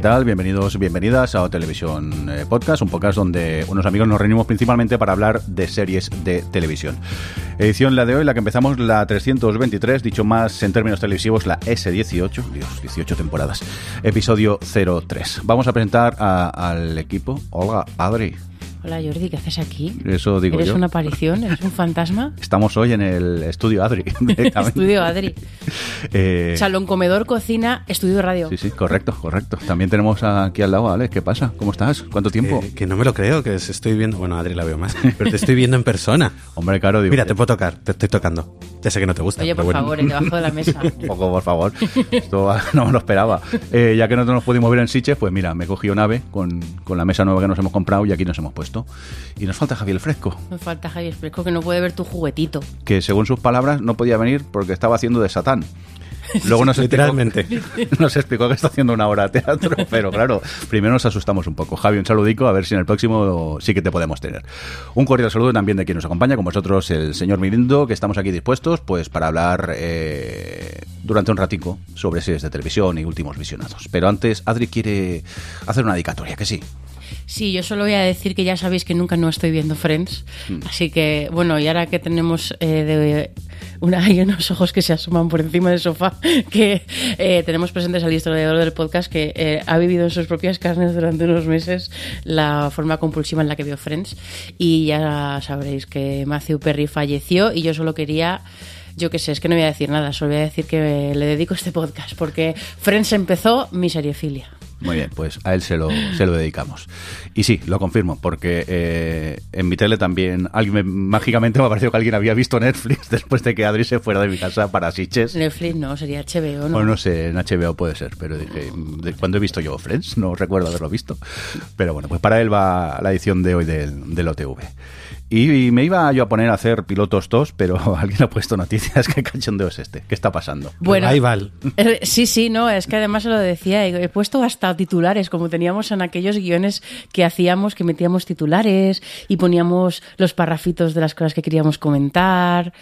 ¿Qué tal? Bienvenidos, bienvenidas a Televisión eh, Podcast, un podcast donde unos amigos nos reunimos principalmente para hablar de series de televisión. Edición la de hoy, la que empezamos la 323, dicho más en términos televisivos, la S18, Dios, 18 temporadas, episodio 03. Vamos a presentar al equipo. Olga, Adri, Hola Jordi, ¿qué haces aquí? eso digo ¿Eres yo. una aparición? ¿Eres un fantasma? Estamos hoy en el estudio Adri. Estudio Adri. Eh, Salón, comedor, cocina, estudio radio. Sí, sí, correcto, correcto. También tenemos aquí al lado a Alex. ¿Qué pasa? ¿Cómo estás? ¿Cuánto tiempo? Eh, que no me lo creo, que estoy viendo. Bueno, Adri la veo más, pero te estoy viendo en persona. Hombre, claro, digo. Mira, te puedo tocar, te estoy tocando. Ya sé que no te gusta. Oye, por bueno. favor, eh, debajo de la mesa. Un poco, por favor. Esto no me lo esperaba. Eh, ya que no nos pudimos ver en Siches, pues mira, me cogí una ave con, con la mesa nueva que nos hemos comprado y aquí nos hemos puesto. Y nos falta Javier Fresco, Me falta Javier Fresco que no puede ver tu juguetito. que según sus palabras no podía venir porque estaba haciendo de Satán. Luego nos explicó, Literalmente. nos explicó que está haciendo una obra de teatro, pero claro, primero nos asustamos un poco. Javi, un saludico, a ver si en el próximo sí que te podemos tener. Un cordial saludo también de quien nos acompaña, con vosotros el señor Mirindo, que estamos aquí dispuestos pues para hablar eh, durante un ratico sobre series de televisión y últimos visionados. Pero antes, Adri quiere hacer una dedicatoria, que sí. Sí, yo solo voy a decir que ya sabéis que nunca no estoy viendo Friends. Mm. Así que, bueno, y ahora que tenemos eh, de una, hay unos ojos que se asoman por encima del sofá, que eh, tenemos presentes al historiador del podcast que eh, ha vivido en sus propias carnes durante unos meses la forma compulsiva en la que vio Friends. Y ya sabréis que Matthew Perry falleció y yo solo quería yo qué sé, es que no voy a decir nada, solo voy a decir que le dedico este podcast, porque Friends empezó mi seriefilia. Muy bien, pues a él se lo, se lo dedicamos. Y sí, lo confirmo, porque eh, en mi tele también alguien me- mágicamente me ha parecido que alguien había visto Netflix después de que Adri se fuera de mi casa para Siches. Netflix no, sería HBO, ¿no? O no sé, en HBO puede ser, pero dije, ¿de ¿cuándo he visto yo Friends? No recuerdo haberlo visto. Pero bueno, pues para él va la edición de hoy del, del OTV. Y, y me iba yo a poner a hacer pilotos tos, pero alguien ha puesto noticias. ¿Qué cachondeo es este? ¿Qué está pasando? Bueno, Revival. eh, sí, sí, no, es que además se lo decía, he puesto hasta titulares, como teníamos en aquellos guiones que hacíamos, que metíamos titulares y poníamos los parrafitos de las cosas que queríamos comentar.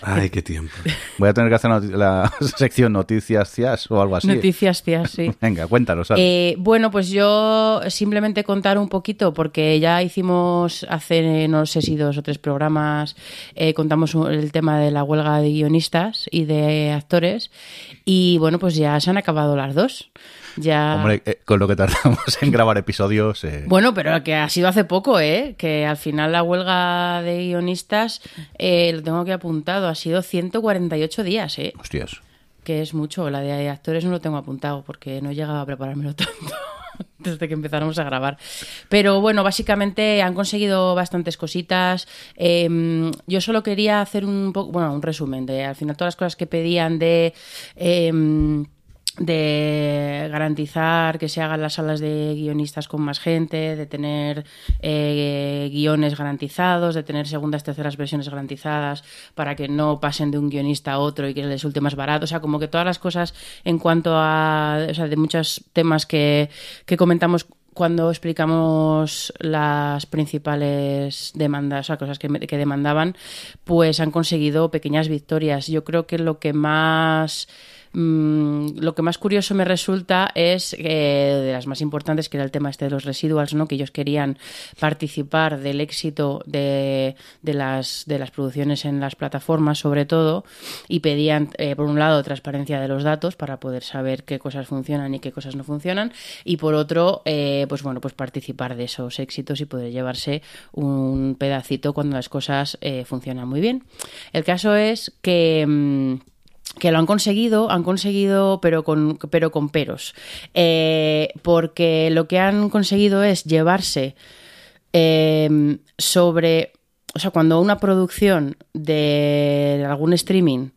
Ay, qué tiempo. Voy a tener que hacer la sección noticias cias o algo así. Noticias, tías, sí. Venga, cuéntanos. Eh, bueno, pues yo simplemente contar un poquito, porque ya hicimos hace, no sé si dos o tres programas, eh, contamos el tema de la huelga de guionistas y de actores, y bueno, pues ya se han acabado las dos. Ya... Hombre, eh, con lo que tardamos en grabar episodios. eh, Bueno, pero que ha sido hace poco, ¿eh? Que al final la huelga de guionistas, eh, lo tengo aquí apuntado, ha sido 148 días, ¿eh? Hostias. Que es mucho. La de actores no lo tengo apuntado porque no he llegado a preparármelo tanto desde que empezáramos a grabar. Pero bueno, básicamente han conseguido bastantes cositas. Eh, yo solo quería hacer un poco, bueno, un resumen de al final todas las cosas que pedían de... eh, de garantizar que se hagan las salas de guionistas con más gente, de tener eh, guiones garantizados, de tener segundas, terceras versiones garantizadas para que no pasen de un guionista a otro y que les resulte más barato. O sea, como que todas las cosas en cuanto a, o sea, de muchos temas que, que comentamos cuando explicamos las principales demandas, o sea, cosas que, que demandaban, pues han conseguido pequeñas victorias. Yo creo que lo que más mm, lo que más curioso me resulta es eh, de las más importantes que era el tema este de los residuals, ¿no? Que ellos querían participar del éxito de, de las de las producciones en las plataformas, sobre todo, y pedían eh, por un lado transparencia de los datos para poder saber qué cosas funcionan y qué cosas no funcionan, y por otro, eh, pues bueno, pues participar de esos éxitos y poder llevarse un pedacito cuando las cosas funcionan muy bien. El caso es que mm, que lo han conseguido, han conseguido, pero con, pero con peros. Eh, porque lo que han conseguido es llevarse eh, sobre. O sea, cuando una producción de algún streaming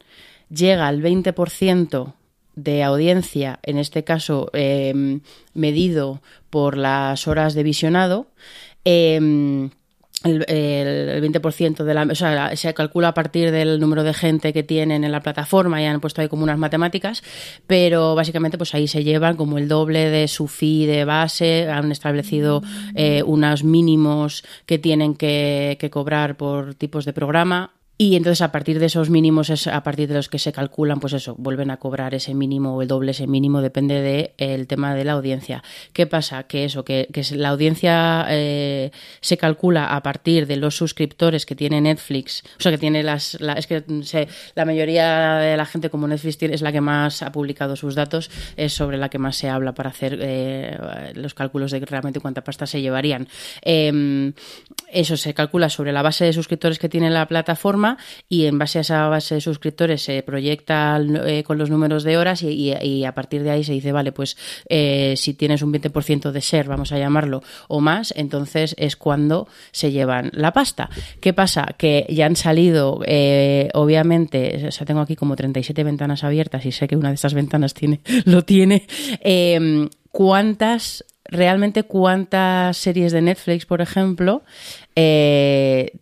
llega al 20% de audiencia, en este caso eh, medido por las horas de visionado, eh, el, el 20% de la, o sea, se calcula a partir del número de gente que tienen en la plataforma y han puesto ahí como unas matemáticas, pero básicamente pues ahí se llevan como el doble de su fee de base, han establecido eh, unos mínimos que tienen que, que cobrar por tipos de programa, y entonces a partir de esos mínimos es a partir de los que se calculan, pues eso, vuelven a cobrar ese mínimo o el doble ese mínimo, depende del el tema de la audiencia. ¿Qué pasa? Que eso, que, que la audiencia eh, se calcula a partir de los suscriptores que tiene Netflix, o sea que tiene las, la, es que se, la mayoría de la gente como Netflix tiene- es la que más ha publicado sus datos, es sobre la que más se habla para hacer eh, los cálculos de realmente cuánta pasta se llevarían. Eh, eso se calcula sobre la base de suscriptores que tiene la plataforma y en base a esa base de suscriptores se proyecta eh, con los números de horas y, a partir de ahí se dice, vale, pues eh, si tienes un 20% de share, vamos a llamarlo, o más, entonces es cuando se llevan la pasta. ¿Qué pasa? Que ya han salido, eh, obviamente, o sea, tengo aquí como 37 ventanas abiertas y sé que una de estas ventanas tiene, lo tiene. eh, ¿Cuántas realmente cuántas series de Netflix, por ejemplo, eh,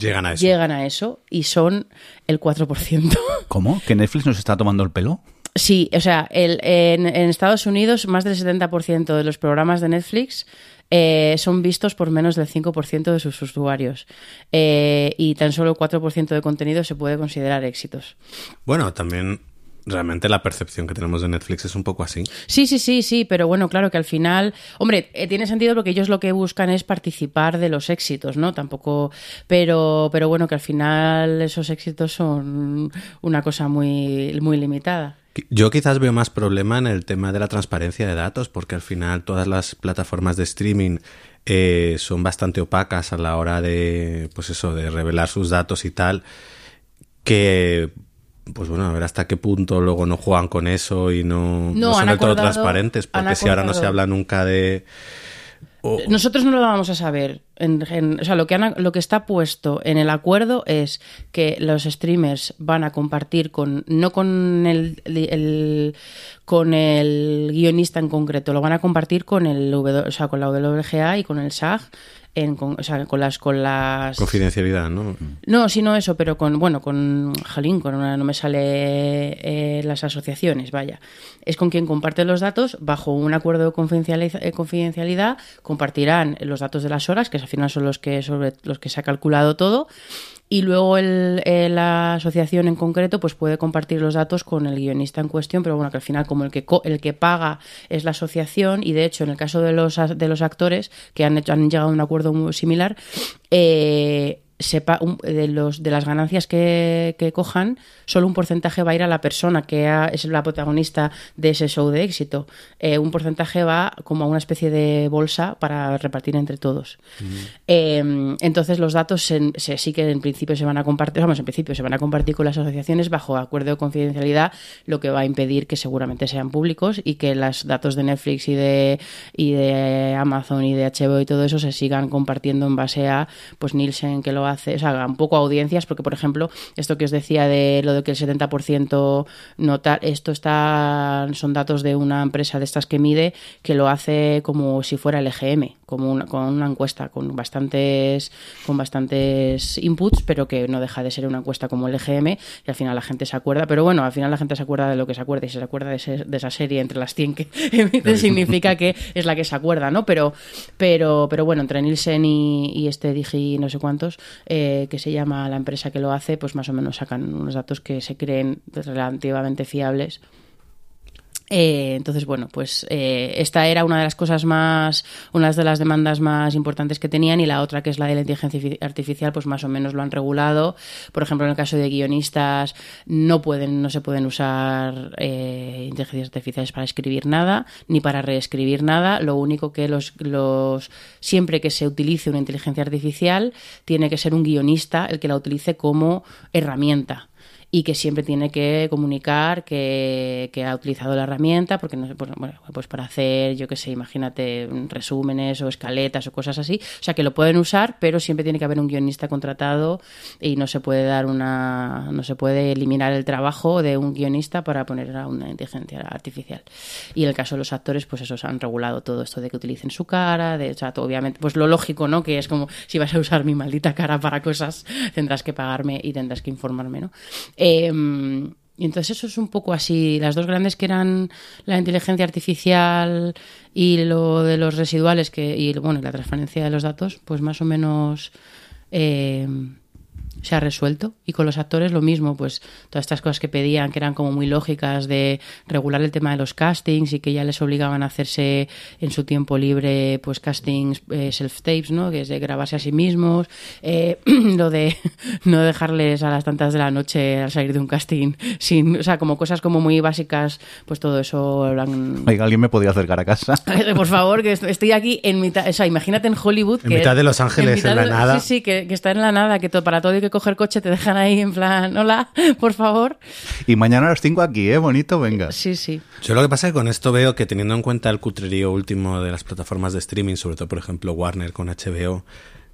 Llegan a eso. llegan a eso y son el 4%. ¿Cómo? ¿Que Netflix nos está tomando el pelo? Sí, o sea, el- en, en Estados Unidos más del 70% de los programas de Netflix eh, son vistos por menos del 5% de sus usuarios Eh, y tan solo el 4% de contenido se puede considerar éxitos. Bueno, también realmente la percepción que tenemos de Netflix es un poco así. Sí, sí, sí, sí, pero bueno, claro que al final, hombre, eh, tiene sentido porque ellos lo que buscan es participar de los éxitos, ¿no? Tampoco, pero, pero bueno, que al final esos éxitos son una cosa muy, muy limitada. Yo quizás veo más problema en el tema de la transparencia de datos, porque al final todas las plataformas de streaming eh, son bastante opacas a la hora de, pues eso, de revelar sus datos y tal, que, pues bueno, a ver hasta qué punto luego no juegan con eso y no, No, no son del todo transparentes, porque si ahora no se habla nunca de... Nosotros no lo vamos a saber. En- en- o sea, lo que, han- lo que está puesto en el acuerdo es que los streamers van a compartir con, no con el, el- con el guionista en concreto, lo van a compartir con el W- o sea, con la WGA y con el SAG, en, con, o sea, con las, con las Confidencialidad, ¿no? no, sí, no eso, pero con, bueno, con Jalín, con una, no me sale eh, las asociaciones, vaya. Es con quien comparte los datos, bajo un acuerdo de confidencializa- eh, confidencialidad, compartirán los datos de las horas, que al final son los que, sobre los que se ha calculado todo, y luego el- la asociación en concreto pues puede compartir los datos con el guionista en cuestión, pero bueno, que al final como el que, co- el que paga es la asociación y de hecho en el caso de los, de los actores que han, hecho- han llegado a un acuerdo muy similar, eh, sepa un- de los de las ganancias que, que cojan solo un porcentaje va a ir a la persona que ha- es la protagonista de ese show de éxito. Eh, un porcentaje va como a una especie de bolsa para repartir entre todos. Eh, entonces los datos se, se- sí que en principio se van a compartir vamos en principio se van a compartir con las asociaciones bajo acuerdo de confidencialidad lo que va a impedir que seguramente sean públicos y que los datos de Netflix y de y de Amazon y de HBO y todo eso se sigan compartiendo en base a pues Nielsen que lo hace, o sea, un poco audiencias, porque por ejemplo, esto que os decía de lo de que el 70% nota, esto está, son datos de una empresa de estas que mide, que lo hace como si fuera el EGM, como una, con una encuesta, con bastantes, con bastantes inputs, pero que no deja de ser una encuesta como el EGM, y al final la gente se acuerda, pero bueno, al final la gente se acuerda de lo que se acuerda, y si se acuerda de, ese- de esa serie entre las 100 que emite, significa que es la que se acuerda, ¿no? Pero, pero, pero bueno, entre Nielsen y, y este Digi no sé cuántos, eh, que se llama la empresa que lo hace, pues más o menos sacan unos datos que se creen relativamente fiables. Eh, entonces, bueno, pues eh, esta era una de las cosas más, una de las demandas más importantes que tenían y la otra, que es la de la inteligencia artifici- artificial, pues más o menos lo han regulado. Por ejemplo, en el caso de guionistas, no pueden, no se pueden usar eh, inteligencias artificiales para escribir nada ni para reescribir nada. Lo único que los, los siempre que se utilice una inteligencia artificial, tiene que ser un guionista el que la utilice como herramienta y que siempre tiene que comunicar que, que ha utilizado la herramienta, porque no pues, bueno, pues para hacer, yo qué sé, imagínate resúmenes o escaletas o cosas así. O sea, que lo pueden usar, pero siempre tiene que haber un guionista contratado y no se puede dar una, no se puede eliminar el trabajo de un guionista para poner a una inteligencia artificial. Y en el caso de los actores, pues esos han regulado todo esto de que utilicen su cara, de, obviamente, pues lo lógico, ¿no? Que es como si vas a usar mi maldita cara para cosas, tendrás que pagarme y tendrás que informarme, ¿no? Eh, y entonces eso es un poco así, las dos grandes que eran la inteligencia artificial y lo de los residuales que y bueno, la transparencia de los datos, pues más o menos eh, se ha resuelto. Y con los actores lo mismo, pues todas estas cosas que pedían, que eran como muy lógicas de regular el tema de los castings y que ya les obligaban a hacerse en su tiempo libre, pues castings eh, self-tapes, ¿no? Que es de grabarse a sí mismos. Eh, lo de no dejarles a las tantas de la noche al salir de un casting sin, o sea, como cosas como muy básicas, pues todo eso han... Oiga, ¿alguien me podía acercar a casa? Por favor, que estoy aquí en mitad, o sea, imagínate en Hollywood. En que mitad de Los Ángeles, en, la de- nada. Sí, sí, que, que está en la nada, que to- para todo hay que coger coche, te dejan ahí en plan, hola, por favor. Y mañana a las 5 aquí, ¿eh? Bonito, venga. Sí, sí. Yo lo que pasa es que con esto veo que teniendo en cuenta el cutrerío último de las plataformas de streaming, sobre todo por ejemplo Warner con HBO,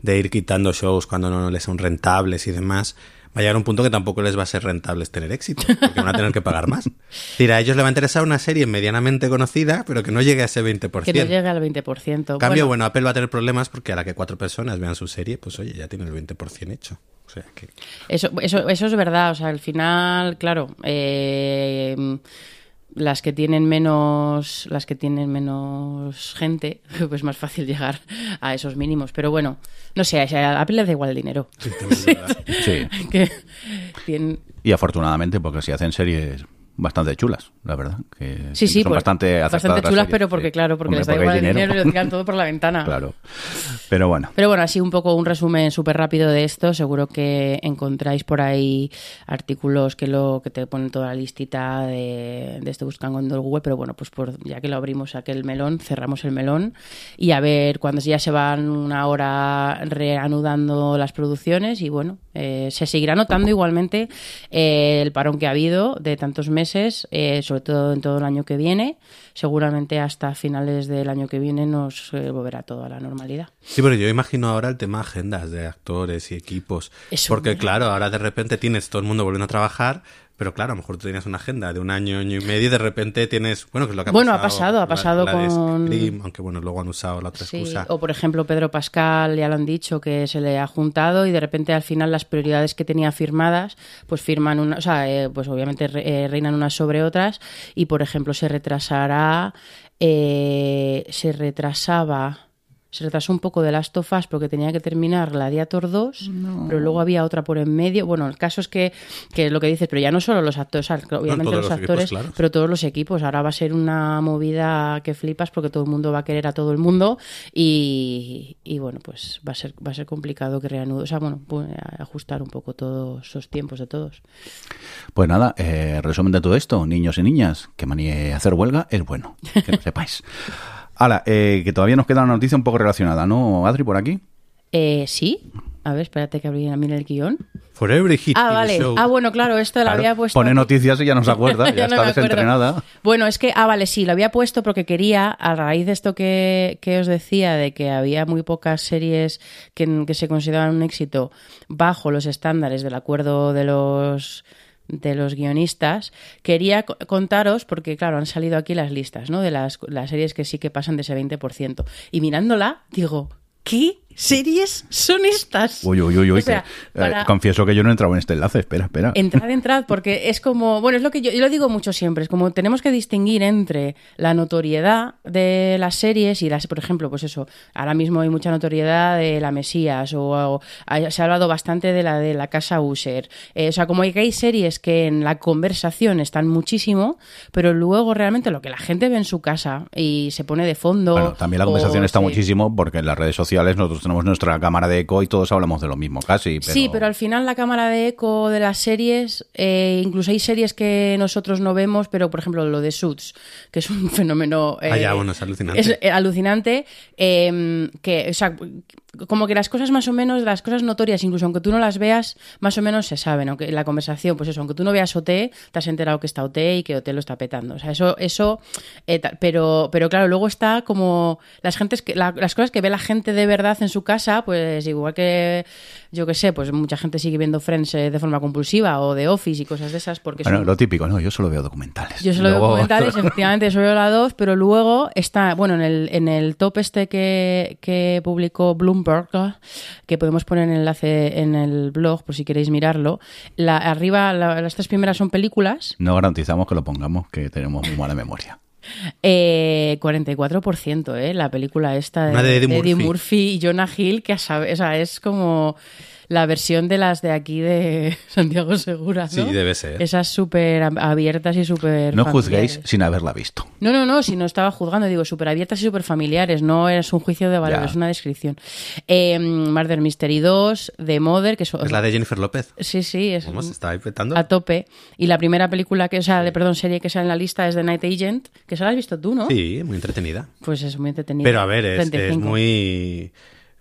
de ir quitando shows cuando no les son rentables y demás, va a llegar un punto que tampoco les va a ser rentables tener éxito, porque van a tener que pagar más. Es decir, a ellos les va a interesar una serie medianamente conocida, pero que no llegue a ese 20%. Que no llegue al 20%. En cambio, Bueno, bueno, Apple va a tener problemas porque a la que cuatro personas vean su serie, pues oye, ya tiene el 20% hecho. O sea que... Eso, eso, eso es verdad, o sea, al final, claro, eh, las que tienen menos, las que tienen menos gente, pues más fácil llegar a esos mínimos. Pero bueno, no sé, a Apple le da igual el dinero. Sí. que tienen- Y afortunadamente, porque si hacen series bastante chulas, la verdad. Que Sí, sí, son pues, bastante bastante las chulas, pero porque, sí. claro, porque Hombre, les da igual el dinero y lo dinero. tiran todo por la ventana. Claro. Pero bueno. Pero bueno, así un poco un resumen súper rápido de esto. Seguro que encontráis por ahí artículos que lo que te ponen toda la listita de, de esto buscando en Google. Pero bueno, pues por, ya que lo abrimos aquel melón, cerramos el melón y a ver cuando ya se van una hora reanudando las producciones. Y bueno, eh, se seguirá notando igualmente eh, el parón que ha habido de tantos meses, eh, sobre todo en todo el año que viene. Seguramente hasta finales del año que viene nos volverá todo a la normalidad. Sí, pero yo imagino ahora el tema agendas de actores y equipos. Eso porque claro, ahora de repente tienes todo el mundo volviendo a trabajar, pero claro, a lo mejor tú tenías una agenda de un año, año y medio y de repente tienes, bueno, que es lo que ha Bueno, ha pasado. pasado, ha pasado la de con- Scream, aunque bueno, luego han usado la otra Sí, excusa. o por ejemplo Pedro Pascal, ya lo han dicho, que se le ha juntado y de repente al final las prioridades que tenía firmadas, pues firman una, o sea, eh, pues obviamente re- eh, reinan unas sobre otras y por ejemplo se retrasará, eh, se retrasaba... Se retrasó un poco de Last of Us porque tenía que terminar Gladiator 2, pero luego había otra por en medio. Bueno, el caso es que, que es lo que dices, pero ya no solo los actores, obviamente los, los equipos, actores, claro. pero todos los equipos. Ahora va a ser una movida que flipas porque todo el mundo va a querer a todo el mundo y, y bueno, pues va a ser va a ser complicado que reanude, o sea, bueno, pues, ajustar un poco todos esos tiempos de todos. Pues nada, eh, resumen de todo esto, niños y niñas, que manie hacer huelga es bueno, que lo sepáis. Ahora, eh, que todavía nos queda una noticia un poco relacionada, ¿no, Adri, por aquí? Eh, sí. A ver, espérate que abrí también el guion. For every hit Ah, vale. show. Ah, bueno, claro, esto lo Claro, había puesto. pone noticias y ya no se acuerda, ya, Ya no está desentrenada. Bueno, es que, ah, vale, sí, lo había puesto porque quería, a raíz de esto que, que os decía, de que había muy pocas series que, que se consideraban un éxito bajo los estándares del acuerdo de los de los guionistas, quería co- contaros, porque claro, han salido aquí las listas, ¿no? De las, las series que sí que pasan de ese 20%. Y mirándola, digo, ¿qué series son estas? Uy, uy, uy, uy, O sea, que, eh, confieso que yo no he entrado en este enlace, espera, espera. Entrad, entrad, porque es como, bueno, es lo que yo, yo lo digo mucho siempre, es como tenemos que distinguir entre la notoriedad de las series y las, por ejemplo, pues eso, ahora mismo hay mucha notoriedad de la Mesías o, o hay- se ha hablado bastante de la de la Casa Usher. Eh, o sea, como que hay series que en la conversación están muchísimo, pero luego realmente lo que la gente ve en su casa y se pone de fondo. Bueno, también la o conversación está muchísimo porque en las redes sociales nosotros tenemos nuestra cámara de eco y todos hablamos de lo mismo, casi. Pero... Sí, pero al final la cámara de eco de las series, eh, incluso hay series que nosotros no vemos, pero por ejemplo lo de Suits, que es un fenómeno... eh, Ah, ya, bueno, es alucinante. Es eh, alucinante, eh, que, o sea, como que las cosas más o menos, las cosas notorias, incluso aunque tú no las veas, más o menos se saben. Aunque la conversación, pues eso, aunque tú no veas OT, te has enterado que está OT y que OT lo está petando. O sea, eso, eso, eh, pero, pero claro, luego está como las gentes que, las cosas que ve la gente de verdad en su casa, pues igual que yo que sé, pues mucha gente sigue viendo Friends eh, de forma compulsiva o de Office y cosas de esas porque bueno, lo típico, no, yo solo veo documentales. Yo solo veo documentales, efectivamente, solo veo la 2, pero luego está, bueno, en el, en el top este que, que publicó Bloomberg, que podemos poner el enlace en el blog por si queréis mirarlo, la, arriba las tres primeras son películas. No garantizamos que lo pongamos, que tenemos muy mala memoria. Eh, 44%, ¿eh? La película esta de, Eddie, Murphy. y Jonah Hill, que o sea, es como la versión de las de aquí de Santiago Segura. ¿no? Sí, debe ser. Esas súper abiertas y súper. No juzguéis sin haberla visto. No, no, no, si no estaba juzgando, digo, súper abiertas y súper familiares. No es un juicio de valor, es una descripción. Eh, Murder Mystery 2, The Mother, que es, es la de Jennifer López. Sí, sí. Es ¿Cómo se está infectando? A tope. Y la primera película que, o sea, perdón, serie que sale en la lista es The Night Agent, que solo has visto tú, ¿no? Sí, muy entretenida. Pues es muy entretenida. Pero a ver, es muy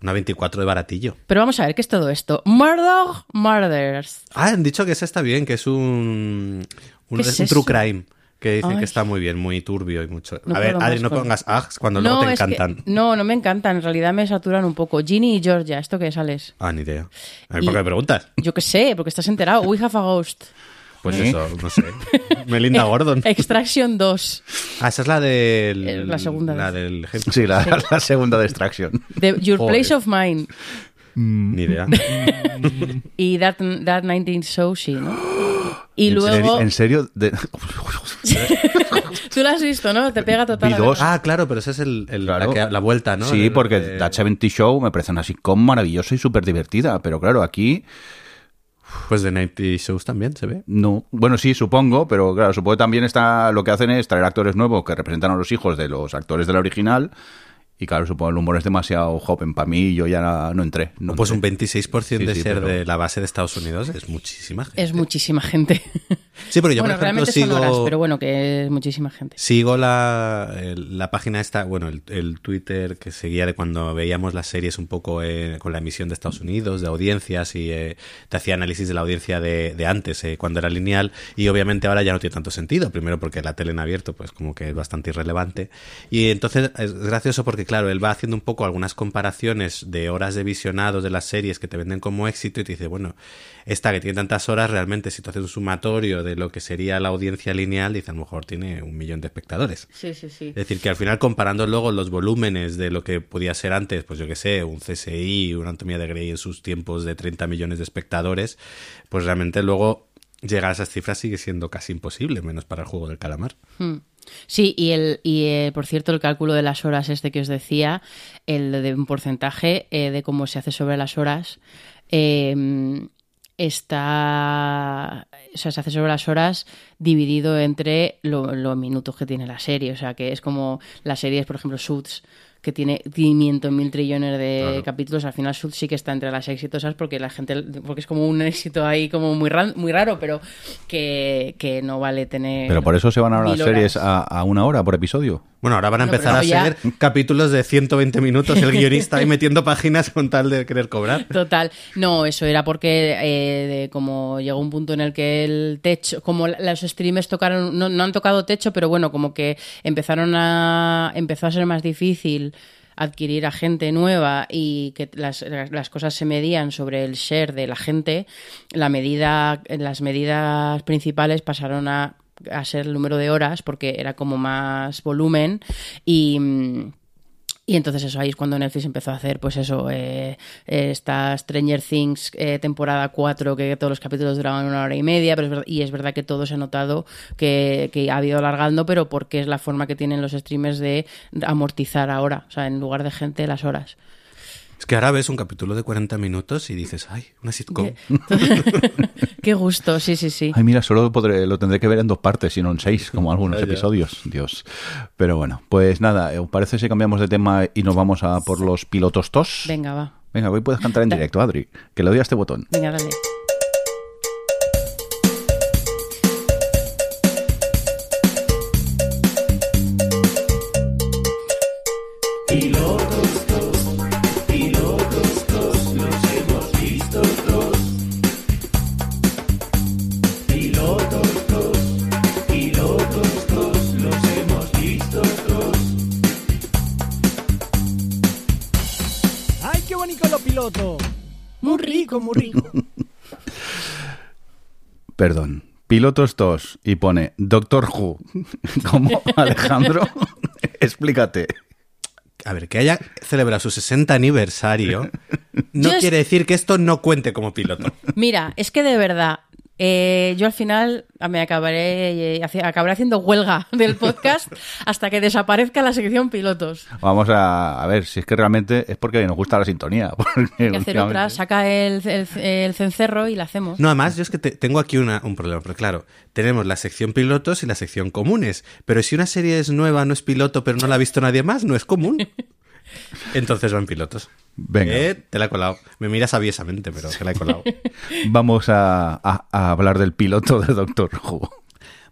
una 24 de baratillo. Pero vamos a ver, ¿qué es todo esto? Murder Murders. Ah, han dicho que ese está bien, que es un, un, true crime. Que dicen que está muy bien, muy turbio y mucho. a ver, Adri, no pongas ags cuando no, luego te encantan. no, no me encantan. En realidad me saturan un poco. Ginny y Georgia, ¿esto qué sales? Ah, ni idea. A ver, ¿por qué me preguntas? Yo qué sé, porque estás enterado. We have a ghost. Pues eso, no sé. Melinda Gordon. Extraction 2. Ah, esa es la del. Eh, la segunda. La del Sí, la, la segunda de Extraction. Your Place of Mind. Ni idea. y That, that 19 Show, sí, ¿no? Y luego. ¿En serio? Tú la has visto, ¿no? Te pega total. Ah, claro, pero esa es el, la, vuelta, ¿no? Sí, porque That 70 Show me parece una sitcom maravillosa y súper divertida. Pero claro, aquí pues de 90 Shows también se ve. No, bueno, sí, supongo, pero claro, supongo que también está, lo que hacen es traer actores nuevos que representan a los hijos de los actores de la original y claro, supongo que el humor es demasiado joven para mí yo ya no entré. No pues un 26% de ser de la base de Estados Unidos es muchísima gente. Es muchísima gente. Sí, pero yo bueno, por ejemplo sigo... Horas, pero bueno, que es muchísima gente. Sigo la, la página esta, bueno, el, Twitter que seguía de cuando veíamos las series un poco eh, con la emisión de Estados Unidos, de audiencias y eh, te hacía análisis de la audiencia de, de antes, eh, cuando era lineal y obviamente ahora ya no tiene tanto sentido. Primero porque la tele en abierto pues como que es bastante irrelevante y entonces es gracioso porque claro, él va haciendo un poco algunas comparaciones de horas de visionados de las series que te venden como éxito y te dice, bueno, esta que tiene tantas horas, realmente si tú haces un sumatorio de lo que sería la audiencia lineal, dice, a lo mejor tiene un millón de espectadores. Sí, sí, sí. Es decir, que al final comparando luego los volúmenes de lo que podía ser antes, pues yo que sé, un CSI, una anatomía de Grey en sus tiempos de 30 millones de espectadores, pues realmente luego llegar a esas cifras sigue siendo casi imposible, menos para el juego del calamar. Hmm. Sí, y, el, y eh, por cierto, el cálculo de las horas este que os decía, el de un porcentaje eh, de cómo se hace sobre las horas, em, está, o sea, se hace sobre las horas dividido entre los minutos que tiene la serie, o sea, que es como las series, por ejemplo, Suits, que tiene 500 mil trillones de capítulos, al final Suits sí que está entre las exitosas porque la gente, porque es como un éxito ahí como muy, muy raro, pero que, que no vale tener... Pero por eso se van ahora las series a, a, una hora por episodio. Bueno, ahora van a empezar a ser capítulos de 120 minutos, el guionista ahí metiendo páginas con tal de querer cobrar. Total. No, eso era porque eh, como llegó un punto en el que el techo, como los streamers tocaron, no, no han tocado techo, pero bueno, como que empezaron a, empezó a ser más difícil adquirir a gente nueva y que las, las, cosas se medían sobre el share de la gente, la medida, las medidas principales pasaron a a ser el número de horas porque era como más volumen y... Y entonces eso ahí es cuando Netflix empezó a hacer, pues eso, eh, esta Stranger Things eh, temporada 4, que todos los capítulos duraban una hora y media, pero y es verdad que todo se ha notado que, que, ha habido alargando, pero porque es la forma que tienen los streamers de amortizar ahora, o sea, en lugar de gente las horas. Es que ahora ves un capítulo de 40 minutos y dices, ay, una sitcom. Qué gusto, sí, sí, sí. Ay, mira, solo podré, lo tendré que ver en dos partes y no en seis, como algunos episodios. Dios. Pero bueno, pues nada, eh, parece si cambiamos de tema y nos vamos a por los pilotos tos? Venga, va. Venga, hoy puedes cantar en directo, Adri. Que le doy a este botón. Venga, dale. Pilotos 2 y pone Doctor Who. como Alejandro? Explícate. A ver, que haya celebrado su 60 aniversario no Yo es- quiere decir que esto no cuente como piloto. Mira, es que de verdad, eh, yo al final me acabaré, eh, acabaré haciendo huelga del podcast hasta que desaparezca la sección pilotos. Vamos a, a ver si es que realmente es porque nos gusta la sintonía. Hay que hacer otra, saca el, el- el cencerro y la hacemos. No, además, yo es que te- tengo aquí una- un problema, porque claro, tenemos la sección pilotos y la sección comunes, pero si una serie es nueva, no es piloto, pero no la ha visto nadie más, no es común. Entonces van pilotos. Venga. Eh, te la he colado. Me miras aviesamente, pero te la he colado. Vamos a, a- a hablar del piloto de Doctor Who.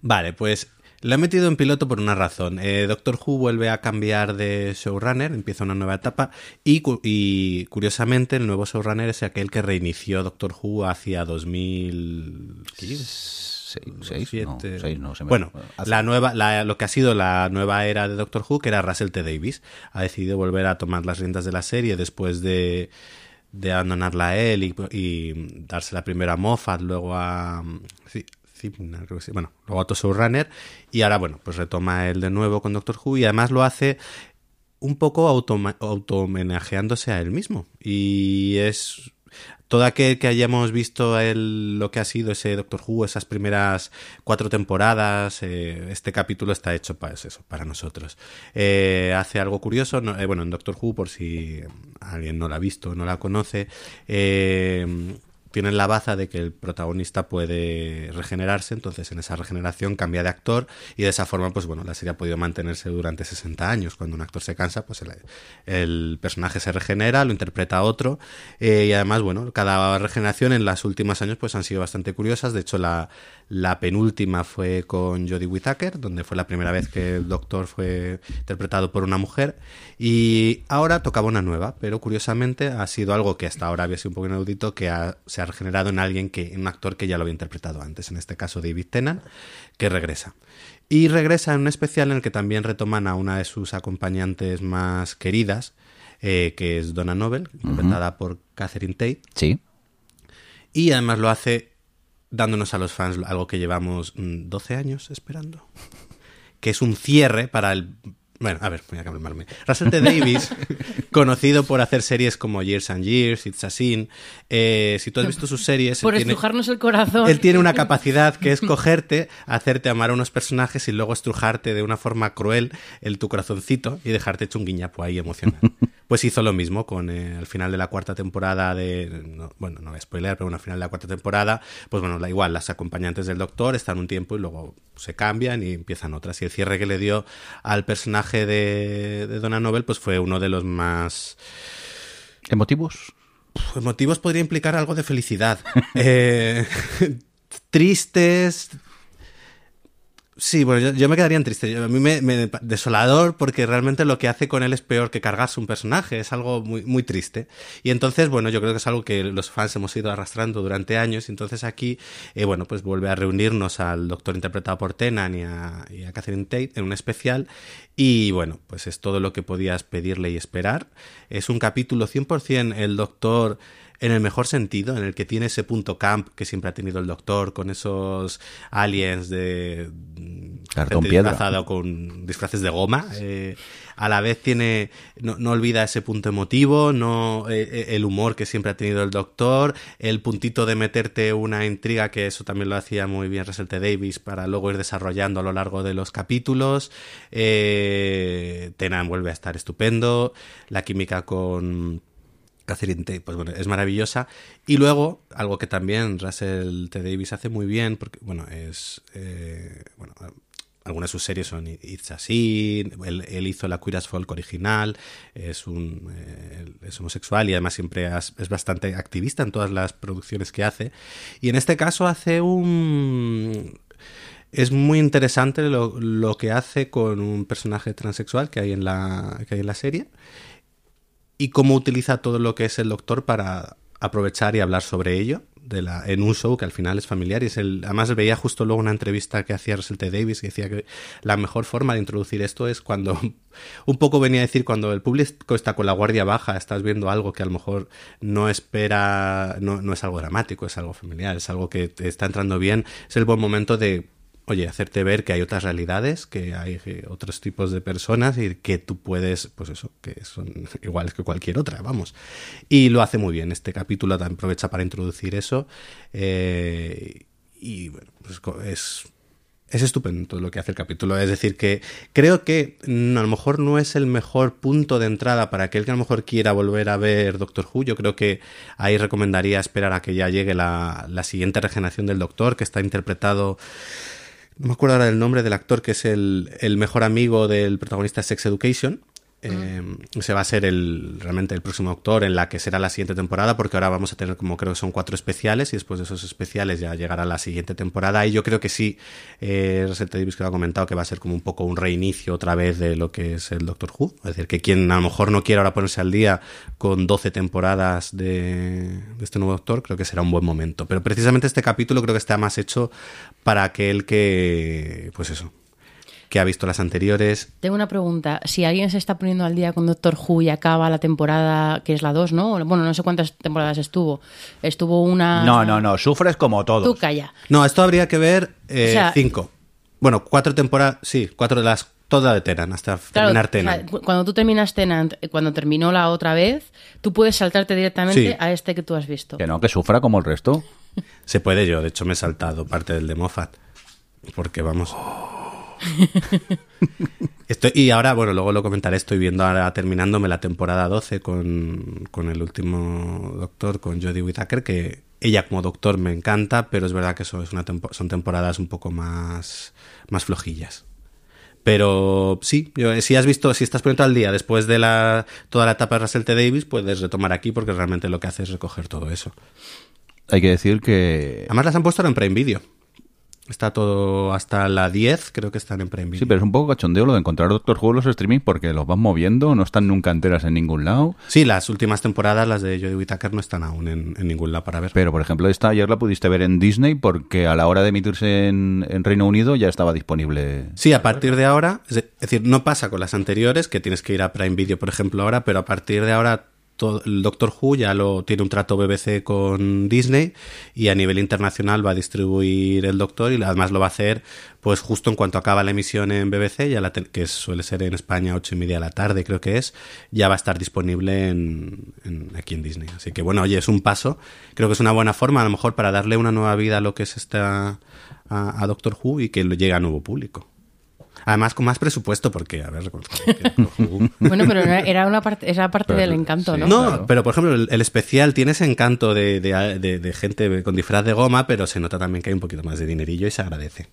Vale, pues lo he metido en piloto por una razón. Eh, Doctor Who vuelve a cambiar de showrunner, empieza una nueva etapa y, cu- y, curiosamente el nuevo showrunner es aquel que reinició Doctor Who hacia 2015. Seis, seis, no, seis, no, se me- bueno, hace- la nueva, la- lo que ha sido la nueva era de Doctor Who, que era Russell T. Davis, ha decidido volver a tomar las riendas de la serie después de, de abandonarla a él y, y dársela primero a Moffat, luego a... sí, bueno, luego a otro showrunner y ahora, bueno, pues retoma él de nuevo con Doctor Who y además lo hace un poco automa- auto-homenajeándose a él mismo. Y es todo aquel que hayamos visto el- lo que ha sido ese Doctor Who, esas primeras cuatro temporadas, eh, este capítulo está hecho para eso, para nosotros. Eh, hace algo curioso, no- eh, bueno, en Doctor Who, por si alguien no la ha visto no la conoce, tienen la baza de que el protagonista puede regenerarse, entonces en esa regeneración cambia de actor y de esa forma, pues bueno, la serie ha podido mantenerse durante 60 años. Cuando un actor se cansa, pues el, personaje se regenera, lo interpreta otro eh, y además, bueno, cada regeneración en los últimos años pues han sido bastante curiosas. De hecho, la, la penúltima fue con Jodie Whittaker, donde fue la primera vez que el doctor fue interpretado por una mujer y ahora tocaba una nueva, pero curiosamente ha sido algo que hasta ahora había sido un poco inaudito, que ha- se ha regenerado en alguien que, en un actor que ya lo había interpretado antes, en este caso David Tennant, que regresa. Y regresa en un especial en el que también retoman a una de sus acompañantes más queridas, eh, que es Donna Noble, interpretada por Catherine Tate, Sí. y además lo hace dándonos a los fans algo que llevamos mm, 12 años esperando. Que es un cierre para el... Bueno, a ver, voy a calmarme. Russell T. Davis, conocido por hacer series como Years and Years, It's a Sin, eh, si tú has visto sus series... Por tiene- estrujarnos el corazón. él tiene una capacidad que es cogerte, hacerte amar a unos personajes y luego estrujarte de una forma cruel el tu corazoncito y dejarte hecho un guiñapo ahí emocional. Pues hizo lo mismo con eh, el final de la cuarta temporada de... no, bueno, no voy a spoiler, pero al final de la cuarta temporada, pues bueno, la, igual, las acompañantes del doctor están un tiempo y luego se cambian y empiezan otras. Y el cierre que le dio al personaje de, de Donna Noble, pues fue uno de los más... ¿Emotivos? Pues motivos podría implicar algo de felicidad. Eh, tristes. Sí, bueno, yo, me quedaría en triste. A mí me, me- desolador porque realmente lo que hace con él es peor que cargarse un personaje. Es algo muy, muy triste. Y entonces, bueno, yo creo que es algo que los fans hemos ido arrastrando durante años. Y entonces aquí, eh, bueno, pues vuelve a reunirnos al doctor interpretado por Tenan y a, y a Catherine Tate en un especial. Y bueno, pues es todo lo que podías pedirle y esperar. Es un capítulo 100% el doctor en el mejor sentido, en el que tiene ese punto camp que siempre ha tenido el doctor, con esos aliens de mm, Cartón piedra. con disfraces de goma. eh, a la vez tiene, no, no olvida ese punto emotivo, no eh, eh, el humor que siempre ha tenido el doctor, el puntito de meterte una intriga, que eso también lo hacía muy bien Russell T. Davis, para luego ir desarrollando a lo largo de los capítulos. Eh, Tenan vuelve a estar estupendo, la química con Catherine Tate, pues bueno, es maravillosa. Y luego, algo que también Russell T. Davis hace muy bien, porque, bueno, es. eh, bueno, algunas de sus series son It's a Sin, él, él hizo la Queer as Folk original, es un eh, es homosexual y además siempre es bastante activista en todas las producciones que hace. Y en este caso hace un es muy interesante lo, lo que hace con un personaje transexual que hay en la, que hay en la serie y cómo utiliza todo lo que es el doctor para aprovechar y hablar sobre ello en un show que al final es familiar y es el, además veía justo luego una entrevista que hacía Russell T. Davis que decía que la mejor forma de introducir esto es cuando un poco venía a decir cuando el público está con la guardia baja, estás viendo algo que a lo mejor no espera, no, no es algo dramático, es algo familiar, es algo que te está entrando bien, es el buen momento de oye, hacerte ver que hay otras realidades, que hay eh, otros tipos de personas y que tú puedes, pues eso, que son iguales que cualquier otra, vamos. Y lo hace muy bien. Este capítulo también aprovecha para introducir eso. eh, y bueno, pues es, es estupendo lo que hace el capítulo. Es decir, que creo que mm, a lo mejor no es el mejor punto de entrada para aquel que a lo mejor quiera volver a ver Doctor Who. Yo creo que ahí recomendaría esperar a que ya llegue la, la siguiente regeneración del Doctor, que está interpretado no me acuerdo ahora del nombre del actor que es el, el mejor amigo del protagonista de Sex Education. Eh, ese va a ser el realmente el próximo doctor en la que será la siguiente temporada porque ahora vamos a tener como creo que son cuatro especiales y después de esos especiales ya llegará la siguiente temporada. Y yo creo que sí eh. Davis que lo ha comentado que va a ser como un poco un reinicio otra vez de lo que es el Doctor Who. Es decir que quien a lo mejor no quiera ahora ponerse al día con 12 temporadas de este nuevo doctor creo que será un buen momento. Pero precisamente este capítulo creo que está más hecho para aquel que pues eso que ha visto las anteriores Tengo una pregunta. Si alguien se está poniendo al día con Doctor Who y acaba la temporada, que es la 2, ¿no? Bueno, no sé cuántas temporadas estuvo. Estuvo una... No, no, no, sufres como todos. Tú calla. No, esto habría que ver eh, O sea- cinco. Bueno, cuatro temporadas, sí, cuatro de las, toda de Tenan, hasta Claro, terminar o sea, Tenan. cu- cuando tú terminas Tenant, eh, cuando terminó la otra vez, tú puedes saltarte directamente Sí. a este que tú has visto. Que no, que sufra como el resto. Se puede yo, de hecho me he saltado parte del de Moffat. Porque vamos. Estoy, y ahora, bueno, luego lo comentaré, estoy viendo ahora terminándome la temporada 12 con, con el último doctor, con Jodie Whittaker, que ella como doctor me encanta, pero es verdad que eso es una tempo- son temporadas un poco más, más flojillas. Pero sí, yo- si has visto, si estás poniendo al día después de la, toda la etapa de Russell T. Davis, puedes retomar aquí porque realmente lo que hace es recoger todo eso. Hay que decir que... Además las han puesto ahora en Prime Video. Está todo hasta la 10, creo que están en Prime Video. Sí, pero es un poco cachondeo lo de encontrar Doctor Who en los streaming porque los van moviendo, no están nunca enteras en ningún lado. Sí, las últimas temporadas, las de Jodie Whittaker, no están aún en, en ningún lado para ver. Pero, por ejemplo, esta ayer la pudiste ver en Disney porque a la hora de emitirse en, en Reino Unido ya estaba disponible. Sí, a partir de ahora, es de- es decir, no pasa con las anteriores, que tienes que ir a Prime Video, por ejemplo, ahora, pero a partir de ahora el Doctor Who ya lo tiene un trato BBC con Disney y a nivel internacional va a distribuir el Doctor y además lo va a hacer pues justo en cuanto acaba la emisión en BBC, ya la que suele ser en España ocho y media de la tarde creo que es, ya va a estar disponible en, en- aquí en Disney. Así que bueno, oye, es un paso, creo que es una buena forma a lo mejor para darle una nueva vida a lo que es esta a, a Doctor Who y que lo llegue a nuevo público. Además, con más presupuesto, porque, a ver, Bueno, pero era- era una parte, era parte Pero del sí, encanto, ¿no? no, Claro. pero por ejemplo, el, el especial tiene ese encanto de, de- de- de gente con disfraz de goma, pero se nota también que hay un poquito más de dinerillo y se agradece.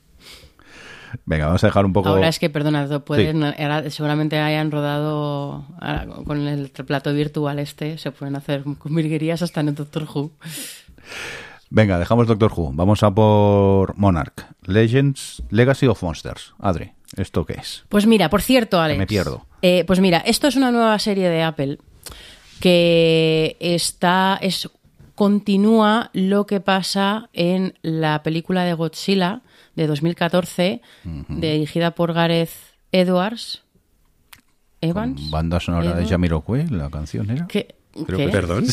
Venga, vamos a dejar un poco... Ahora es que, perdona, Sí. era- seguramente hayan rodado ahora, con el plato virtual este, se pueden hacer con virguerías hasta en el Doctor Who. Venga, dejamos Doctor Who. Vamos a por Monarch. Legends, Legacy of Monsters. Adri, ¿esto qué es? Pues mira, por cierto, Alex. me pierdo. eh, pues mira, esto es una nueva serie de Apple que está. es continúa lo que pasa en la película de Godzilla de 2014, dirigida por Gareth Edwards. Evans. Con Banda sonora de. Jamiroquai, la canción era. ¿Qué? Creo ¿Qué? que- Perdón.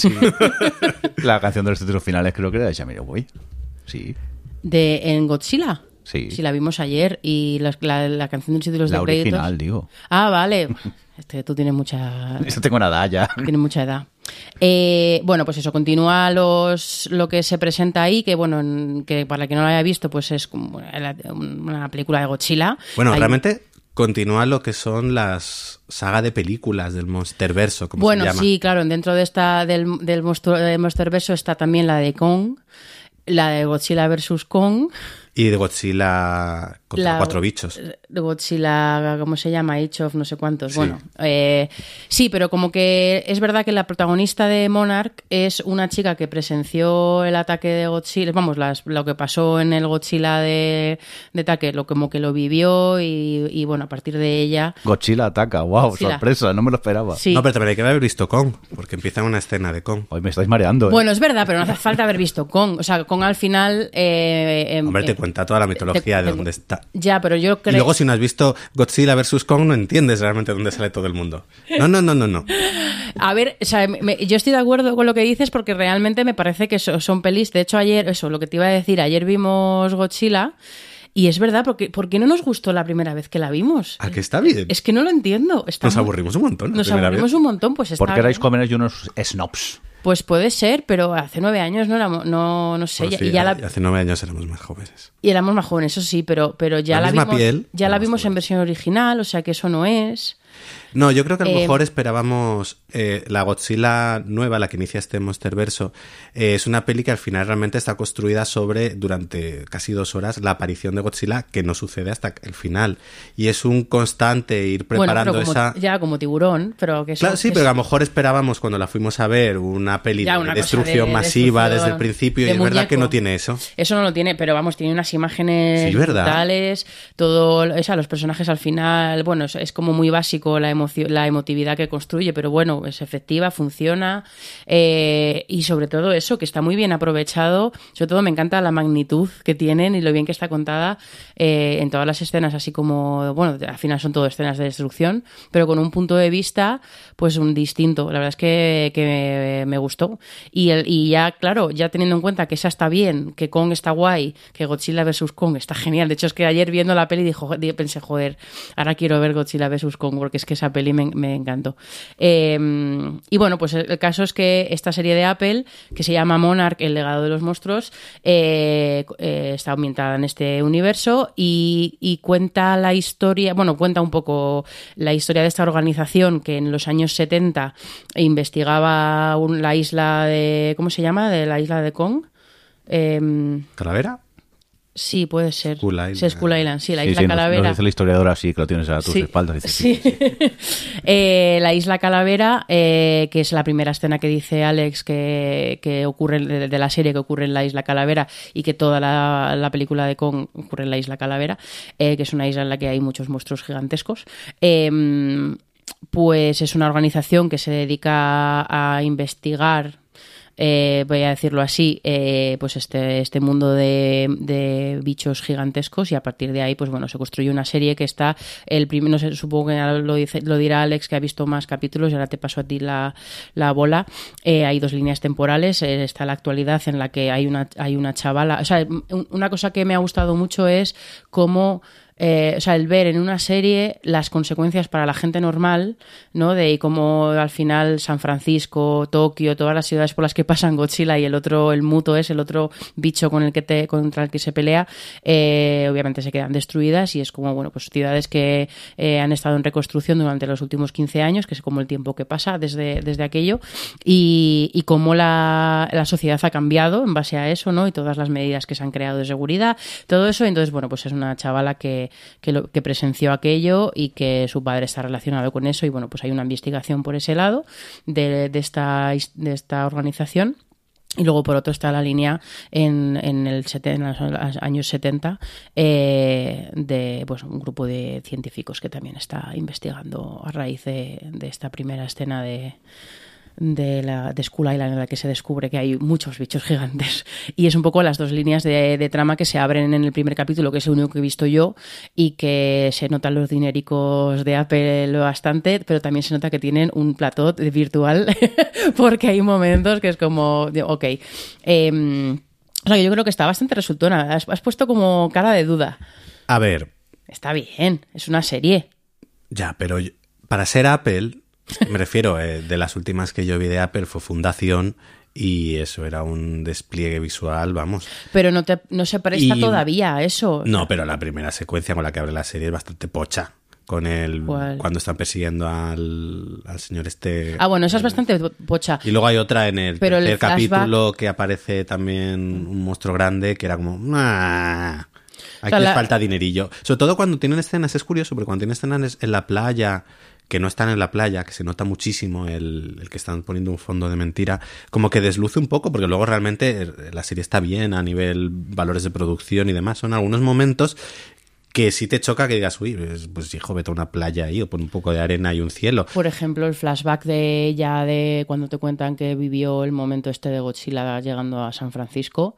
La canción de los títulos finales creo que era de Jamiroquai. Sí. De, ¿En Godzilla? Sí. Sí, la vimos ayer y la, la- la canción de los títulos La de créditos. original, digo. Ah, vale. Este, tú tienes mucha, Yo tengo nada ya. tienes mucha edad. Eh, bueno, pues eso, continúa los, lo que se presenta ahí, que bueno, en- que para el que no lo haya visto, pues es como una película de Godzilla. Bueno, Hay- realmente continúa lo que son las saga de películas del Monsterverso, como Bueno, se llama. sí, claro, dentro de esta del, del monstruo de Monsterverso está también la de Kong, la de Godzilla vs. Kong. Y de Godzilla contra La- cuatro bichos. Godzilla, ¿cómo se llama? Age of no sé cuántos. Bueno, eh, sí, pero como que es verdad que la protagonista de Monarch es una chica que presenció el ataque de Godzilla, vamos, las, lo que pasó en el Godzilla de, de ataque, lo como que lo vivió y, y, bueno, a partir de ella... Godzilla ataca, wow, Godzilla. sorpresa, no me lo esperaba. Sí. No, pero también hay que haber visto Kong, porque empieza una escena de Kong. Hoy me estáis mareando. ¿eh? Bueno, es verdad, pero no hace falta haber visto Kong. O sea, Kong al final... eh, em, Hombre, te eh, cuenta toda la mitología te- de dónde está. Ya, pero yo Y creo... luego si no has visto Godzilla vs. Kong no entiendes realmente dónde sale todo el mundo. No, no, no, no, no. A ver, o sea, me- yo estoy de acuerdo con lo que dices porque realmente me parece que so- son pelis. De hecho, ayer, eso, lo que te iba a decir, ayer vimos Godzilla y es verdad, porque ¿por qué no nos gustó la primera vez que la vimos? ¿A que está bien? Es que no lo entiendo. Está Nos muy- aburrimos un montón. Nos aburrimos vez. un montón, pues está Porque erais jóvenes y unos snobs. Pues puede ser, pero hace nueve años no éramos, no, no sé, Bueno, ya- sí, y ya la, Hace nueve años éramos más jóvenes. y éramos más jóvenes, eso sí, pero, pero ya La vimos, piel, ya la vimos en versión original, o sea que eso no es. No, yo creo que a lo Eh, mejor esperábamos eh, la Godzilla nueva, la que inicia este Monsterverso. eh, es una peli que al final realmente está construida sobre, durante casi dos horas, la aparición de Godzilla que no sucede hasta el final. Y es un constante ir preparando bueno, pero como, esa... ya como tiburón, pero que eso- Claro, sí, que pero a lo mejor esperábamos cuando la fuimos a ver una peli Ya, de una destrucción de masiva destrucción, desde el principio y es verdad que no tiene eso. Eso no lo tiene, pero vamos, tiene unas imágenes Sí, todo, o sea, los personajes al final, bueno, es, es como muy básico la, emocio- la emotividad que construye, pero bueno, es efectiva, funciona, eh, y sobre todo eso, que está muy bien aprovechado, sobre todo me encanta la magnitud que tienen y lo bien que está contada eh, en todas las escenas, así como, bueno, al final son todo escenas de destrucción, pero con un punto de vista, pues un distinto, la verdad es que, que me gustó, y, el, y ya, claro, ya teniendo en cuenta que esa está bien, que Kong está guay, que Godzilla vs. Kong está genial. De hecho, es que ayer viendo la peli dijo, di- pensé, joder, ahora quiero ver Godzilla vs. Kong porque es que esa peli me, encantó. Eh, y bueno, pues el, el caso es que esta serie de Apple, que se llama Monarch, el legado de los monstruos, eh, eh, está ambientada en este universo y, y cuenta la historia, bueno, cuenta un poco la historia de esta organización que en los años 70 investigaba un- la isla de, ¿cómo se llama? De la isla de Kong. Em, ¿Calavera? Sí, puede ser. Skull Island. Sí, Skull Island, sí, la Sí, isla sí, Calavera. Nos, dice la historiadora así, que lo tienes a tus Sí, espaldas. Dice, sí. Eh, la isla Calavera, eh, que es la primera escena que dice Alex que, que ocurre de, de la serie que ocurre en la isla Calavera y que toda la, la película de Kong ocurre en la isla Calavera, eh, que es una isla en la que hay muchos monstruos gigantescos. Eh, pues es una organización que se dedica a investigar eh, voy a decirlo así, eh, pues este, este mundo de, bichos gigantescos y a partir de ahí, pues bueno, se construye una serie que está, el primero, no sé, supongo que lo, dice, lo dirá Alex que ha visto más capítulos y ahora te paso a ti la, la bola. Eh, hay dos líneas temporales, está la actualidad en la que hay una, hay una chavala, o sea, un- una cosa que me ha gustado mucho es cómo eh, o sea, el ver en una serie las consecuencias para la gente normal, ¿no? De cómo al final San Francisco, Tokio, todas las ciudades por las que pasan Godzilla y el otro, el Muto es el otro bicho con el que te, contra el que se pelea, eh, obviamente se quedan destruidas y es como, bueno, pues ciudades que eh, han estado en reconstrucción durante los últimos 15 años, que es como el tiempo que pasa desde, desde aquello, y, y cómo la, la sociedad ha cambiado en base a eso, ¿no? Y todas las medidas que se han creado de seguridad, todo eso. Entonces, bueno, pues es una chavala que, que, presenció aquello y que su padre está relacionado con eso. Y bueno, pues hay una investigación por ese lado de, esta, de esta organización. Y luego, por otro, está la línea en, en, el en los años 70 eh, de pues, un grupo de científicos que también está investigando a raíz de, de esta primera escena de, de la de Skull Island en la que se descubre que hay muchos bichos gigantes. Y es un poco las dos líneas de, de trama que se abren en el primer capítulo que es el único que he visto yo y que se notan los dinericos de Apple bastante pero también se nota que tienen un plató virtual porque hay momentos que es como ok em, o sea yo creo que está bastante resultona. Has, has puesto como cara de duda. A ver, está bien es una serie. Ya, pero para ser Apple, me refiero, eh, de las últimas que yo vi de Apple fue Fundación y eso era un despliegue visual, vamos. pero no, te, no se presta Y- todavía a eso No, pero la primera secuencia con la que abre la serie es bastante pocha. Con el. ¿Cuál? Cuando están persiguiendo al, al señor este. ah bueno esa es bastante pocha Y luego hay otra en el Pero tercer capítulo que aparece también un monstruo grande que era como. "Ah". Aquí sea, les la- falta dinerillo. Sobre todo cuando tienen escenas, es curioso, porque cuando tienen escenas en la playa, que no están en la playa, que se nota muchísimo el, el que están poniendo un fondo de mentira, como que desluce un poco, porque luego realmente eh, la serie está bien a nivel valores de producción y demás. Son algunos momentos que sí te choca que digas, uy, pues, pues hijo, vete a una playa ahí o pon un poco de arena y un cielo. Por ejemplo, el flashback de ella de cuando te cuentan que vivió el momento este de Godzilla llegando a San Francisco.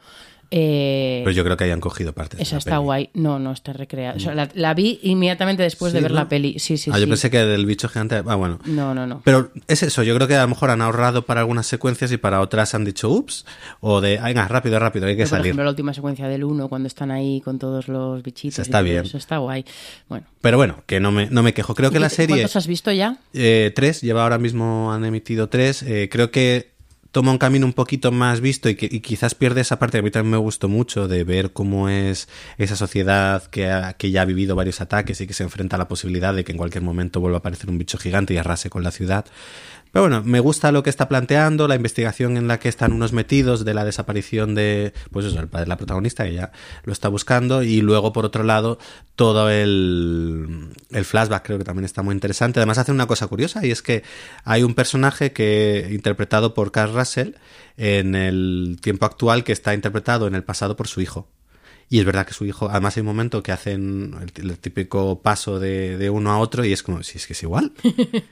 Eh, Pero yo creo que hayan cogido partes. esa está peli. guay. No, no está recreada. O sea, la, la vi inmediatamente después de ver ¿no? la peli. Sí, sí, ah, sí. yo pensé que del bicho gigante. Ah, bueno. No, no, no. Pero es eso, yo creo que a lo mejor han ahorrado para algunas secuencias y para otras han dicho ups, o de, venga, rápido, rápido, hay que Pero, por salir. ejemplo, la última secuencia del 1, cuando están ahí con todos los bichitos. Está bien. Eso está guay. Bueno. Pero bueno, que no me, no me quejo. Creo que la serie... ¿Cuántos has visto ya? Eh, tres, lleva ahora mismo, han emitido tres. Eh, creo que toma un camino un poquito más visto y, que, y quizás pierde esa parte que a mí también me gustó mucho de ver cómo es esa sociedad que, ha- que ya ha vivido varios ataques y que se enfrenta a la posibilidad de que en cualquier momento vuelva a aparecer un bicho gigante y arrase con la ciudad. Pero bueno, me gusta lo que está planteando, la investigación en la que están unos metidos de la desaparición de, pues eso, el padre de la protagonista, que ya lo está buscando, y luego, por otro lado, todo el, el flashback creo que también está muy interesante. Además, hace una cosa curiosa, y es que hay un personaje que, interpretado por Carl Russell, en el tiempo actual, que está interpretado en el pasado por su hijo. Y es verdad que su hijo, además hay un momento que hacen el, el típico paso de, de uno a otro y es como, si es que es igual.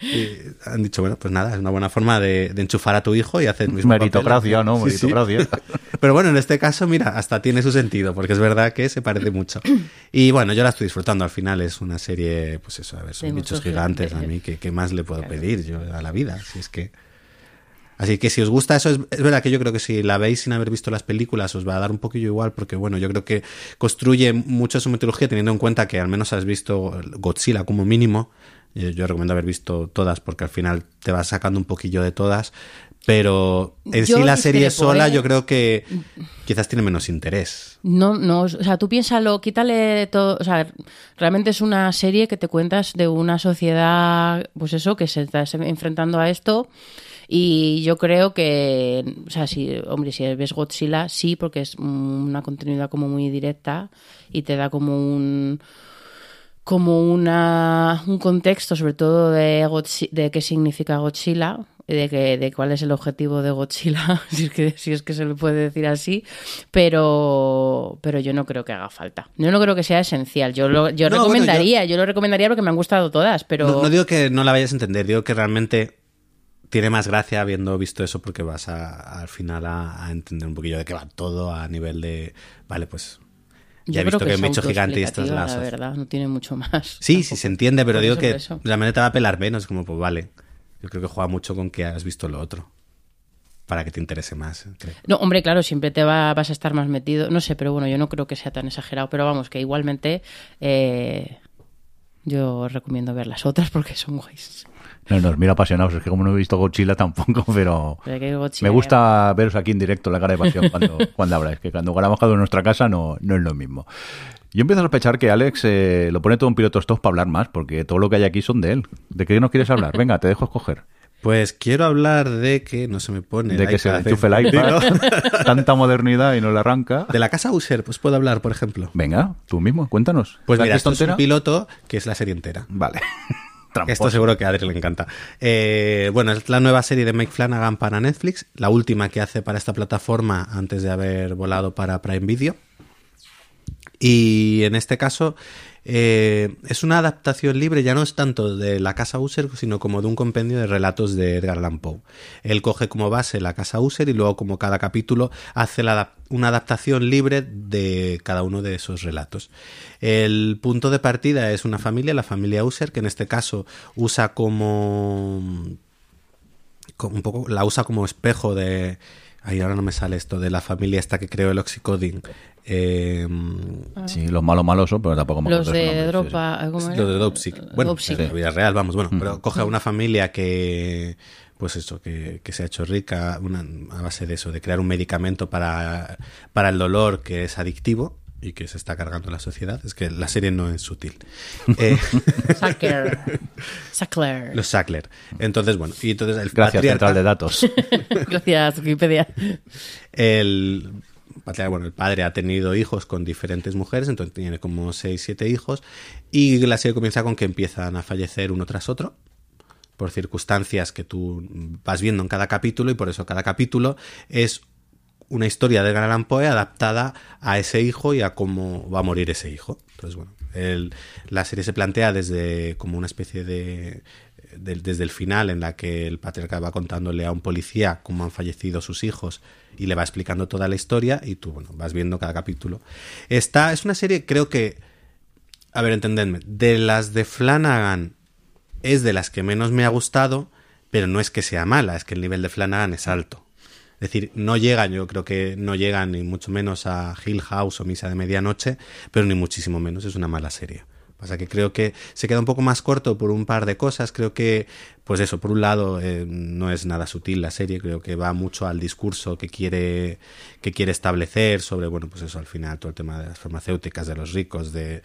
Y han dicho, bueno, pues nada, es una buena forma de, de enchufar a tu hijo y hacer el mismo Meritocracia, papel. ¿no? Sí, sí. Meritocracia. Pero bueno, en este caso, mira, hasta tiene su sentido, porque es verdad que se parece mucho. Y bueno, yo la estoy disfrutando. Al final es una serie, pues eso, a ver, son De bichos muchos gigantes. A mí, ¿qué, qué más le puedo Claro. pedir yo a la vida? Si es que. Así que si os gusta eso, es, es verdad que yo creo que si la veis sin haber visto las películas os va a dar un poquillo igual, porque bueno, yo creo que construye mucho su mitología teniendo en cuenta que al menos has visto Godzilla como mínimo. Yo, yo recomiendo haber visto todas porque al final te vas sacando un poquillo de todas. Pero en Yo sí la serie sola ¿eh? yo creo que quizás tiene menos interés. No, no, o sea, tú piénsalo, quítale todo, o sea, realmente es una serie que te cuentas de una sociedad, pues eso, que se está enfrentando a esto y yo creo que, o sea, si, hombre, si ves Godzilla, sí, porque es una continuidad como muy directa y te da como un como una, un contexto sobre todo de, de qué significa Godzilla, de, que, de cuál es el objetivo de Godzilla, si es, que, si es que se le puede decir así, pero, pero yo no creo que haga falta. Yo no creo que sea esencial. Yo lo yo No, bueno, recomendaría, yo... lo recomendaría porque me han gustado todas, pero... No, no digo que no la vayas a entender, digo que realmente tiene más gracia habiendo visto eso porque vas a, al final a, a entender un poquillo de qué va todo a nivel de, vale, pues ya he creo visto que, es hay un bicho gigante y esta es la la verdad, no tiene mucho más. Sí, sí se entiende, pero digo que eso. realmente te va a pelar menos, como pues vale. Yo creo que juega mucho con que has visto lo otro. Para que te interese más, creo. No, hombre, claro, siempre te va, vas a estar más metido. No sé, pero bueno, yo no creo que sea tan exagerado. Pero vamos, que igualmente eh, yo recomiendo ver las otras porque son guays. No, nos mira apasionados. Es que como no he visto Godzilla tampoco, pero... Pero Godzilla- Me gusta veros aquí en directo la cara de pasión cuando, cuando habláis, que cuando grabamos cada uno en nuestra casa no, no es lo mismo. Yo empiezo a sospechar que Alex eh, lo pone todo en piloto stop para hablar más, porque todo lo que hay aquí son de él. ¿De qué nos quieres hablar? Venga, te dejo escoger. Pues quiero hablar de que no se me pone. De el que se enchufe el iPad, tanta modernidad y no le arranca. De la casa User, pues puedo hablar, por ejemplo. Venga, tú mismo, cuéntanos. Pues ¿La mira, esto es un piloto que es la serie entera. Vale. Esto seguro que a Adri le encanta. Eh, bueno, es la nueva serie de Mike Flanagan para Netflix, la última que hace para esta plataforma antes de haber volado para Prime Video. Y en este caso eh, es una adaptación libre, ya no es tanto de la Casa User, sino como de un compendio de relatos de Edgar Allan Poe. Él coge como base la Casa User y luego como cada capítulo hace una adaptación libre de cada uno de esos relatos. El punto de partida es una familia, la familia User, que en este caso usa como un poco la usa como espejo de ay ahora no me sale esto de la familia esta que creó el oxycoding eh, Sí, los malos malos son, pero tampoco me Los de sí, sí. Dropa, ¿cómo era? lo de Dopsic bueno Dopsic. en la vida real vamos bueno pero coge a una familia que pues eso que, que se ha hecho rica una, a base de eso de crear un medicamento para para el dolor que es adictivo y que se está cargando la sociedad es que la serie no es sutil eh, Sackler. Sackler. los Sackler entonces bueno y entonces el Gracias, patriarca- central de datos. Gracias, Wikipedia. el bueno, el padre ha tenido hijos con diferentes mujeres, entonces tiene como 6, 7 hijos, y la serie comienza con que empiezan a fallecer uno tras otro, por circunstancias que tú vas viendo en cada capítulo, y por eso cada capítulo es una historia de Gran Poe adaptada a ese hijo y a cómo va a morir ese hijo. Entonces, bueno, la serie se plantea desde como una especie de, de- desde el final en la que el patriarca va contándole a un policía cómo han fallecido sus hijos y le va explicando toda la historia y tú, bueno, vas viendo cada capítulo. Esta es una serie, creo que, a ver, entendedme, de las de Flanagan es de las que menos me ha gustado, pero no es que sea mala, es que el nivel de Flanagan es alto. Es decir, no llegan, yo creo que no llegan ni mucho menos a Hill House o Misa de Medianoche, pero ni muchísimo menos, es una mala serie. Pasa que creo que se queda un poco más corto por un par de cosas. Creo que, pues eso, por un lado, eh, no es nada sutil la serie. Creo que va mucho al discurso que quiere, que quiere establecer sobre, bueno, pues eso, al final, todo el tema de las farmacéuticas, de los ricos, de,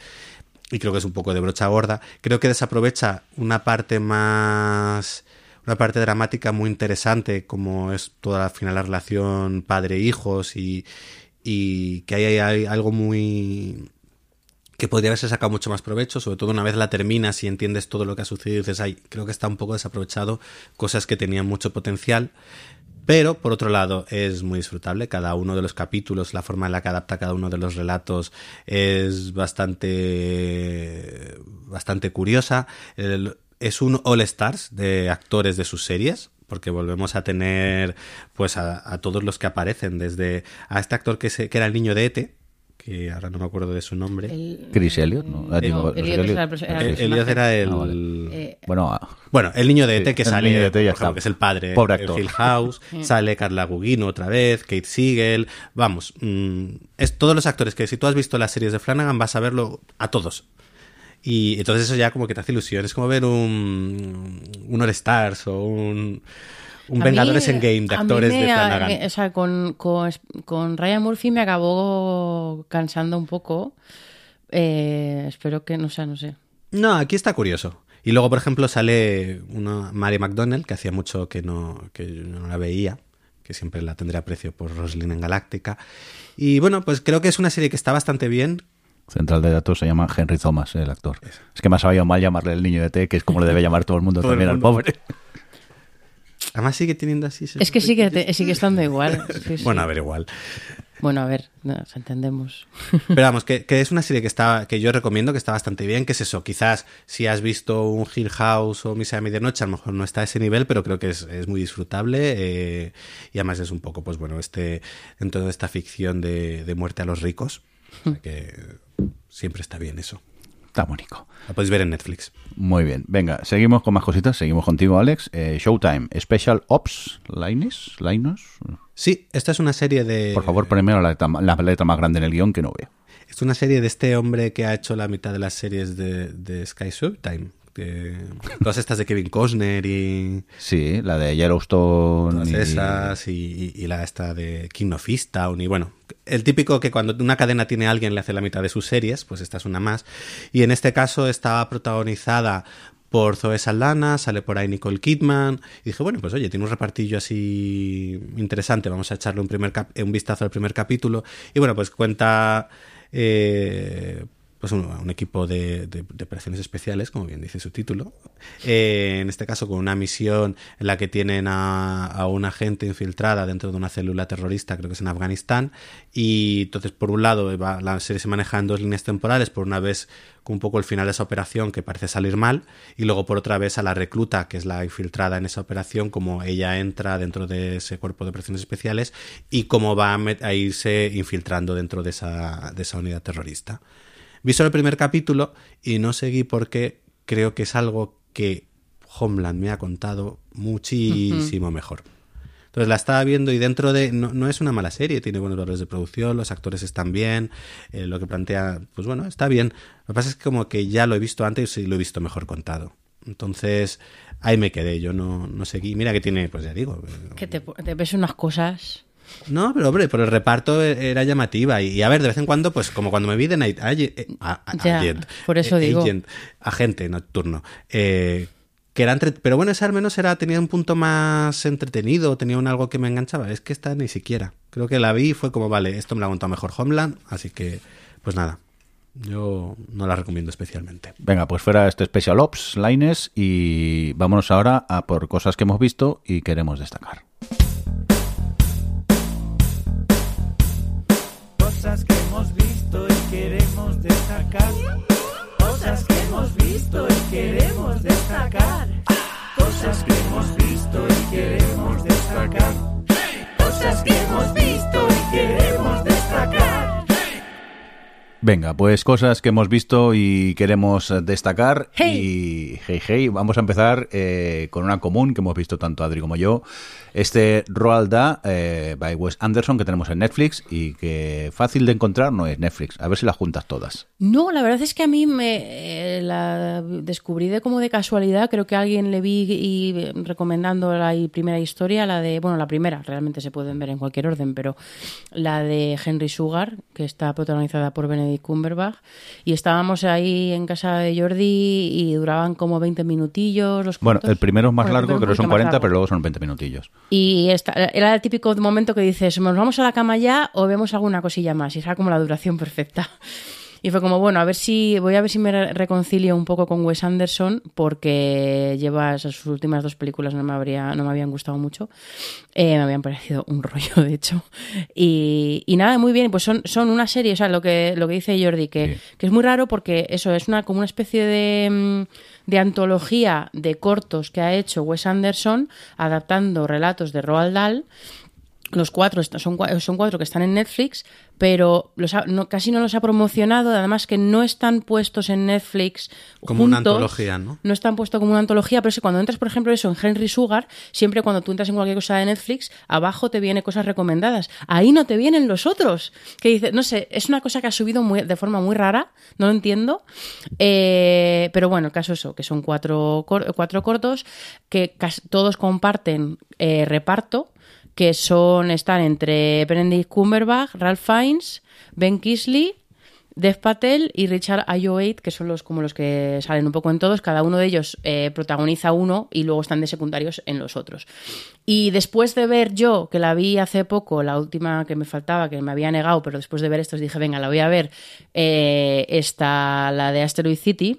y creo que es un poco de brocha gorda. Creo que desaprovecha una parte más una parte dramática muy interesante como es toda al final la relación padre-hijos y, y que hay, hay algo muy que podría haberse sacado mucho más provecho, sobre todo una vez la terminas y entiendes todo lo que ha sucedido y dices, ay, creo que está un poco desaprovechado cosas que tenían mucho potencial. Pero, por otro lado, es muy disfrutable. Cada uno de los capítulos, la forma en la que adapta cada uno de los relatos es bastante, bastante curiosa. Es un All Stars de actores de sus series. Porque volvemos a tener pues a, a todos los que aparecen, desde a este actor que, se, que era el niño de Ete, que ahora no me acuerdo de su nombre. El- Chris Elliot, ¿no? Ah, digo, Elliot Elliot. era el el El- personaje. Elliot era el, Ah, vale. Eh, Bueno, ah, bueno, el niño de ET que el sale, niño de ET ya por está. ejemplo, que es el padre Pobre actor. Hill House, sale Carla Gugino otra vez, Kate Siegel, vamos, mm, es todos los actores que si tú has visto las series de Flanagan vas a verlo a todos. Y entonces eso ya como que te hace ilusión, es como ver un, un All Stars o un, un a Vengadores mí- Endgame de a mí actores me de Flanagan. o sea, con, con, con Ryan Murphy me acabó cansando un poco. Eh, espero que, no sé, no sé. No, aquí está curioso. Y luego, por ejemplo, sale una Mary McDonnell, que hacía mucho que no, que yo no la veía, que siempre la tendré aprecio por Roslyn en Galáctica. Y bueno, pues creo que es una serie que está bastante bien. Central de datos se llama Henry Thomas, el actor. Es que me ha sabido mal llamarle el niño de T, que es como le debe llamar todo el mundo Todo el también mundo. al pobre. Además sigue teniendo así... Es que sigue, te- sigue estando igual. Sí, sí. Bueno, a ver, igual. Bueno, a ver, nos entendemos. Pero vamos, que, que es una serie que está que yo recomiendo, que está bastante bien, que es eso, quizás si has visto un Hill House o Misa de Medianoche, a lo mejor no está a ese nivel, pero creo que es, es muy disfrutable eh, y además es un poco, pues bueno, este dentro de esta ficción de, de muerte a los ricos, o sea que siempre está bien eso. Está bonito. La podéis ver en Netflix. Muy bien. Venga, seguimos con más cositas. Seguimos contigo, Alex. Eh, Showtime, Special Ops, Linus, Linus. Sí, esta es una serie de... Por favor, primero la letra, la letra más grande en el guion que no veo. Es una serie de este hombre que ha hecho la mitad de las series de, de Sky Showtime. Que, todas estas de Kevin Costner y... Sí, la de Yellowstone. Todas y- esas y, y- y la esta de King of Easttown y bueno, el típico que cuando una cadena tiene a alguien le hace la mitad de sus series, pues esta es una más. Y en este caso estaba protagonizada por Zoe Saldana, sale por ahí Nicole Kidman y dije, bueno, pues oye, tiene un repartillo así interesante, vamos a echarle un, primer cap- un vistazo al primer capítulo y bueno, pues cuenta... eh, pues un, equipo de, de- operaciones especiales, como bien dice su título. Eh, en este caso, con una misión en la que tienen a, a una gente infiltrada dentro de una célula terrorista, creo que es en Afganistán. Y entonces, por un lado, la serie se maneja en dos líneas temporales. Por una vez, con un poco el final de esa operación que parece salir mal. Y luego, por otra vez, a la recluta, que es la infiltrada en esa operación, como ella entra dentro de ese cuerpo de operaciones especiales y cómo va a, a irse infiltrando dentro de esa, de esa unidad terrorista. Vi solo el primer capítulo y no seguí porque creo que es algo que Homeland me ha contado muchísimo mejor. Entonces la estaba viendo y dentro de... No, no es una mala serie, tiene buenos valores de producción, los actores están bien, eh, lo que plantea, pues bueno, está bien. Lo que pasa es que como que ya lo he visto antes y lo he visto mejor contado. Entonces ahí me quedé, yo no, no seguí. Mira que tiene, pues ya digo... eh, Que te, te ves unas cosas. No, pero hombre, por el reparto e- era llamativa. Y, y a ver, de vez en cuando, pues como cuando me vi de Night Ag- eh, a- a- Ya, Agent, por eso eh, digo. Agent, agente nocturno. eh, que era entre... Pero bueno, ese al menos era, tenía un punto más entretenido, tenía un algo que me enganchaba. Es que esta ni siquiera. Creo que la vi y fue como, vale, esto me lo ha contado mejor Homeland, así que, pues nada. Yo no la recomiendo especialmente. Venga, pues fuera este Special Ops, Lines, y vámonos ahora a por cosas que hemos visto y queremos destacar. Cosas que hemos visto y queremos destacar. Cosas que hemos visto y queremos destacar. Cosas que hemos visto y queremos destacar. Cosas que hemos visto y queremos destacar. Venga, pues cosas que hemos visto y queremos destacar. Hey. Y hey, hey, vamos a empezar eh, con una común que hemos visto tanto Adri como yo. Este Roald Dahl eh, by Wes Anderson que tenemos en Netflix y que fácil de encontrar no es Netflix. A ver si las juntas todas. No, la verdad es que a mí me eh, la descubrí de como de casualidad. Creo que alguien le vi y recomendando la primera historia, la de, bueno, la primera, realmente se pueden ver en cualquier orden, pero la de Henry Sugar, que está protagonizada por Benedict Cumberbatch. Y estábamos ahí en casa de Jordi y duraban como 20 minutillos. Los Bueno, el primero es más Bueno, largo, creo son poquito más 40, largo. pero luego son 20 minutillos. Y esta- era el típico momento que dices, ¿nos vamos a la cama ya o vemos alguna cosilla más? Y era como la duración perfecta. Y fue como, bueno, a ver si, voy a ver si me re- reconcilio un poco con Wes Anderson, porque lleva esas sus últimas dos películas no me habría, no me habían gustado mucho. Eh, me habían parecido un rollo, de hecho. Y, y nada, muy bien, pues son, son una serie, o sea, lo que, lo que dice Jordi, que, Sí. que es muy raro porque eso es una, como una especie de, mm, de antología de cortos que ha hecho Wes Anderson adaptando relatos de Roald Dahl. Los cuatro son, cua- son cuatro que están en Netflix, pero los ha- no- casi no los ha promocionado. Además que no están puestos en Netflix Como una antología, ¿no? No están puestos como una antología, pero es que cuando entras, por ejemplo, eso en Henry Sugar, siempre cuando tú entras en cualquier cosa de Netflix, abajo te viene cosas recomendadas. Ahí no te vienen los otros. Que dice, no sé, es una cosa que ha subido muy, de forma muy rara, no lo entiendo. Eh, pero bueno, el caso es eso, que son cuatro, cuatro cortos que todos comparten eh, reparto que son están entre Benedict Cumberbatch, Ralph Fiennes, Ben Kingsley, Dev Patel y Richard Ayoade, que son los como los que salen un poco en todos. Cada uno de ellos eh, protagoniza uno y luego están de secundarios en los otros. Y después de ver yo, que la vi hace poco, la última que me faltaba, que me había negado, pero después de ver estos dije, venga, la voy a ver, eh, esta, la de Asteroid City,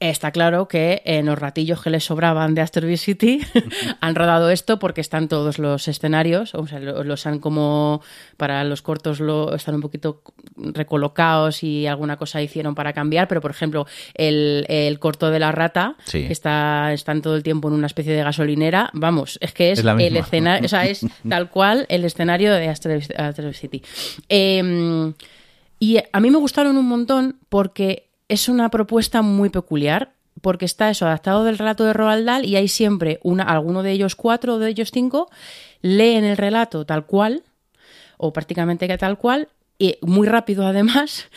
Está claro que en los ratillos que les sobraban de Asteroid City han rodado esto porque están todos los escenarios, o sea, lo- los han como para los cortos lo están un poquito recolocados y alguna cosa hicieron para cambiar, pero por ejemplo el, el corto de la rata Sí. que está están todo el tiempo en una especie de gasolinera, vamos, es que es, el escenario, o sea, es tal cual el escenario de Asteroid City. Em, y a mí me gustaron un montón porque es una propuesta muy peculiar. Porque está eso, adaptado del relato de Roald Dahl y hay siempre una, alguno de ellos cuatro o de ellos cinco leen el relato tal cual, o prácticamente que tal cual, y muy rápido además,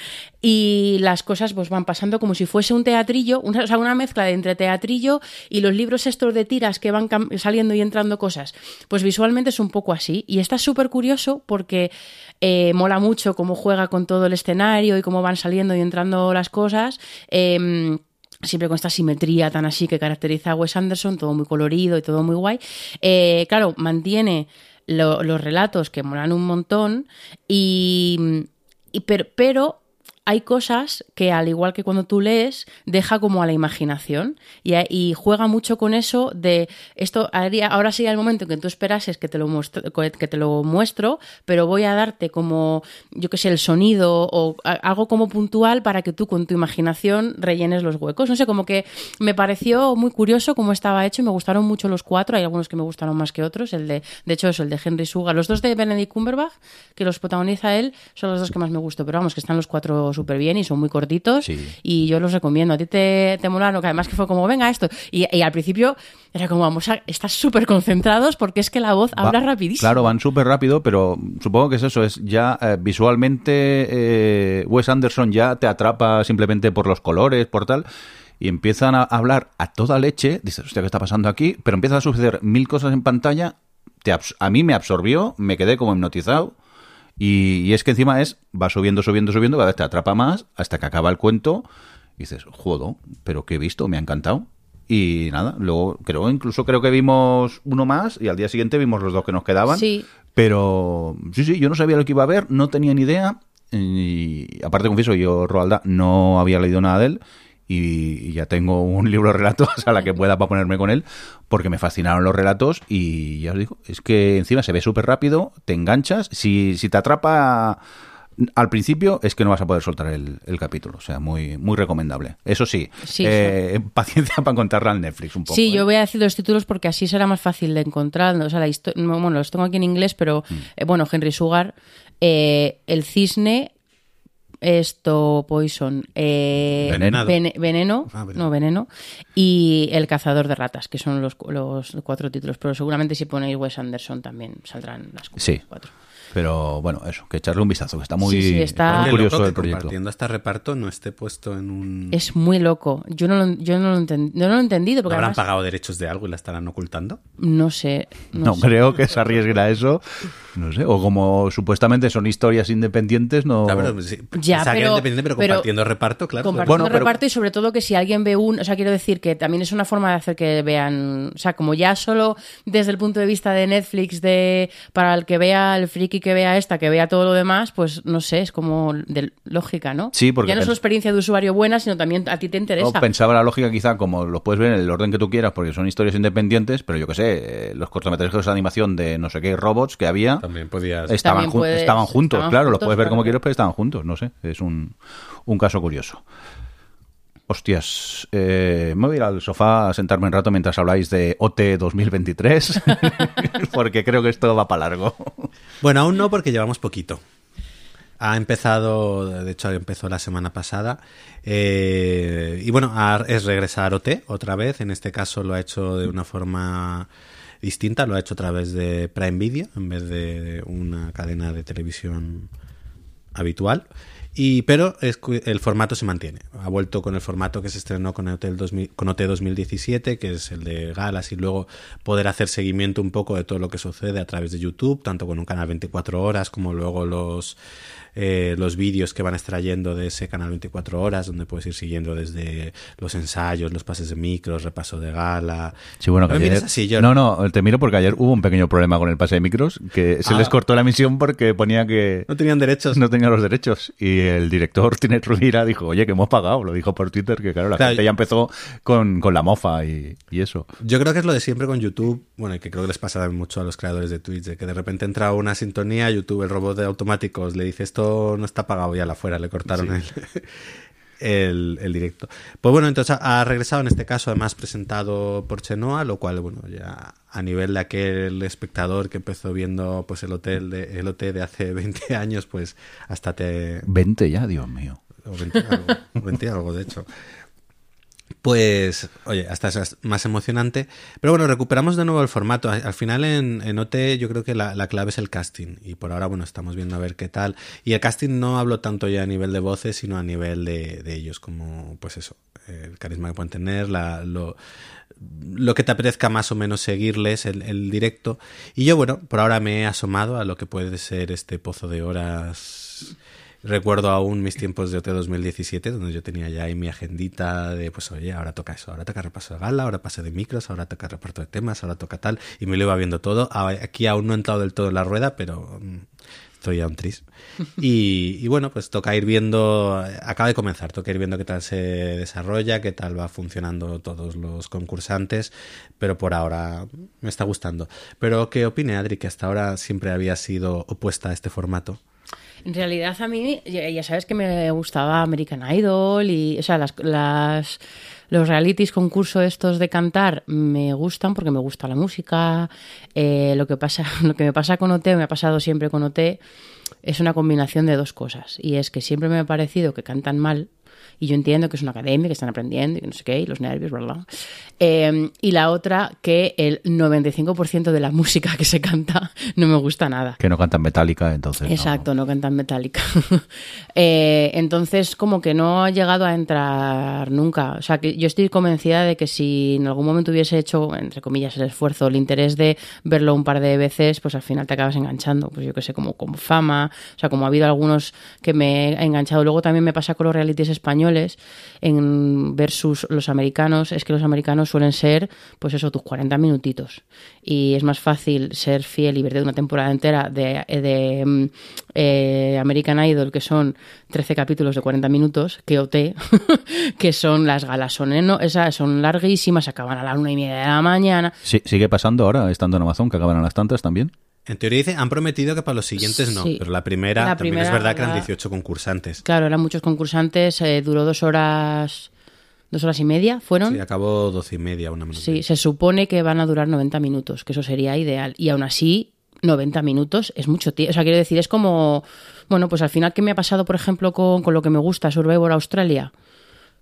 y las cosas pues van pasando como si fuese un teatrillo, una, o sea, una mezcla de entre teatrillo y los libros estos de tiras que van saliendo y entrando cosas. Pues visualmente es un poco así, y está súper curioso porque eh, mola mucho cómo juega con todo el escenario y cómo van saliendo y entrando las cosas. Em, siempre con esta simetría tan así que caracteriza a Wes Anderson, todo muy colorido y todo muy guay. Eh, claro, mantiene lo- los relatos que molan un montón y, y pero, pero hay cosas que, al igual que cuando tú lees, deja como a la imaginación y, y juega mucho con eso de esto haría, ahora sería el momento en que tú esperases que te lo muestro, que te lo muestro, pero voy a darte como, yo que sé, el sonido o algo como puntual para que tú con tu imaginación rellenes los huecos. No sé, como que me pareció muy curioso cómo estaba hecho y me gustaron mucho los cuatro. Hay algunos que me gustaron más que otros. El de, de hecho, eso, el de Henry Sugar. Los dos de Benedict Cumberbatch, que los protagoniza él, son los dos que más me gustó. Pero vamos, que están los cuatro súper bien y son muy cortitos. Sí. Y yo los recomiendo. A ti te, te molaron, que además que fue como, venga esto. Y, y al principio era como, vamos a, estás súper concentrados porque es que la voz Va- habla rapidísimo. Claro, van súper rápido, pero supongo que es eso, es ya eh, visualmente eh, Wes Anderson ya te atrapa simplemente por los colores, por tal, y empiezan a hablar a toda leche, dices, hostia, ¿qué está pasando aquí? Pero empiezan a suceder mil cosas en pantalla, te a mí me absorbió, me quedé como hipnotizado, y, y es que encima es, va subiendo, subiendo, subiendo, cada vez te atrapa más, hasta que acaba el cuento, y dices, jodo, pero ¿qué he visto? Me ha encantado. Y nada, luego creo, incluso creo que vimos uno más y al día siguiente vimos los dos que nos quedaban. Sí. Pero sí, sí, yo no sabía lo que iba a ver, no tenía ni idea. Y aparte, confieso, yo, Roalda, no había leído nada de él. Y, y ya tengo un libro de relatos a la que pueda para ponerme con él, porque me fascinaron los relatos. Y ya os digo, es que encima se ve súper rápido, te enganchas. Si, si te atrapa al principio, es que no vas a poder soltar el, el capítulo. O sea, muy, muy recomendable. Eso sí, Sí, eh, paciencia para encontrarla en Netflix un poco. Sí, ¿eh? yo voy a decir los títulos porque así será más fácil de encontrar. O sea, la bueno, los tengo aquí en inglés, pero Mm. eh, bueno, Henry Sugar, eh, El Cisne, esto, Poison, eh, Venenado. Vene- veneno, Ah, veneno. no, Veneno, y El Cazador de Ratas, que son los, cu- los cuatro títulos. Pero seguramente si ponéis Wes Anderson también saldrán las Sí. cuatro. Pero bueno, eso, que echarle un vistazo, que está muy, Sí, sí, está- muy curioso loco que el proyecto. compartiendo hasta reparto no esté puesto en un... Es muy loco. Yo no lo, yo no lo, enten- yo no lo he entendido ¿No porque habrán además, pagado derechos de algo y la estarán ocultando? no sé. No, No sé. creo que se arriesguen a eso. No sé, o como supuestamente son historias independientes, no. Ah, pero sí, Ya, pero- independiente, pero, pero- compartiendo reparto, claro. Compartiendo Bueno, pero- reparto y sobre todo que si alguien ve un, o sea, quiero decir que también es una forma de hacer que vean, o sea, como ya solo desde el punto de vista de Netflix de para el que vea el friki que vea esta, que vea todo lo demás, pues no sé, es como de lógica, ¿no? Sí, porque ya no es una experiencia de usuario buena, sino también a ti te interesa. O pensaba la lógica quizá como los puedes ver en el orden que tú quieras porque son historias independientes, pero yo que sé, eh, los cortometrajes de animación de no sé qué robots que había También podías... estaban, También puedes- estaban juntos, estaban claro, juntos, puedes ver como claro. quieras, pero estaban juntos, no sé, es un, un caso curioso. Hostias, eh, me voy a ir al sofá a sentarme un rato mientras habláis de OT 2023, porque creo que esto va para largo. Bueno, aún no porque llevamos poquito. Ha empezado, de hecho empezó la semana pasada. eh, y bueno, es regresar OT otra vez. En este caso lo ha hecho de una forma distinta, lo ha hecho a través de Prime Video en vez de una cadena de televisión habitual. Y, pero es el formato se mantiene. Ha vuelto con el formato que se estrenó con OT, el 2000 con OT 2017, que es el de galas, y luego poder hacer seguimiento un poco de todo lo que sucede a través de YouTube, tanto con un canal 24 horas como luego los, eh, los vídeos que van extrayendo de ese canal 24 horas, donde puedes ir siguiendo desde los ensayos, los pases de micros, repaso de gala. Sí, bueno, que No ayer- así. No, no, te miro porque ayer hubo un pequeño problema con el pase de micros, que se Ah. les cortó la emisión porque ponía que No tenían derechos. no tenía los derechos. Y el director, Tinet Rubira, dijo, oye, que hemos pagado. Lo dijo por Twitter, que claro, la Claro, gente ya empezó con, con la mofa y, y eso. Yo creo que es lo de siempre con YouTube, bueno, y que creo que les pasa también mucho a los creadores de Twitch, de que de repente entra una sintonía, YouTube, el robot de automáticos, le dice esto no está pagado ya la fuera, le cortaron el, el, el directo. Pues bueno, entonces ha regresado en este caso, además presentado por Chenoa, lo cual, bueno, ya a nivel de aquel espectador que empezó viendo pues el hotel de, el hotel de hace 20 años, pues hasta te, 20 ya, Dios mío. o 20 y algo, 20 y algo, de hecho. Pues, oye, hasta es más emocionante. Pero bueno, recuperamos de nuevo el formato. Al al final en, en OT yo creo que la, la clave es el casting. Y por ahora, bueno, estamos viendo a ver qué tal. Y el casting no hablo tanto ya a nivel de voces, sino a nivel de, de ellos, como, pues eso, el carisma que pueden tener, la, lo, lo que te apetezca más o menos seguirles, el, el directo. Y yo, bueno, por ahora me he asomado a lo que puede ser este pozo de horas. Recuerdo aún mis tiempos de OT 2017, donde yo tenía ya ahí mi agendita de, pues oye, ahora toca eso, ahora toca repaso de gala, ahora pase de micros, ahora toca reparto de temas, ahora toca tal, y me lo iba viendo todo. Aquí aún no he entrado del todo en la rueda, pero mm, estoy aún triste. Y, y bueno, pues toca ir viendo, acaba de comenzar, toca ir viendo qué tal se desarrolla, qué tal va funcionando todos los concursantes, pero por ahora me está gustando. Pero ¿qué opine Adri, que hasta ahora siempre había sido opuesta a este formato? En realidad a mí, ya sabes que me gustaba American Idol y, o sea, las, las- los realities concurso estos de cantar me gustan porque me gusta la música. Eh, lo que pasa, lo que me pasa con OT, me ha pasado siempre con OT, es una combinación de dos cosas. Y es que siempre me ha parecido que cantan mal. Y yo entiendo que es una academia, que están aprendiendo y que no sé qué, y los nervios, bla, bla. Eh, y la otra, que el 95% de la música que se canta no me gusta nada. Que no cantan metálica, entonces. no. Exacto, no, cantan metálica. Eh, entonces, como que no ha llegado a entrar nunca. O sea, que yo estoy convencida de que si en algún momento hubiese hecho, entre comillas, el esfuerzo, el interés de verlo un par de veces, pues al final te acabas enganchando. Pues yo que sé, como con fama. O sea, como ha habido algunos que me he enganchado. Luego también me pasa con los realities españoles en versus los americanos es que los americanos suelen ser, pues eso, tus 40 minutitos. Y es más fácil ser fiel y ver de una temporada entera de, mm, eh, American Idol, que son 13 capítulos de 40 minutos, que OT, que son las galas. Son, esas son larguísimas, acaban a la una y media de la mañana. Sí, sigue pasando ahora, estando en Amazon, que acaban a las tantas también. En teoría dice, han prometido que para los siguientes no, Sí. pero la primera, La también es verdad que eran gala- 18 concursantes. Claro, eran muchos concursantes, eh, duró dos horas, dos horas y media, ¿fueron? Sí, acabó 12 y media, una menos. Sí, se supone que van a durar 90 minutos, que eso sería ideal. Y aún así, 90 minutos es mucho tiempo. O sea, quiero decir, es como. Bueno, pues al final, ¿qué me ha pasado, por ejemplo, con, con lo que me gusta, Survivor Australia?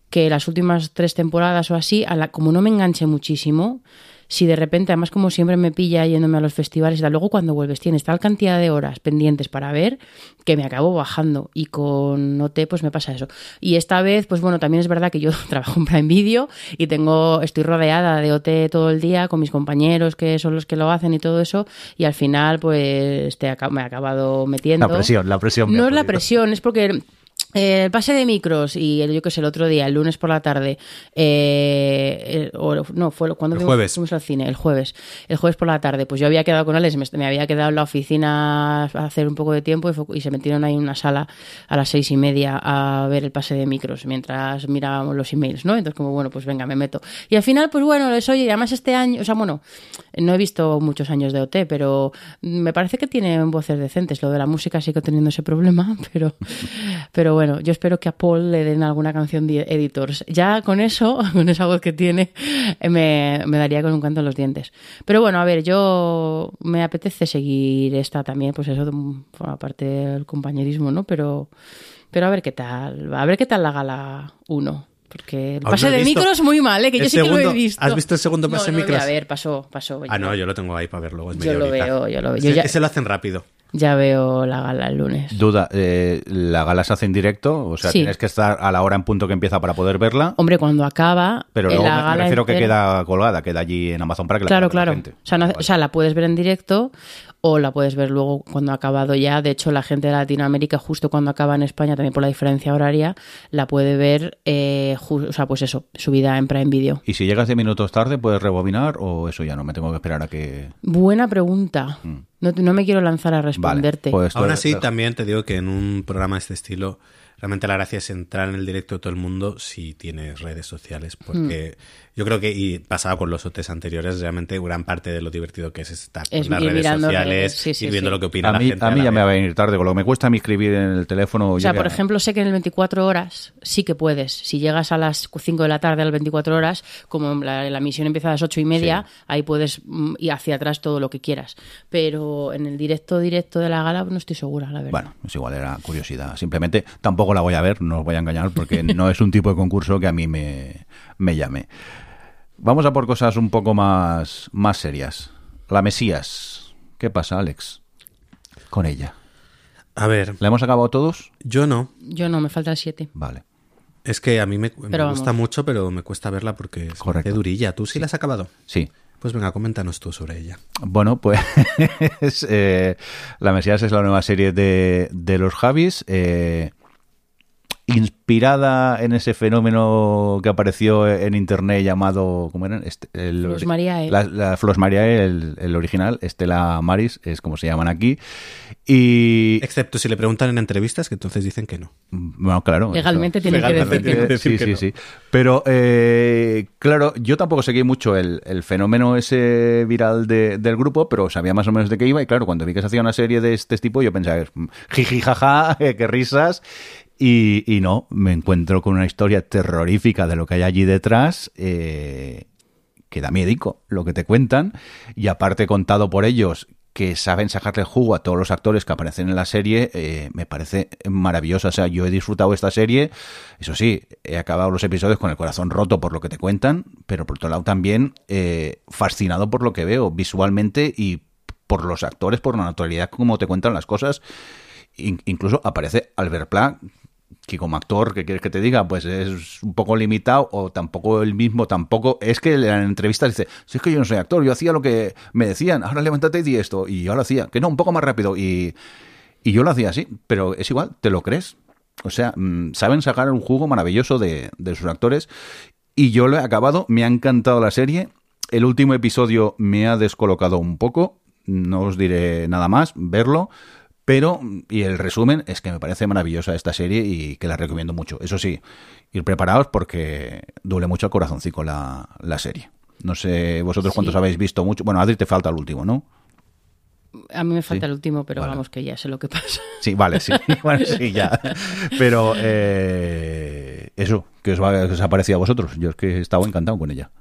Que las últimas tres temporadas o así, a la, como no me enganché muchísimo, si de repente, además, como siempre me pilla yéndome a los festivales, y tal, luego cuando vuelves tienes tal cantidad de horas pendientes para ver que me acabo bajando. Y con OT, pues me pasa eso. Y esta vez, pues bueno, también es verdad que yo trabajo en Prime Video y tengo, estoy rodeada de OT todo el día con mis compañeros que son los que lo hacen y todo eso. Y al final, pues te me he acabado metiendo. La presión, la presión. me No es la presión, es porque eh, el pase de micros y el, yo que sé, el otro día, el lunes por la tarde, eh, el- o, no, fue cuando El fuimos, al cine, el jueves, el jueves por la tarde, pues yo había quedado con Alex, me, me había quedado en la oficina a hacer un poco de tiempo y, fue- y se metieron ahí en una sala a las seis y media a ver el pase de micros mientras mirábamos los emails, ¿no? Entonces como, bueno, pues venga, me meto. Y al final, pues bueno, les oye, y además este año, o sea, bueno, no he visto muchos años de OT, pero me parece que tienen voces decentes. Lo de la música sigo teniendo ese problema, pero, pero bueno, yo espero que a Paul le den alguna canción de editors. Ya con eso, con esa voz que tiene, me, daría con un canto en los dientes. Pero bueno, a ver, yo me apetece seguir esta también, pues eso, mm, aparte del compañerismo, ¿no? Pero, pero a ver qué tal, a ver qué tal la gala 1. Porque el ¿Aún pase no de visto micros muy mal, ¿eh? que yo sí que lo he visto. ¿Has visto el segundo No, pase de no micros? A ver, pasó, pasó. Ah, no, yo lo tengo ahí para verlo. Es Yo lo veo, yo lo veo. Ese, Yo ya- ese lo hacen rápido. Ya veo la gala el lunes. Duda, eh, ¿la gala se hace en directo? O sea, Sí. tienes que estar a la hora en punto que empieza para poder verla. Hombre, cuando acaba. Pero eh, luego la me, me gala refiero que entera- queda colgada, queda allí en Amazon para que la Claro, ver claro. la gente. O sea, no Vale. o sea, la puedes ver en directo o la puedes ver luego cuando ha acabado ya. De hecho, la gente de Latinoamérica, justo cuando acaba en España, también por la diferencia horaria, la puede ver, eh, o sea, pues eso, subida en Prime Video. ¿Y si llegas 10 minutos tarde, puedes rebobinar o eso ya no? Me tengo que esperar a que... Buena pregunta. No, no me quiero lanzar a responderte. Mm. Vale, pues Aún así, también te digo que en un programa de este estilo, realmente la gracia es entrar en el directo de todo el mundo si tienes redes sociales, porque Hmm. Yo creo que, y pasaba con los OTs anteriores, realmente gran parte de lo divertido que es estar Es con las redes sociales redes, sí, sí, y viendo sí. lo que opina A la mí, gente. a mí ya me va a venir tarde, con lo que me cuesta a mí escribir en el teléfono. O sea, por ejemplo, sé que en el 24 horas sí que puedes. Si llegas a las 5 de la tarde a las 24 horas, como la, la misión empieza a las 8 y media, ahí puedes mm, ir hacia atrás todo lo que quieras. Pero en el directo directo de la gala no estoy segura, la verdad. Bueno, es igual, era curiosidad. Simplemente tampoco la voy a ver, no os voy a engañar, porque no es un tipo de concurso que a mí me, me llame. Vamos a por cosas un poco más, más serias. La Mesías. ¿Qué pasa, Alex? Con ella. A ver, ¿La hemos acabado todos? yo no. Yo no, me falta el 7. Vale. Es que a mí me, gusta mucho, pero me cuesta verla porque es Correcto. durilla. ¿Tú sí la has acabado? Sí. Pues venga, coméntanos tú sobre ella. Bueno, pues eh, La Mesías es la nueva serie de, de los Javis. eh, inspirada en ese fenómeno que apareció en internet llamado ¿cómo era? Este, el, Flos Mariae. la, la Flos Mariae, el, el original Estela Maris es como se llaman aquí y Excepto si le preguntan en entrevistas, que entonces dicen que no. bueno claro Legalmente eso- tienen que decir que no. sí, sí, sí. Pero, eh, claro, yo tampoco seguí mucho el, el fenómeno ese viral de- del grupo, pero sabía más o menos de qué iba. Y claro, cuando vi que se hacía una serie de este tipo, yo pensé, a ver, jiji, jaja, qué risas. Y, no, me encuentro con una historia terrorífica de lo que hay allí detrás. Eh, que da miedico lo que te cuentan. Y aparte, contado por ellos que saben sacarle jugo a todos los actores que aparecen en la serie, eh, me parece maravillosa. O sea, yo he disfrutado esta serie. Eso sí, he acabado los episodios con el corazón roto por lo que te cuentan, pero por otro lado también eh, fascinado por lo que veo visualmente y por los actores, por la naturalidad como te cuentan las cosas. In- incluso aparece Albert Pla, que como actor, ¿qué quieres que te diga? Pues es un poco limitado o tampoco el mismo, tampoco... Es que en entrevistas dice, si es que yo no soy actor, yo hacía lo que me decían, ahora levántate y di esto, y yo lo hacía, que no, un poco más rápido, y, y yo lo hacía así, pero es igual, te lo crees. O sea, mm, saben sacar un jugo maravilloso de, de sus actores. Y yo lo he acabado, me ha encantado la serie. El último episodio me ha descolocado un poco. No os diré nada más, verlo. Pero, y el resumen es que me parece maravillosa esta serie y que la recomiendo mucho. Eso sí, ir preparados porque duele mucho el corazoncito la, la serie. No sé vosotros Sí. cuántos habéis visto mucho. Bueno, Adri te falta el último, ¿no? A mí me falta Sí. el último, pero Vale. vamos que ya sé lo que pasa. Sí, vale, sí. Bueno, sí, ya. Pero eh, eso, que os, va- que os ha parecido a vosotros. Yo es que he estado encantado con ella.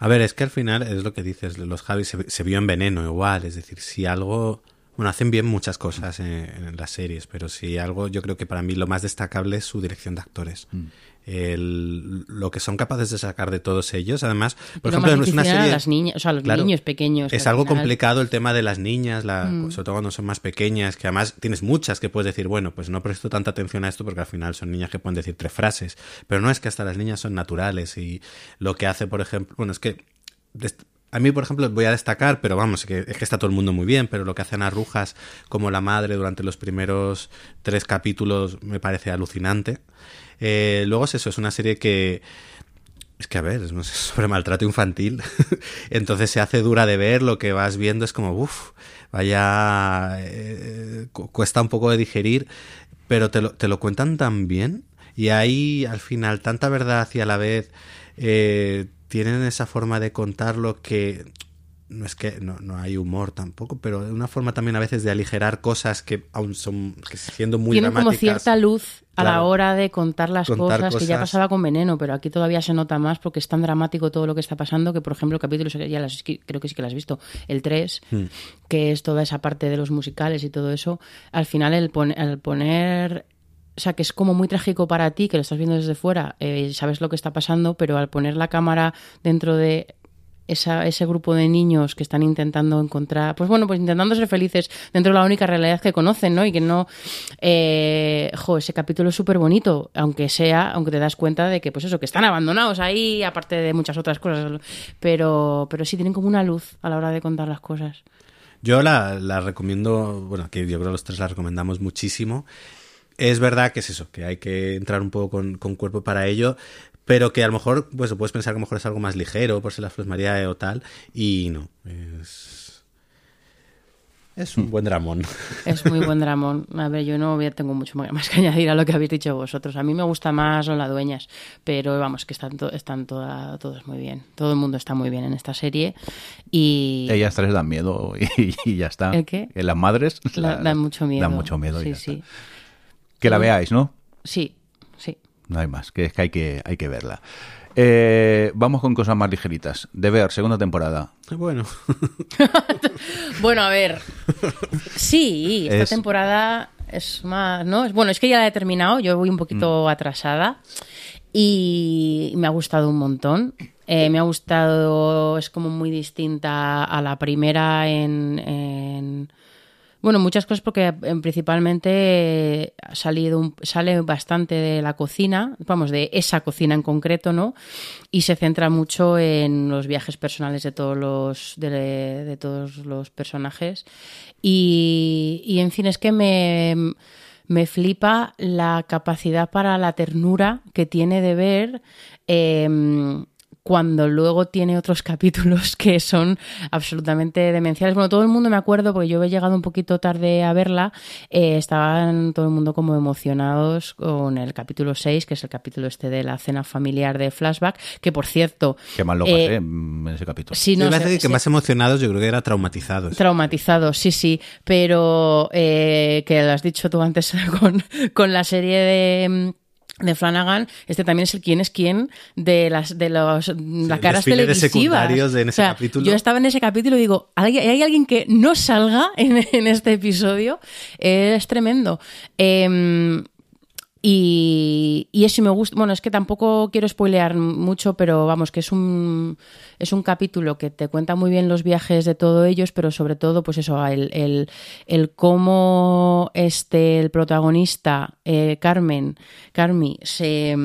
A ver, es que al final es lo que dices, los Javis se, se vio en veneno igual, es decir, si algo... Bueno, hacen bien muchas cosas en, en las series, pero si algo, yo creo que para mí lo más destacable es su dirección de actores. Mm. El- lo que son capaces de sacar de todos ellos, además, por Lo ejemplo, más es una serie... las niñas, o sea, los Claro. niños pequeños. que Es al algo final- complicado el tema de las niñas, la, Mm. sobre todo cuando son más pequeñas, que además tienes muchas que puedes decir, bueno, pues no presto tanta atención a esto porque al final son niñas que pueden decir tres frases, pero no es que hasta las niñas son naturales y lo que hace, por ejemplo, bueno, es que a mí, por ejemplo, voy a destacar, pero vamos, que, es que está todo el mundo muy bien, pero lo que hacen a Rujas como la madre durante los primeros tres capítulos me parece alucinante. Eh, luego es eso, es una serie que, es que, a ver, es sobre maltrato infantil. Entonces se hace dura de ver, lo que vas viendo es como, uff, vaya, eh, cu- cuesta un poco de digerir, pero te lo, te lo cuentan tan bien y hay al final tanta verdad y a la vez eh, tienen esa forma de contarlo que no es que no, no hay humor tampoco, pero una forma también a veces de aligerar cosas que aún son, que siendo muy Tienen como dramáticas. cierta luz a la hora de contar las Contar cosas, que ya pasaba con Veneno, pero aquí todavía se nota más porque es tan dramático todo lo que está pasando que, por ejemplo, el capítulo, ya las, creo que sí que lo has visto, el 3, Hmm. que es toda esa parte de los musicales y todo eso, al final el, pon- el poner... O sea, que es como muy trágico para ti, que lo estás viendo desde fuera, eh, sabes lo que está pasando, pero al poner la cámara dentro de esa, ese grupo de niños que están intentando encontrar, pues bueno, pues intentando ser felices dentro de la única realidad que conocen, ¿no? Y que no, eh, jo, ese capítulo es súper bonito, aunque sea, aunque te das cuenta de que, pues eso, que están abandonados ahí, aparte de muchas otras cosas, pero, pero sí tienen como una luz a la hora de contar las cosas. Yo la, la recomiendo, bueno, que yo creo que los tres la recomendamos muchísimo. Es verdad que es eso, que hay que entrar un poco con, con cuerpo para ello, pero que a lo mejor, pues puedes pensar que a lo mejor es algo más ligero, por ser la Flores María o tal, y no. Es, es un buen dramón. Es muy buen dramón. A ver, yo no voy a- tengo mucho más que añadir a lo que habéis dicho vosotros. A mí me gusta más Lola Dueñas, pero vamos, que están, to- están toda- todos muy bien. Todo el mundo está muy bien en esta serie. Y Ellas tres dan miedo y, y ya está. ¿El qué? Las madres la- dan mucho miedo. Dan mucho miedo. y Sí, ya sí. está. Que la veáis, ¿no? Sí, sí. No hay más, que es que hay que, hay que verla. Eh, vamos con cosas más ligeritas. De ver, segunda temporada. Bueno, Bueno, a ver. Sí, esta Es- temporada es más, ¿no? Es- Bueno, es que ya la he terminado, yo voy un Mm. poquito atrasada y me ha gustado un montón. Eh, me ha gustado, es como muy distinta a la primera en, en- bueno, muchas cosas porque eh, principalmente eh, ha salido un- sale bastante de la cocina, vamos, de esa cocina en concreto, ¿no? Y se centra mucho en los viajes personales de todos los de, todos los personajes y, y en fin es que me me flipa la capacidad para la ternura que tiene de ver em, cuando luego tiene otros capítulos que son absolutamente demenciales. Bueno, todo el mundo me acuerdo, porque yo he llegado un poquito tarde a verla, eh, estaban todo el mundo como emocionados con el capítulo 6, que es el capítulo este de la cena familiar de Flashback, que por cierto... Qué mal lo eh, pasé en ese capítulo. sí, me no, parece se- que más emocionados yo creo que era traumatizados. Traumatizados, sí, sí, pero eh, que lo has dicho tú antes con, con la serie de, mm, de Flanagan, este también es el quién es quién de las de los las caras de televisivas. de en ese O sea, capítulo. Yo estaba en ese capítulo y digo, ¿alguien- ¿hay alguien que no salga en, en este episodio? Es tremendo. Em, y, y eso me gusta. Bueno, es que tampoco quiero spoilear mucho, pero vamos, que es un, es un capítulo que te cuenta muy bien los viajes de todos ellos, pero sobre todo, pues eso, el, el, el cómo este, el protagonista, eh, Carmen, Carmi, se,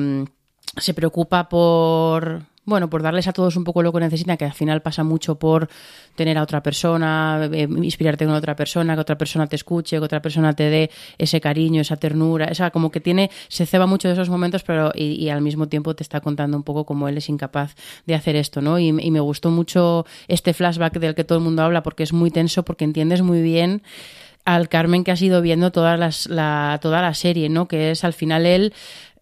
se preocupa por. Bueno, por darles a todos un poco lo que necesitan, que al final pasa mucho por tener a otra persona, eh, inspirarte en otra persona, que otra persona te escuche, que otra persona te dé ese cariño, esa ternura, esa como que tiene, se ceba mucho de esos momentos, pero y, al mismo tiempo te está contando un poco cómo él es incapaz de hacer esto, ¿no? Y, me gustó mucho este flashback del que todo el mundo habla porque es muy tenso, porque entiendes muy bien al Carmen que has ido viendo todas las, la, toda la serie, ¿no? Que es al final él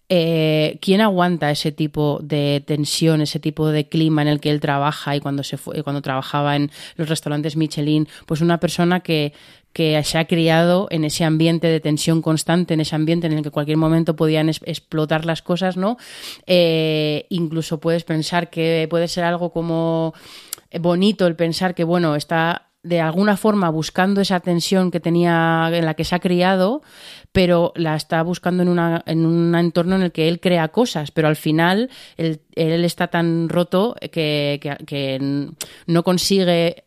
eh, ¿Quién aguanta ese tipo de tensión, ese tipo de clima en el que él trabaja y cuando se fue, cuando trabajaba en los restaurantes Michelin? Pues una persona que, que se ha criado en ese ambiente de tensión constante, en ese ambiente en el que cualquier momento podían explotar las cosas, ¿no? Eh, incluso puedes pensar que puede ser algo como bonito el pensar que, bueno, está de alguna forma buscando esa tensión que tenía en la que se ha criado, pero la está buscando en, una, en un entorno en el que él crea cosas, pero al final él, él está tan roto que, que- que no consigue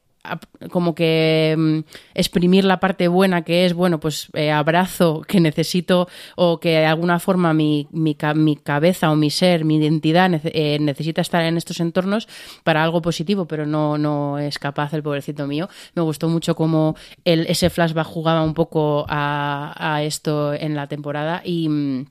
como que mm, exprimir la parte buena que es, bueno, pues eh, abrazo que necesito o que de alguna forma mi, mi, mi cabeza o mi ser, mi identidad eh, necesita estar en estos entornos para algo positivo, pero no, no es capaz el pobrecito mío. Me gustó mucho cómo el, ese flashback jugaba un poco a, a esto en la temporada y... mm,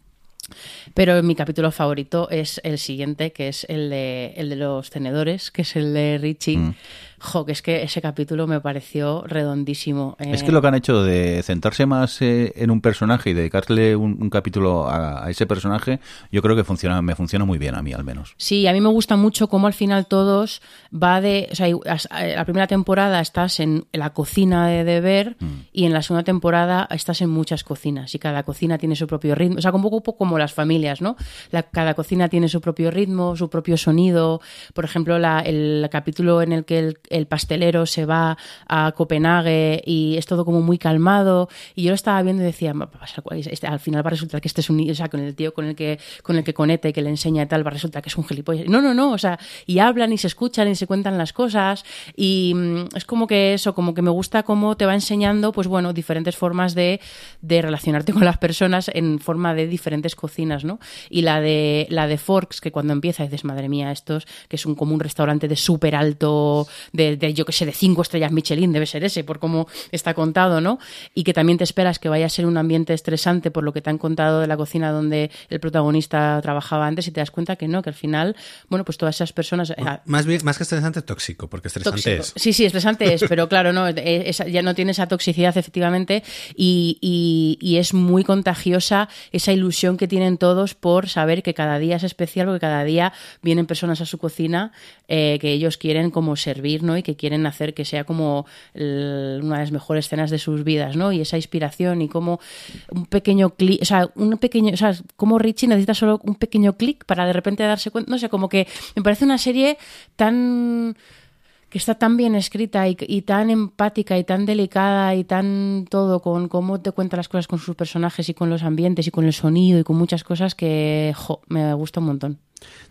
pero mi capítulo favorito es el siguiente, que es el de, el de los tenedores, que es el de Richie. Mm. Jo, que es que ese capítulo me pareció redondísimo. Es Eh, que lo que han hecho de centrarse más eh, en un personaje y dedicarle un, un capítulo a, a ese personaje, yo creo que funciona, me funciona muy bien a mí al menos. Sí, a mí me gusta mucho cómo al final todos va de. O sea, eh, la primera temporada estás en la cocina de deber y en la segunda temporada estás en muchas cocinas y cada cocina tiene su propio ritmo. O sea, un poco, un poco como las familias, ¿no? La- cada cocina tiene su propio ritmo, su propio sonido. Por ejemplo, la- el capítulo en el que el, el pastelero se va a Copenhague y es todo como muy calmado. Y yo lo estaba viendo y decía, "Va a pasar cual- este- al final va a resultar que este es un o sea, con el tío con el que con el que conecta y que le enseña y tal, va a resultar que es un gilipollas. No, no, no, o sea, y hablan y se escuchan y se cuentan las cosas y mm, es como que eso, como que me gusta cómo te va enseñando, pues bueno, diferentes formas de, de relacionarte con las personas en forma de diferentes cocinas, ¿no? Y la de la de Forks, que cuando empieza dices, madre mía, estos, que es un como un restaurante de súper alto, de, de, yo que sé, de cinco estrellas Michelin, debe ser ese, por cómo está contado, ¿no? Y que también te esperas que vaya a ser un ambiente estresante por lo que te han contado de la cocina donde el protagonista trabajaba antes y te das cuenta que no, que al final, bueno, pues todas esas personas... eh, Más, bien, más que estresante, tóxico, porque estresante tóxico. es. Sí, sí, estresante es, pero claro, no, eh, ya no tiene esa toxicidad efectivamente y, y- y es muy contagiosa esa ilusión que tienen todos por saber que cada día es especial, porque cada día vienen personas a su cocina eh, que ellos quieren como servir, ¿no? Y que quieren hacer que sea como una de las mejores escenas de sus vidas, ¿no? Y esa inspiración y como un pequeño clic, o sea, un pequeño, o sea, como Richie necesita solo un pequeño clic para de repente darse cuenta, no sé, como que me parece una serie tan que está tan bien escrita y, y tan empática y tan delicada y tan todo con cómo te cuenta las cosas con sus personajes y con los ambientes y con el sonido y con muchas cosas que jo, me gusta un montón.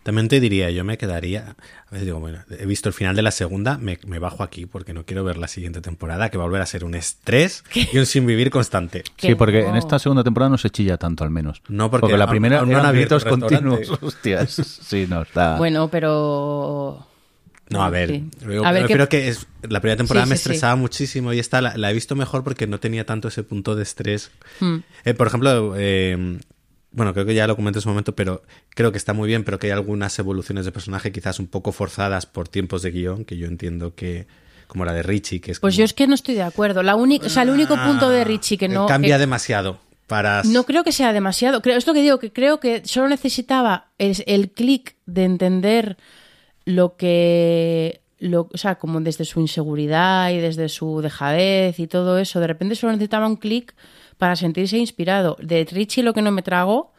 También te diría, yo me quedaría. A veces digo, bueno, he visto el final de la segunda, me, me bajo aquí porque no quiero ver la siguiente temporada, que va a volver a ser un estrés y un sin vivir constante. Sí, porque en no. esta segunda temporada no se chilla tanto al menos. No, porque la primera eran gritos continuos. Hostias. Sí, no, está... Bueno, pero No, a ver, Sí. yo A ver qué- prefiero que es, la primera temporada Sí, me sí, estresaba muchísimo y esta la, la he visto mejor porque no tenía tanto ese punto de estrés. Hmm. Eh, por ejemplo, eh, bueno, creo que ya lo comenté en su momento, pero creo que está muy bien, pero que hay algunas evoluciones de personaje quizás un poco forzadas por tiempos de guion, que yo entiendo que, como la de Richie, que es pues como- yo es que no estoy de acuerdo. La única, o sea, el único punto de Richie que Ah, no cambia que- demasiado para No creo que sea demasiado. Creo, es lo que digo, que creo que solo necesitaba es el clic de entender lo que. Lo, o sea, como desde su inseguridad y desde su dejadez y todo eso. De repente solo necesitaba un clic para sentirse inspirado. De Richie lo que no me trago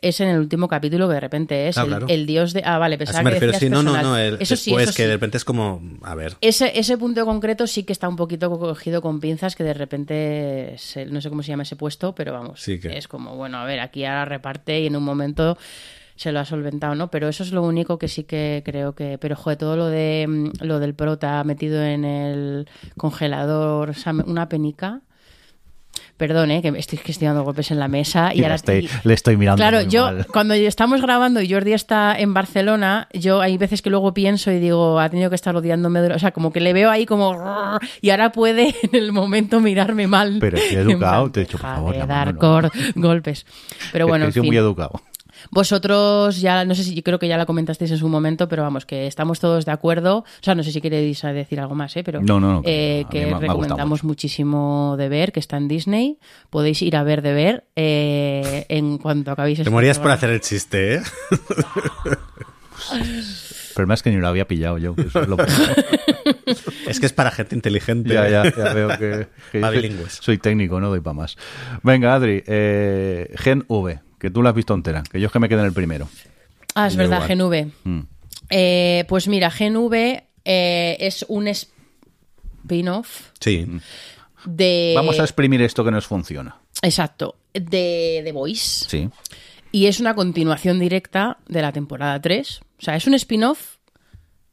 es en el último capítulo que de repente es Ah, el, claro. el dios de. Ah, vale, pensaba que decías sí, no, no, no, el, eso sí, eso que sí. de repente es como, a ver, Ese, ese punto concreto sí que está un poquito cogido con pinzas, que de repente, se- no sé cómo se llama ese puesto, pero vamos, Sí que- es como, bueno, a ver, aquí ahora reparte y en un momento se lo ha solventado, ¿no? Pero eso es lo único que sí que creo que... Pero, joder, todo lo de mm, lo del prota metido en el congelador, una penica... Perdón, ¿eh? que estoy, que estoy dando golpes en la mesa y, ahora estoy- y- le estoy mirando Claro, muy yo mal. cuando estamos grabando y Jordi está en Barcelona, yo hay veces que luego pienso y digo, ha tenido que estar odiándome, o sea, como que le veo ahí como y ahora puede en el momento mirarme mal. Pero estoy educado, te he dicho, por favor, dar no. golpes. Pero bueno, Es en que soy fin. muy educado. Vosotros ya, no sé si, yo creo que ya la comentasteis en su momento, pero vamos, que estamos todos de acuerdo. O sea, no sé si queréis decir algo más, ¿eh? Pero No, no, no, eh, que me me gustado recomendamos muchísimo de ver, que está en Disney. Podéis ir a ver de ver eh, en cuanto acabéis. Te este morías por hacer el chiste, ¿eh? Pero más que ni lo había pillado yo. eso es lo peor. Es que es para gente inteligente. ya, ya, ya veo que, que soy técnico, no doy para más. Venga, Adri, eh, Gen V, que tú la has visto entera, que yo es que me quedé en el primero. Ah, es verdad. GNV. Mm. Eh, pues mira, GNV eh, es un spin-off Sí. de. Vamos a exprimir esto que nos funciona. Exacto, de The Voice. Sí. Y es una continuación directa de la temporada 3. O sea, es un spin-off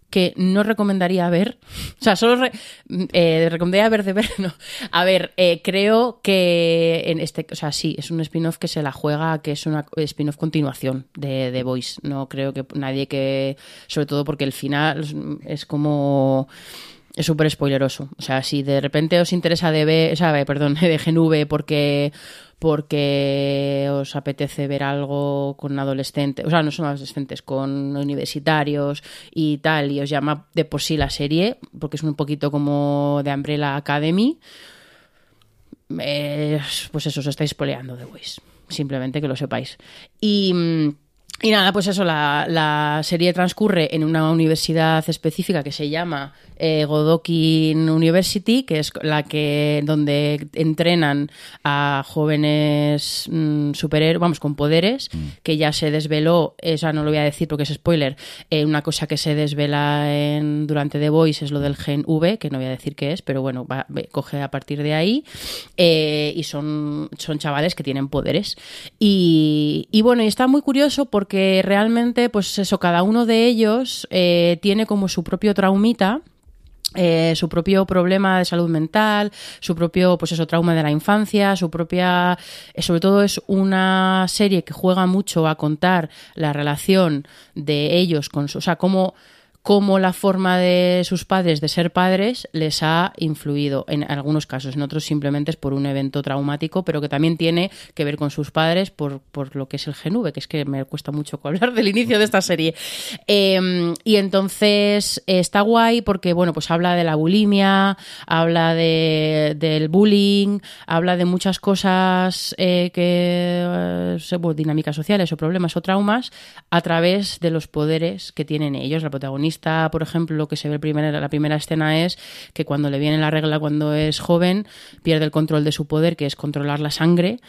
que no recomendaría ver. O sea, solo eh, recomendaría ver de ver. No. A ver, eh, creo que en este. O sea, sí, es un spin-off que se la juega, que es una spin-off continuación de The Voice. No creo que nadie que. Sobre todo porque el final es- como. Es súper spoileroso. O sea, si de repente os interesa ver, o sea, perdón, de GNV porque porque os apetece ver algo con adolescentes, o sea, no son adolescentes, con universitarios y tal, y os llama de por sí la serie, porque es un poquito como de Umbrella Academy, eh, pues eso, os estáis spoileando de Voice. Simplemente que lo sepáis. Y, mm, y nada, pues eso, la, la serie transcurre en una universidad específica que se llama eh, Godokin University, que es la que donde entrenan a jóvenes mm, superhéroes, vamos, con poderes, que ya se desveló, esa no lo voy a decir porque es spoiler, eh, una cosa que se desvela en, durante The Voice es lo del gen V, que no voy a decir qué es, pero bueno, va- coge a partir de ahí, eh, y son, son chavales que tienen poderes. Y, y bueno, y está muy curioso porque realmente, pues eso, cada uno de ellos eh, tiene como su propio traumita. eh, su propio problema de salud mental, su propio, pues eso, trauma de la infancia, su propia, eh, sobre todo es una serie que juega mucho a contar la relación de ellos con su, o sea, cómo, cómo la forma de sus padres de ser padres les ha influido en algunos casos, en otros simplemente es por un evento traumático, pero que también tiene que ver con sus padres por, por lo que es el GNV, que es que me cuesta mucho hablar del inicio de esta serie. Eh, y entonces está guay porque, bueno, pues habla de la bulimia, habla de, del bullying, habla de muchas cosas eh, que, eh, dinámicas sociales o problemas o traumas a través de los poderes que tienen ellos. La protagonista, por ejemplo, lo que se ve primer- la primera escena es que cuando le viene la regla cuando es joven, pierde el control de su poder, que es controlar la sangre,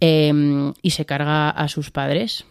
eh, y se carga a sus padres.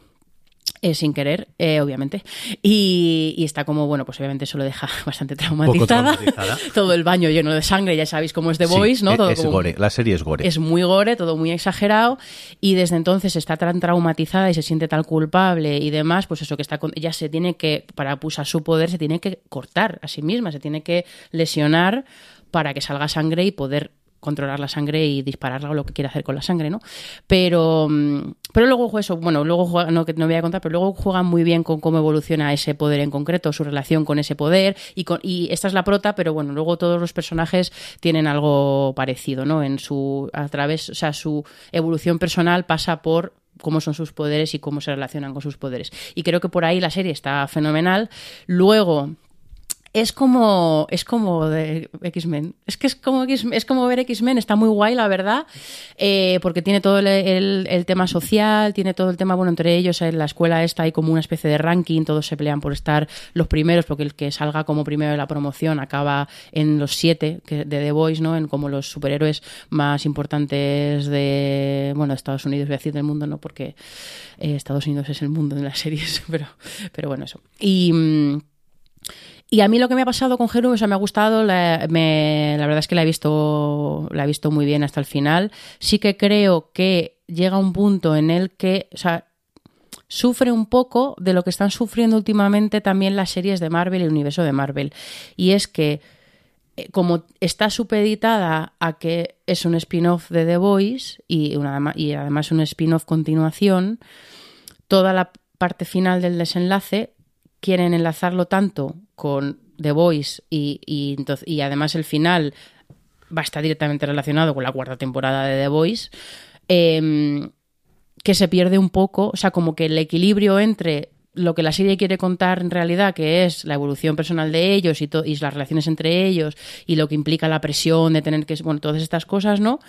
Eh, sin querer, eh, obviamente. Y, y está como, bueno, pues obviamente eso lo deja bastante traumatizada. traumatizada. Todo el baño lleno de sangre, ya sabéis cómo es The Sí, Voice, ¿no? es- Todo es como- gore. La serie es gore. es muy gore, todo muy exagerado y desde entonces está tan traumatizada y se siente tan culpable y demás, pues eso que está con, ella se tiene que para usar su poder se tiene que cortar a sí misma, se tiene que lesionar para que salga sangre y poder controlar la sangre y dispararla o lo que quiera hacer con la sangre, ¿no? Pero mm, pero luego eso, bueno, luego juega, no no voy a contar, pero luego juega muy bien con cómo evoluciona ese poder en concreto, su relación con ese poder y con y esta es la prota, pero bueno, luego todos los personajes tienen algo parecido, ¿no? En su a través, o sea, su evolución personal pasa por cómo son sus poderes y cómo se relacionan con sus poderes. Y creo que por ahí la serie está fenomenal. Luego es como es como de X-Men. Es que es como X- es como ver X-Men, está muy guay, la verdad, eh, porque tiene todo el, el- tema social, tiene todo el tema, bueno, entre ellos en la escuela esta hay como una especie de ranking, todos se pelean por estar los primeros, porque el que salga como primero de la promoción acaba en los siete de The Boys, ¿no? En como los superhéroes más importantes de, bueno, de Estados Unidos, voy a decir del mundo, ¿no? Porque eh, Estados Unidos es el mundo de las series, pero, pero bueno, eso. Y... y a mí lo que me ha pasado con Jeru, o sea, me ha gustado, la, verdad es que la he visto la he visto muy bien hasta el final. Sí que creo que llega un punto en el que, o sea, sufre un poco de lo que están sufriendo últimamente también las series de Marvel y el universo de Marvel. Y es que eh, como está supeditada a que es un spin-off de The Voice y además un spin-off continuación, toda la parte final del desenlace quieren enlazarlo tanto con The Voice y, y, entonces, y además el final va a estar directamente relacionado con la cuarta temporada de The Voice, eh, que se pierde un poco, o sea, como que el equilibrio entre lo que la serie quiere contar en realidad, que es la evolución personal de ellos y, y las relaciones entre ellos y lo que implica la presión de tener que, bueno, todas estas cosas, ¿no?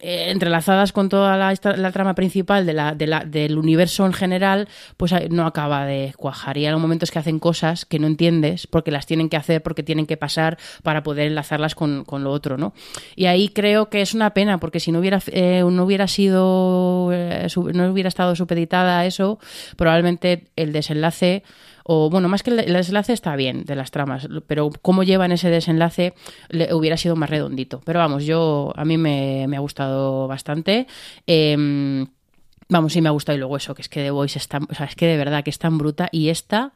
Eh, entrelazadas con toda la, trama principal de la, de la, del universo en general, pues no acaba de cuajar. Y hay momentos que hacen cosas que no entiendes porque las tienen que hacer, porque tienen que pasar para poder enlazarlas con, con lo otro, ¿no? Y ahí creo que es una pena, porque si no hubiera, eh, no hubiera sido, eh, no hubiera estado supeditada a eso, probablemente el desenlace o bueno, más que el, desenlace está bien de las tramas, pero cómo llevan ese desenlace le, hubiera sido más redondito. Pero vamos, yo a mí me, ha gustado bastante. Eh, vamos, sí me ha gustado y luego eso, que es que The Voice está, o sea, es que de verdad que es tan bruta y esta...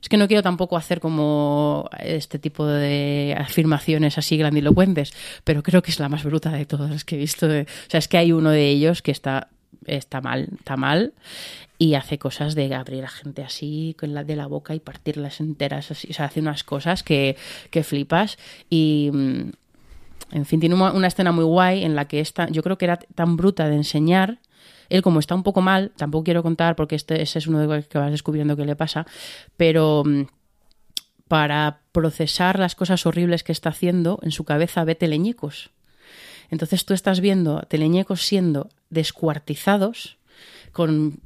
Es que no quiero tampoco hacer como este tipo de afirmaciones así grandilocuentes, pero creo que es la más bruta de todas las que he visto. O sea, es que hay uno de ellos que está está mal, está mal y hace cosas de abrir a gente así con la de la boca y partirlas enteras así, o sea, hace unas cosas que, que flipas y en fin, tiene una, escena muy guay en la que está, yo creo que era tan bruta de enseñar él como está un poco mal, tampoco quiero contar porque este ese es uno de los que vas descubriendo qué le pasa, pero para procesar las cosas horribles que está haciendo, en su cabeza ve teleñecos. Entonces tú estás viendo teleñecos siendo descuartizados con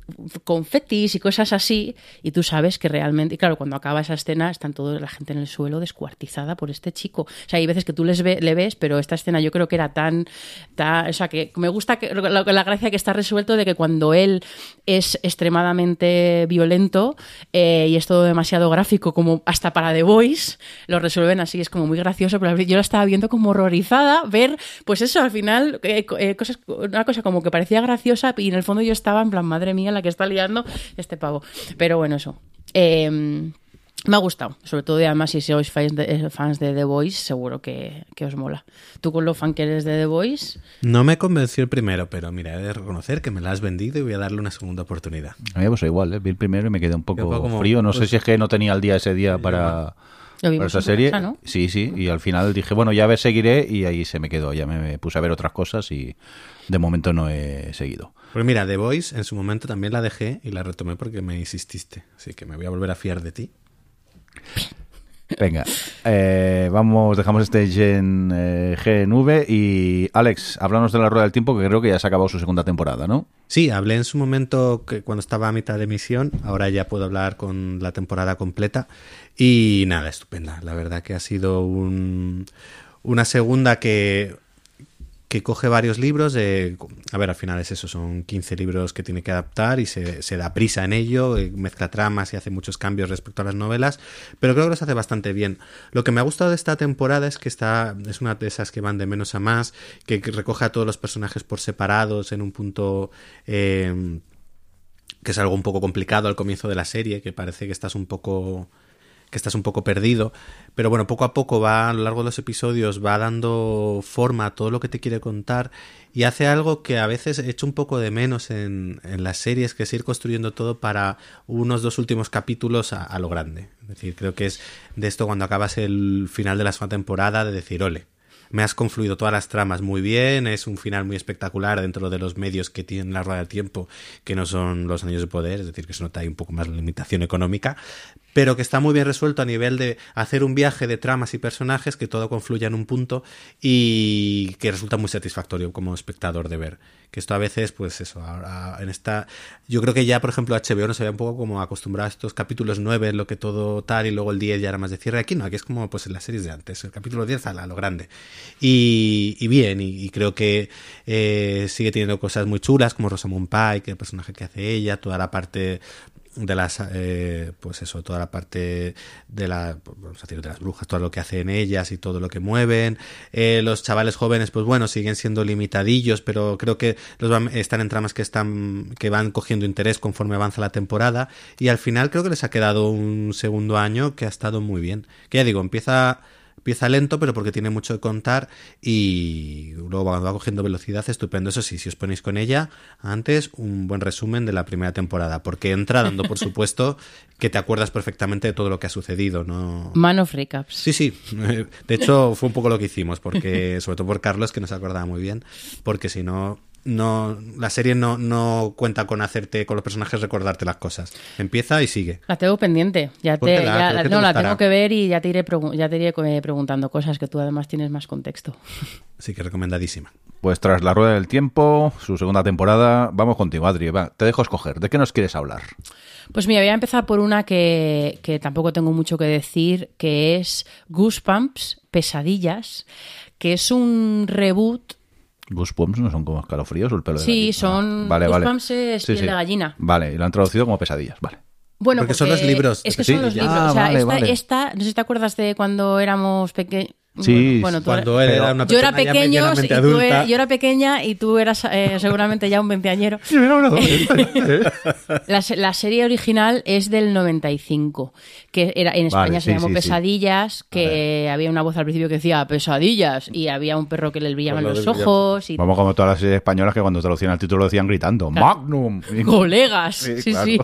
confetis y cosas así, y tú sabes que realmente, y claro, cuando acaba esa escena están toda la gente en el suelo descuartizada por este chico. O sea, hay veces que tú les ve, le ves, pero esta escena yo creo que era tan, tan o sea, que me gusta que, la, la, gracia que está resuelto de que cuando él es extremadamente violento eh, y es todo demasiado gráfico, como hasta para The Voice, lo resuelven así, es como muy gracioso, pero yo lo estaba viendo como horrorizada, ver, pues eso, al final, eh, eh, cosas, una cosa como que parecía graciosa y en el fondo yo estaba en plan, madre mía, la que está liando este pavo. Pero bueno, eso. Eh, me ha gustado, sobre todo y además si sois fans de, fans de The Voice, seguro que, que, os mola. ¿Tú con lo fan que eres de The Voice? No me convenció el primero, pero mira, he de reconocer que me la has vendido y voy a darle una segunda oportunidad. A mí pues igual, ¿eh? vi el primero y me quedé un poco, como, frío. No pues, sé si es que no tenía el día ese día para, para esa serie. Casa, ¿no? Sí, sí, y al final dije, bueno, ya ver, seguiré y ahí se me quedó. Ya me, me puse a ver otras cosas y de momento no he seguido. Pues mira, The Voice en su momento también la dejé y la retomé porque me insististe. Así que me voy a volver a fiar de ti. Venga, eh, vamos, dejamos este Gen eh, GNV y Alex, háblanos de la Rueda del Tiempo que creo que ya se ha acabado su segunda temporada, ¿no? Sí, hablé en su momento que cuando estaba a mitad de emisión, ahora ya puedo hablar con la temporada completa y nada, estupenda. La verdad que ha sido un, una segunda que que coge varios libros. De, a ver, al final es eso, son 15 libros que tiene que adaptar y se, da prisa en ello, eh, mezcla tramas y hace muchos cambios respecto a las novelas, pero creo que los hace bastante bien. Lo que me ha gustado de esta temporada es que está, es una de esas que van de menos a más, que, que recoge a todos los personajes por separados en un punto... Eh, que es algo un poco complicado al comienzo de la serie, que parece que estás un poco que estás un poco perdido, pero bueno, poco a poco va a lo largo de los episodios va dando forma a todo lo que te quiere contar y hace algo que a veces echo un poco de menos en, las series, que es ir construyendo todo para unos dos últimos capítulos a, a, lo grande. Es decir, creo que es de esto cuando acabas el final de la segunda temporada de decir, ole, me has confluido todas las tramas muy bien, es un final muy espectacular dentro de los medios que tienen la rueda del tiempo, que no son los años de poder, es decir, que se nota ahí un poco más la limitación económica, pero que está muy bien resuelto a nivel de hacer un viaje de tramas y personajes, que todo confluya en un punto y que resulta muy satisfactorio como espectador de ver. Que esto a veces, pues eso, ahora en esta. Yo creo que ya, por ejemplo, HBO no se ve un poco como acostumbrado a estos capítulos 9, lo que todo tal, y luego el 10 ya era más de cierre. Aquí no, aquí es como pues en las series de antes, el capítulo 10 a, lo grande. Y, bien, y, y, creo que eh, sigue teniendo cosas muy chulas, como Rosamund Pike, el personaje que hace ella, toda la parte de las eh, pues eso toda la parte de la vamos a decir, de las brujas todo lo que hacen ellas y todo lo que mueven. Eh, los chavales jóvenes pues bueno siguen siendo limitadillos pero creo que los van, están en tramas que están que van cogiendo interés conforme avanza la temporada. Y al final creo que les ha quedado un segundo año que ha estado muy bien. Que ya digo empieza Empieza lento, pero porque tiene mucho que contar y luego va cogiendo velocidad, estupendo. Eso sí, si os ponéis con ella, antes un buen resumen de la primera temporada, porque entra dando por supuesto que te acuerdas perfectamente de todo lo que ha sucedido, ¿no? Man of Recaps. Sí, sí. De hecho, fue un poco lo que hicimos, porque sobre todo por Carlos, que nos acordaba muy bien, porque si no, no la serie no, no cuenta con hacerte con los personajes recordarte las cosas. Empieza y sigue. La tengo pendiente. Ya te, Póntela, ya- te no, la tengo que ver y ya te iré, ya te iré eh, preguntando cosas que tú además tienes más contexto. Así que recomendadísima. Pues tras la rueda del tiempo, su segunda temporada, vamos contigo, Adri. Va, te dejo escoger. ¿De qué nos quieres hablar? Pues mira, voy a empezar por una que, que tampoco tengo mucho que decir, que es Goosebumps, Pesadillas, que es un reboot. Goosebumps no son como escalofríos o el pelo de Sí, gallina? son- Ah, vale, vale. Goosebumps es piel de gallina. Vale, y lo han traducido como pesadillas, vale. Bueno, Porque son los libros Es que son los libros. Ah, o sea, vale, esta, vale. esta- no sé si te acuerdas de cuando éramos pequeños. Sí, bueno, Cuando él era una yo era persona ya pequeño y medianamente tú adulta. era- yo era pequeña y tú eras eh, seguramente ya un veinteañero. La, la serie original es del 95, que era en España Vale, se sí, llamó sí, sí. Pesadillas, que había una voz al principio que decía Pesadillas y había un perro que le brillaban Pues lo los ojos y Vamos como todas las series españolas que cuando traducían el título lo decían gritando. ¡Magnum! Y- colegas. Sí, Sí, claro. sí.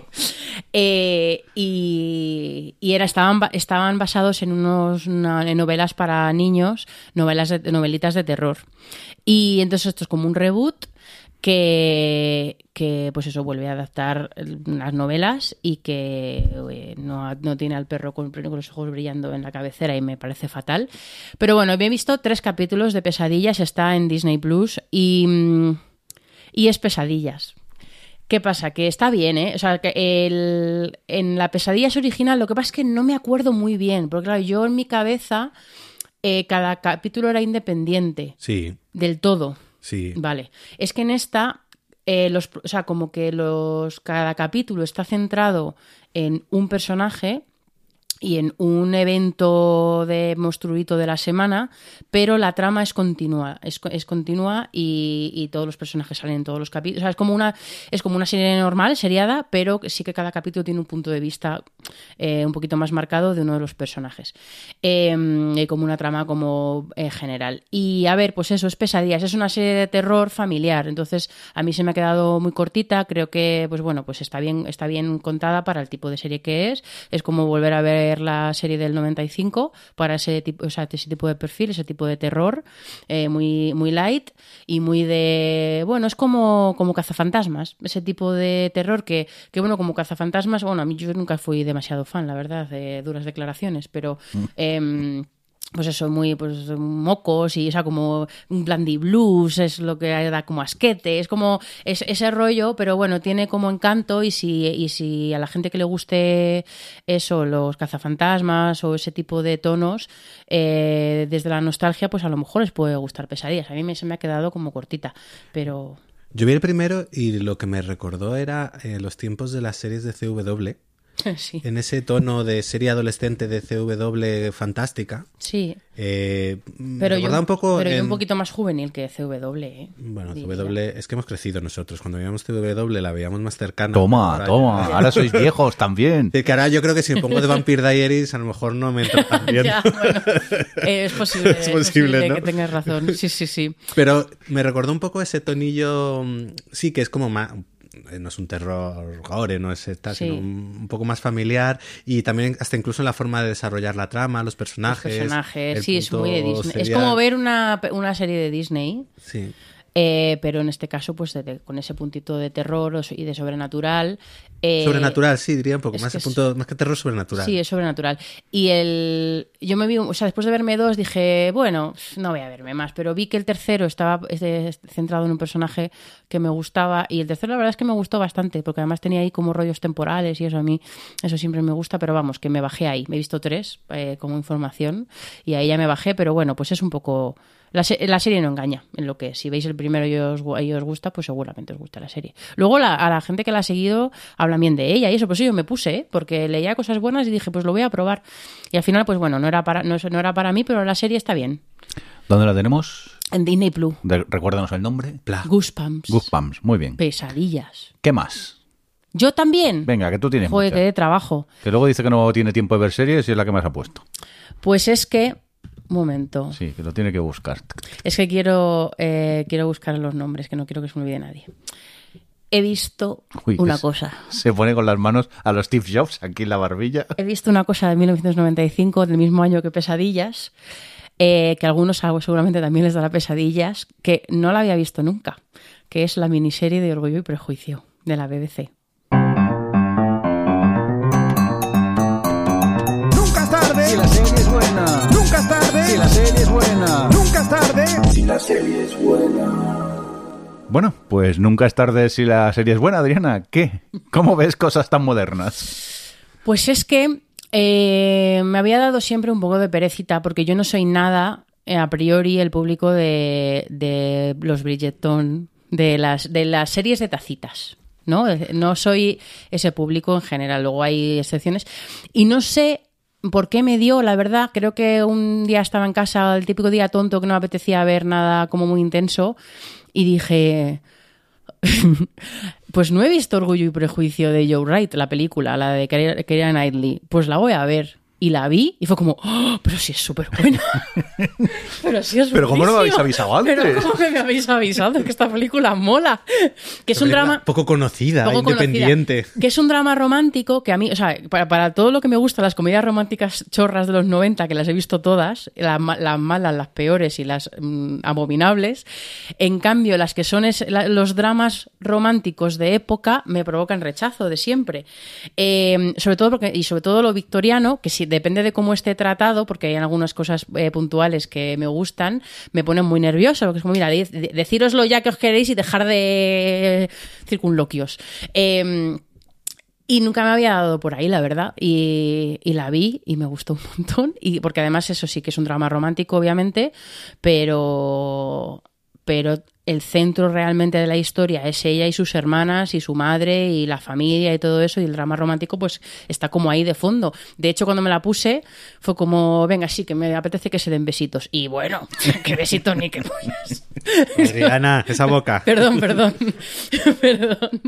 Eh, y y era, estaban, ba- estaban basados en unos una- en novelas para niños, novelas de, novelitas de terror. Y entonces esto es como un reboot que, que pues eso vuelve a adaptar las novelas y que eh, no, no tiene al perro con, los ojos brillando en la cabecera y me parece fatal. Pero bueno, he visto tres capítulos de Pesadillas, está en Disney Plus y, y es Pesadillas. ¿Qué pasa? Que está bien, ¿eh? O sea, que el, en la pesadilla es original, lo que pasa es que no me acuerdo muy bien, porque claro, yo en mi cabeza eh, cada capítulo era independiente Sí, del todo. sí. Vale. Es que en esta, eh, los, o sea, como que los, cada capítulo está centrado en un personaje y en un evento de monstruito de la semana, pero la trama es continua, es, es continua y, y todos los personajes salen en todos los capítulos. O sea, es como una, es como una serie normal, seriada, pero sí que cada capítulo tiene un punto de vista eh, un poquito más marcado de uno de los personajes. Eh, como una trama como general. Y a ver, pues eso, es pesadillas, es una serie de terror familiar. Entonces, a mí se me ha quedado muy cortita. Creo que, pues bueno, pues está bien, está bien contada para el tipo de serie que es. Es como volver a ver la serie del 95 para ese tipo, o sea, ese tipo de perfil, ese tipo de terror, eh, muy, muy light y muy de. Bueno, es como, como cazafantasmas. Ese tipo de terror que, que, bueno, como cazafantasmas, bueno, a mí yo nunca fui demasiado fan, la verdad, de duras declaraciones, pero. em, pues eso, muy pues mocos y o sea, como un blandy blues es lo que da como asquete, es como es, ese rollo, pero bueno, tiene como encanto y si, y si a la gente que le guste eso, los cazafantasmas o ese tipo de tonos, eh, desde la nostalgia, pues a lo mejor les puede gustar pesadillas. A mí me, se me ha quedado como cortita, pero... Yo vi el primero y lo que me recordó era eh, los tiempos de las series de CW. sí, En ese tono de serie adolescente de CW fantástica. sí. Eh, me Pero, yo, recordaba un poco. pero yo un poquito más juvenil que CW, ¿eh? Bueno, Diría. CW, es que hemos crecido nosotros. Cuando veíamos CW la veíamos más cercana. Toma, Ahora toma. ya- Ahora sois viejos también. Es que ahora yo creo que si me pongo de Vampire Diaries, a lo mejor no me entra tan bien. Ya, bueno, eh, es posible, Es es posible, ¿no? que tengas razón. Sí, sí, sí. Pero me recordó un poco ese tonillo, mm, sí, que es como más, no es un terror gore, no es esta, Sí. sino un, un poco más familiar y también hasta incluso en la forma de desarrollar la trama, los Los personajes. personajes, el sí, es muy de Disney. Es como ver una, una serie de Disney, Sí. Eh, pero en este caso, pues de- con ese puntito de terror y de sobrenatural. eh, sobrenatural, sí, diría un poco, más, que el es- punto, más que terror sobrenatural. Sí, es sobrenatural. Y el. Yo me vi. O sea, después de verme dos, dije, bueno, no voy a verme más. Pero vi que el tercero estaba centrado en un personaje que me gustaba. Y el tercero, la verdad es que me gustó bastante. Porque además tenía ahí como rollos temporales y eso a mí. Eso siempre me gusta. Pero vamos, que me bajé ahí. Me he visto tres eh, como información. Y ahí ya me bajé. Pero bueno, pues es un poco. La, se- la serie no engaña en lo que es. Si veis el primero y os, y os gusta, pues seguramente os gusta la serie. Luego la- a la gente que la ha seguido hablan bien de ella y eso, pues yo me puse, ¿eh? porque leía cosas buenas y dije, pues lo voy a probar. Y al final, pues bueno, no era para, no, no era para mí, pero la serie está bien. ¿Dónde la tenemos? En Disney Plus. Recuérdanos el nombre. Pla. Goosebumps. Goosebumps. Muy bien. Pesadillas. ¿Qué más? Yo también. Venga, que tú tienes Joder, muchas. qué de trabajo. Que luego dice que no tiene tiempo de ver series y es la que más ha puesto. Pues es que momento. Sí, que lo tiene que buscar. Es que quiero, eh, quiero buscar los nombres, que no quiero que se me olvide nadie. He visto Uy, una es- cosa. Se pone con las manos a los Steve Jobs aquí en la barbilla. He visto una cosa de 1995, del mismo año que Pesadillas, eh, que a algunos algo seguramente también les dará pesadillas, que no la había visto nunca, que es la miniserie de Orgullo y Prejuicio de la BBC. Nunca es tarde. Si la serie es buena. Nunca es tarde. Si la serie es buena. Nunca es tarde. Bueno, pues nunca es tarde si la serie es buena, Adriana. ¿Qué? ¿Cómo ves cosas tan modernas? Pues es que eh, me había dado siempre un poco de perecita, porque yo no soy nada, eh, a priori, el público de, de los Bridgerton, de las, de las series de tacitas. ¿no? No soy ese público en general, luego hay excepciones. Y no sé por qué me dio, la verdad, creo que un día estaba en casa, el típico día tonto que no me apetecía ver nada como muy intenso, y dije, pues no he visto Orgullo y Prejuicio de Joe Wright, la película, la de Keira Knightley. Pues la voy a ver. Y la vi y fue como, "Oh, pero sí es súper buena. pero sí es Pero ¿cómo no me habéis avisado antes? Pero ¿cómo que me habéis avisado? Que esta película mola. Que es un drama Poco conocida, poco independiente. conocida, que es un drama romántico que a mí, o sea, para, para todo lo que me gusta, las comedias románticas chorras de los 90, que las he visto todas, las, ma- las malas, las peores y las mm, abominables, en cambio, las que son es- la- los dramas románticos de época me provocan rechazo de siempre. Eh, sobre todo porque, y sobre todo lo victoriano, que si depende de cómo esté tratado, porque hay algunas cosas eh, puntuales que me gustan, me ponen muy nerviosa, porque es como, mira, de- de- decíroslo ya que os queréis y dejar de circunloquios. Eh, y nunca me había dado por ahí, la verdad. Y, y la vi y me gustó un montón. Y porque además eso sí que es un drama romántico, obviamente, pero, pero el centro realmente de la historia es ella y sus hermanas y su madre y la familia y todo eso. Y el drama romántico pues está como ahí de fondo. De hecho, cuando me la puse fue como, venga, sí, que me apetece que se den besitos. Y bueno, qué besitos ni qué pollas. Adriana, esa boca. Perdón, perdón. perdón.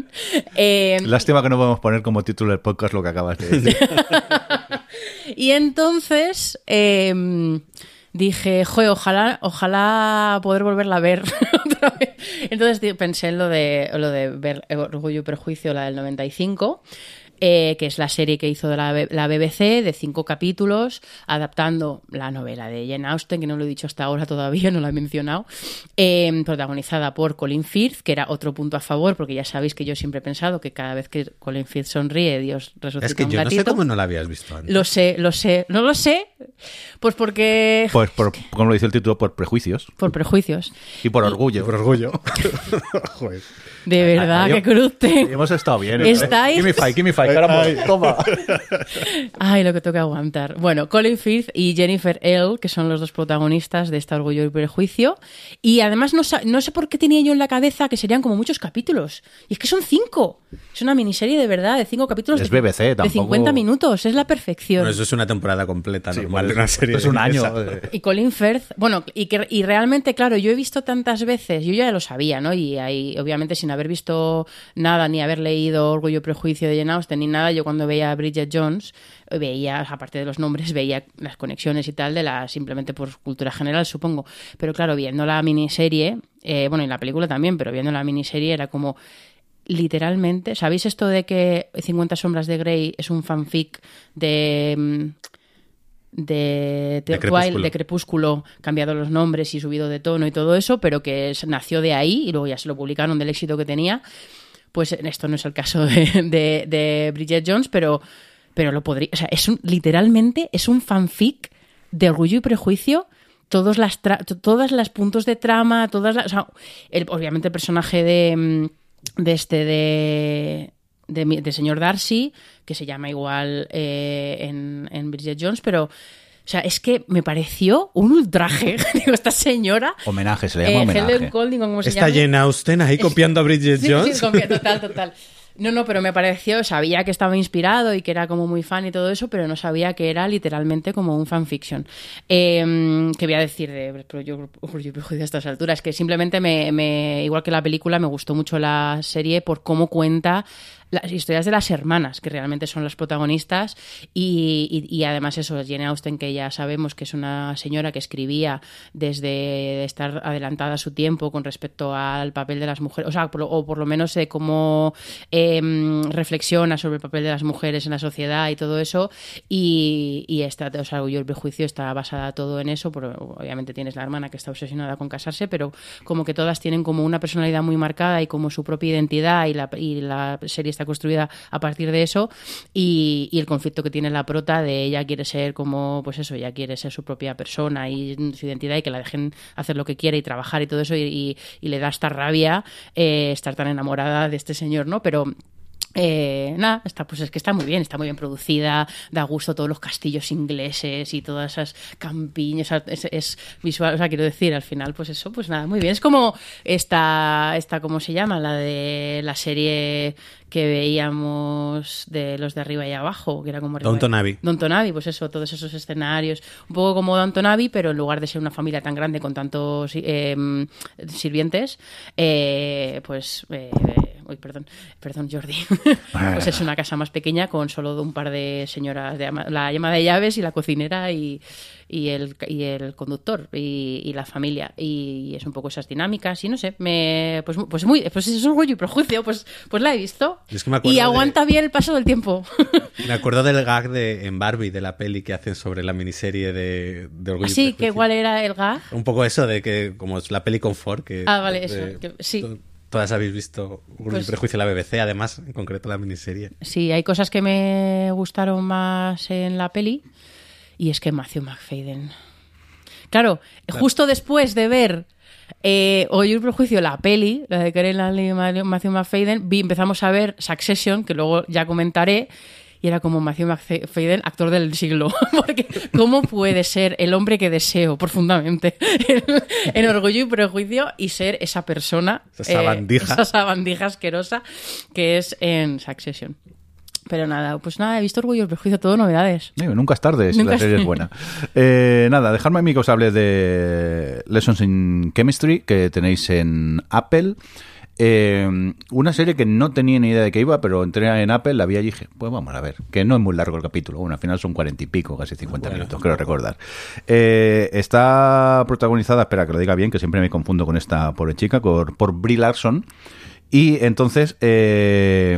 Eh, Lástima que no podemos poner como título del podcast lo que acabas de decir. Y entonces eh, dije, joder, ojalá, ojalá poder volverla a ver otra vez. Entonces pensé en lo de, lo de ver Orgullo y Prejuicio, la del 95. Eh, que es la serie que hizo de la, la BBC de cinco capítulos, adaptando la novela de Jane Austen, que no lo he dicho hasta ahora todavía, no la he mencionado, eh, protagonizada por Colin Firth, que era otro punto a favor, porque ya sabéis que yo siempre he pensado que cada vez que Colin Firth sonríe, Dios resucita Es que un yo no sé gatito. cómo no la habías visto antes. Lo sé, lo sé. No lo sé, pues porque... Pues por, como lo dice el título, por prejuicios Por prejuicios. y por orgullo. Por orgullo. Joder. De verdad, Adiós. que cruce. Hemos estado bien. ¿eh? Estáis- Give me five, give me five, caramba. Toma. Ay, lo que toca aguantar. Bueno, Colin Firth y Jennifer L., que son los dos protagonistas de este Orgullo y Prejuicio. Y además no, no sé por qué tenía yo en la cabeza que serían como muchos capítulos. Y es que son cinco. Es una miniserie de verdad, de cinco capítulos. Es de, BBC, De tampoco- 50 minutos, es la perfección. Bueno, eso es una temporada completa normal de una serie. Es un año. Esa. eh. Y Colin Firth, bueno, y, que, y realmente, claro, yo he visto tantas veces, yo ya lo sabía, ¿no? Y ahí, obviamente, sin haber visto nada, ni haber leído Orgullo y Prejuicio de Jane Austen, ni nada, yo cuando veía a Bridget Jones, veía, aparte de los nombres, veía las conexiones y tal, de la simplemente por cultura general, supongo. Pero claro, viendo la miniserie, eh, bueno, y la película también, pero viendo la miniserie era como literalmente, ¿sabéis esto de que 50 sombras de Grey es un fanfic de mm, de, De de, Crepúsculo. De Crepúsculo, cambiado los nombres y subido de tono y todo eso, pero que es- nació de ahí y luego ya se lo publicaron del éxito que tenía. Pues esto no es el caso de, de, de Bridget Jones, pero, pero lo podría. O sea, es un, literalmente es un fanfic de orgullo y prejuicio. Todos las tra- to- todas las puntos de trama, todas las. o sea, el- obviamente el personaje de, mm, de este de. De, mi- de señor Darcy, que se llama igual eh, en, en Bridget Jones, pero. O sea, es que me pareció un ultraje. Digo, esta señora. Homenaje, se le llama eh, homenaje. Helen Golding, o como se Está llama. Jane Austen ahí copiando a Bridget Sí, sí, Jones. confía- total, total. No, no, pero me pareció, sabía que estaba inspirado y que era como muy fan y todo eso, pero no sabía que era literalmente como un fanfiction. Eh, ¿Qué voy a decir de pero yo, Orgullo y Prejuicio a estas alturas? Que simplemente me, me- igual que la película, me gustó mucho la serie por cómo cuenta las historias de las hermanas, que realmente son las protagonistas, y, y- además eso, Jane Austen, que ya sabemos que es una señora que escribía desde estar adelantada a su tiempo con respecto al papel de las mujeres, o sea, por o por lo menos eh, cómo em, reflexiona sobre el papel de las mujeres en la sociedad y todo eso, y, y está, o sea, Orgullo y prejuicio está basada todo en eso, pero obviamente tienes la hermana que está obsesionada con casarse, pero como que todas tienen como una personalidad muy marcada y como su propia identidad y la, y la serie está construida a partir de eso y, y el conflicto que tiene la prota de ella quiere ser como, pues eso, ella quiere ser su propia persona y su identidad y que la dejen hacer lo que quiere y trabajar y todo eso y, y- y le da esta rabia eh, estar tan enamorada de este señor, ¿no? Pero eh, nada, está, pues es que está muy bien, está muy bien producida, da gusto todos los castillos ingleses y todas esas campiñas, es, es visual, o sea, quiero decir, al final, pues eso, pues nada, muy bien. Es como esta, esta ¿cómo se llama? La de la serie que veíamos de los de arriba y abajo, que era como... Downton Abbey. Downton Abbey, pues eso, todos esos escenarios, un poco como Downton Abbey, pero en lugar de ser una familia tan grande con tantos eh, sirvientes, eh, pues... uy, perdón, perdón, Jordi. pues es una casa más pequeña con solo un par de señoras, de ama- la llama de llaves y la cocinera y, y, el, y el conductor y, y la familia. Y es un poco esas dinámicas y no sé, me, pues, pues muy, pues es orgullo y prejuicio, pues, pues la he visto. Es que y de- aguanta bien el paso del tiempo. Me acuerdo del gag de, en Barbie de la peli que hacen sobre la miniserie de, de Orgullo y Así que igual era el gag. Un poco eso de que, como es la peli Confort, que. Ah, vale, eso, que- sí. To- Todas habéis visto Orgullo Pues- Prejuicio la BBC, además, en concreto la miniserie. Sí, hay cosas que me gustaron más en la peli. Y es que Matthew McFadden. Claro, justo después de ver eh, y Prejuicio, la peli, la de Karen Lally y Matthew McFadden, vi, empezamos a ver Succession, que luego ya comentaré. Y era como Matthew McFadden, actor del siglo. Porque, ¿cómo puede ser el hombre que deseo profundamente en, en Orgullo y Prejuicio y ser esa persona? Esa sabandija. esa sabandija asquerosa que es en Succession. Pero nada, pues nada, he visto Orgullo y Prejuicio, todo novedades. Digo, nunca es tarde si Nunca la serie es buena. Eh, nada, dejadme a mí que os hable de Lessons in Chemistry que tenéis en Apple. Eh, una serie que no tenía ni idea de que iba, pero entré en Apple, la vi allí y dije, pues vamos a ver, que no es muy largo el capítulo. Bueno, al final son cuarenta y pico, casi 50 minutos, creo recordar. Eh, está protagonizada, espera que lo diga bien, que siempre me confundo con esta pobre chica, por, por Brie Larson. Y entonces eh,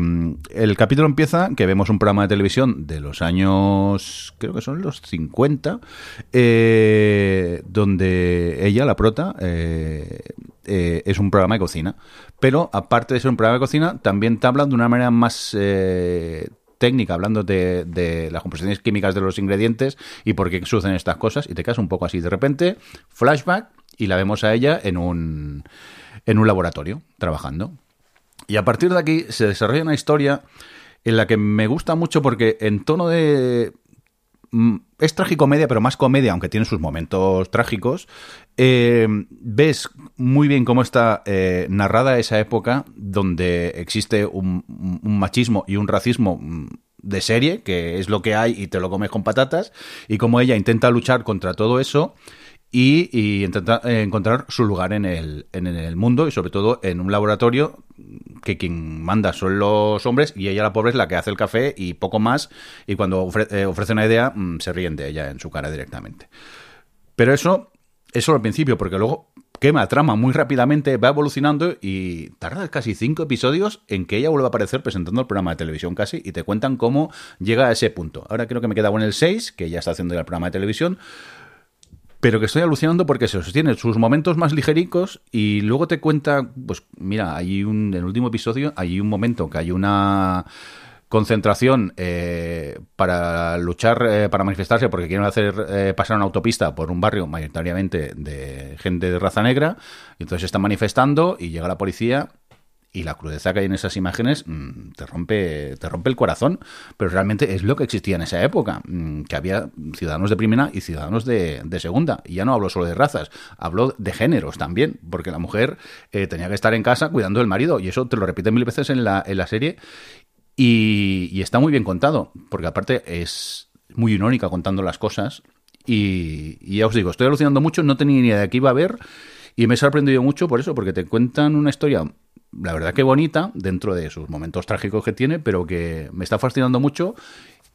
el capítulo empieza que vemos un programa de televisión de los años, creo que son los 50, eh, donde ella, la prota, eh, eh, es un programa de cocina. Pero aparte de ser un programa de cocina, también te hablan de una manera más... eh, técnica, hablando de, de las composiciones químicas de los ingredientes y por qué suceden estas cosas, y te quedas un poco así de repente, flashback, y la vemos a ella en un, en un laboratorio, trabajando. Y a partir de aquí se desarrolla una historia en la que me gusta mucho porque en tono de... mm, Es tragicomedia, pero más comedia, aunque tiene sus momentos trágicos. Eh, ves muy bien cómo está eh, narrada esa época donde existe un, machismo y un racismo mm, de serie, que es lo que hay y te lo comes con patatas, y cómo ella intenta luchar contra todo eso y, y intentar eh, encontrar su lugar en el, en el mundo y sobre todo en un laboratorio que quien manda son los hombres y ella la pobre es la que hace el café y poco más y cuando eh, ofrece una idea mm, se ríen de ella en su cara directamente. Pero eso es solo al principio porque luego quema trama muy rápidamente, va evolucionando y tarda casi cinco episodios en que ella vuelva a aparecer presentando el programa de televisión casi y te cuentan cómo llega a ese punto. Ahora creo que me queda en el 6, que ya está haciendo el programa de televisión, pero que estoy alucinando porque se sostiene sus momentos más ligericos y luego te cuenta, pues mira, hay un, en el último episodio hay un momento que hay una concentración eh, para luchar, eh, para manifestarse porque quieren hacer eh, pasar una autopista por un barrio mayoritariamente de gente de raza negra. Y entonces están manifestando y llega la policía y la crudeza que hay en esas imágenes mm, te rompe te rompe el corazón pero realmente es lo que existía en esa época mm, que había ciudadanos de primera y ciudadanos de, segunda. Y ya no hablo solo de razas hablo de géneros también porque la mujer eh, tenía que estar en casa cuidando del marido y eso te lo repiten mil veces en la, en la serie y, está muy bien contado porque aparte es muy irónica contando las cosas y, y ya os digo estoy alucinando mucho no tenía ni idea de qué iba a ver y me he sorprendido mucho por eso porque te cuentan una historia la verdad que bonita, dentro de sus momentos trágicos que tiene, pero que me está fascinando mucho.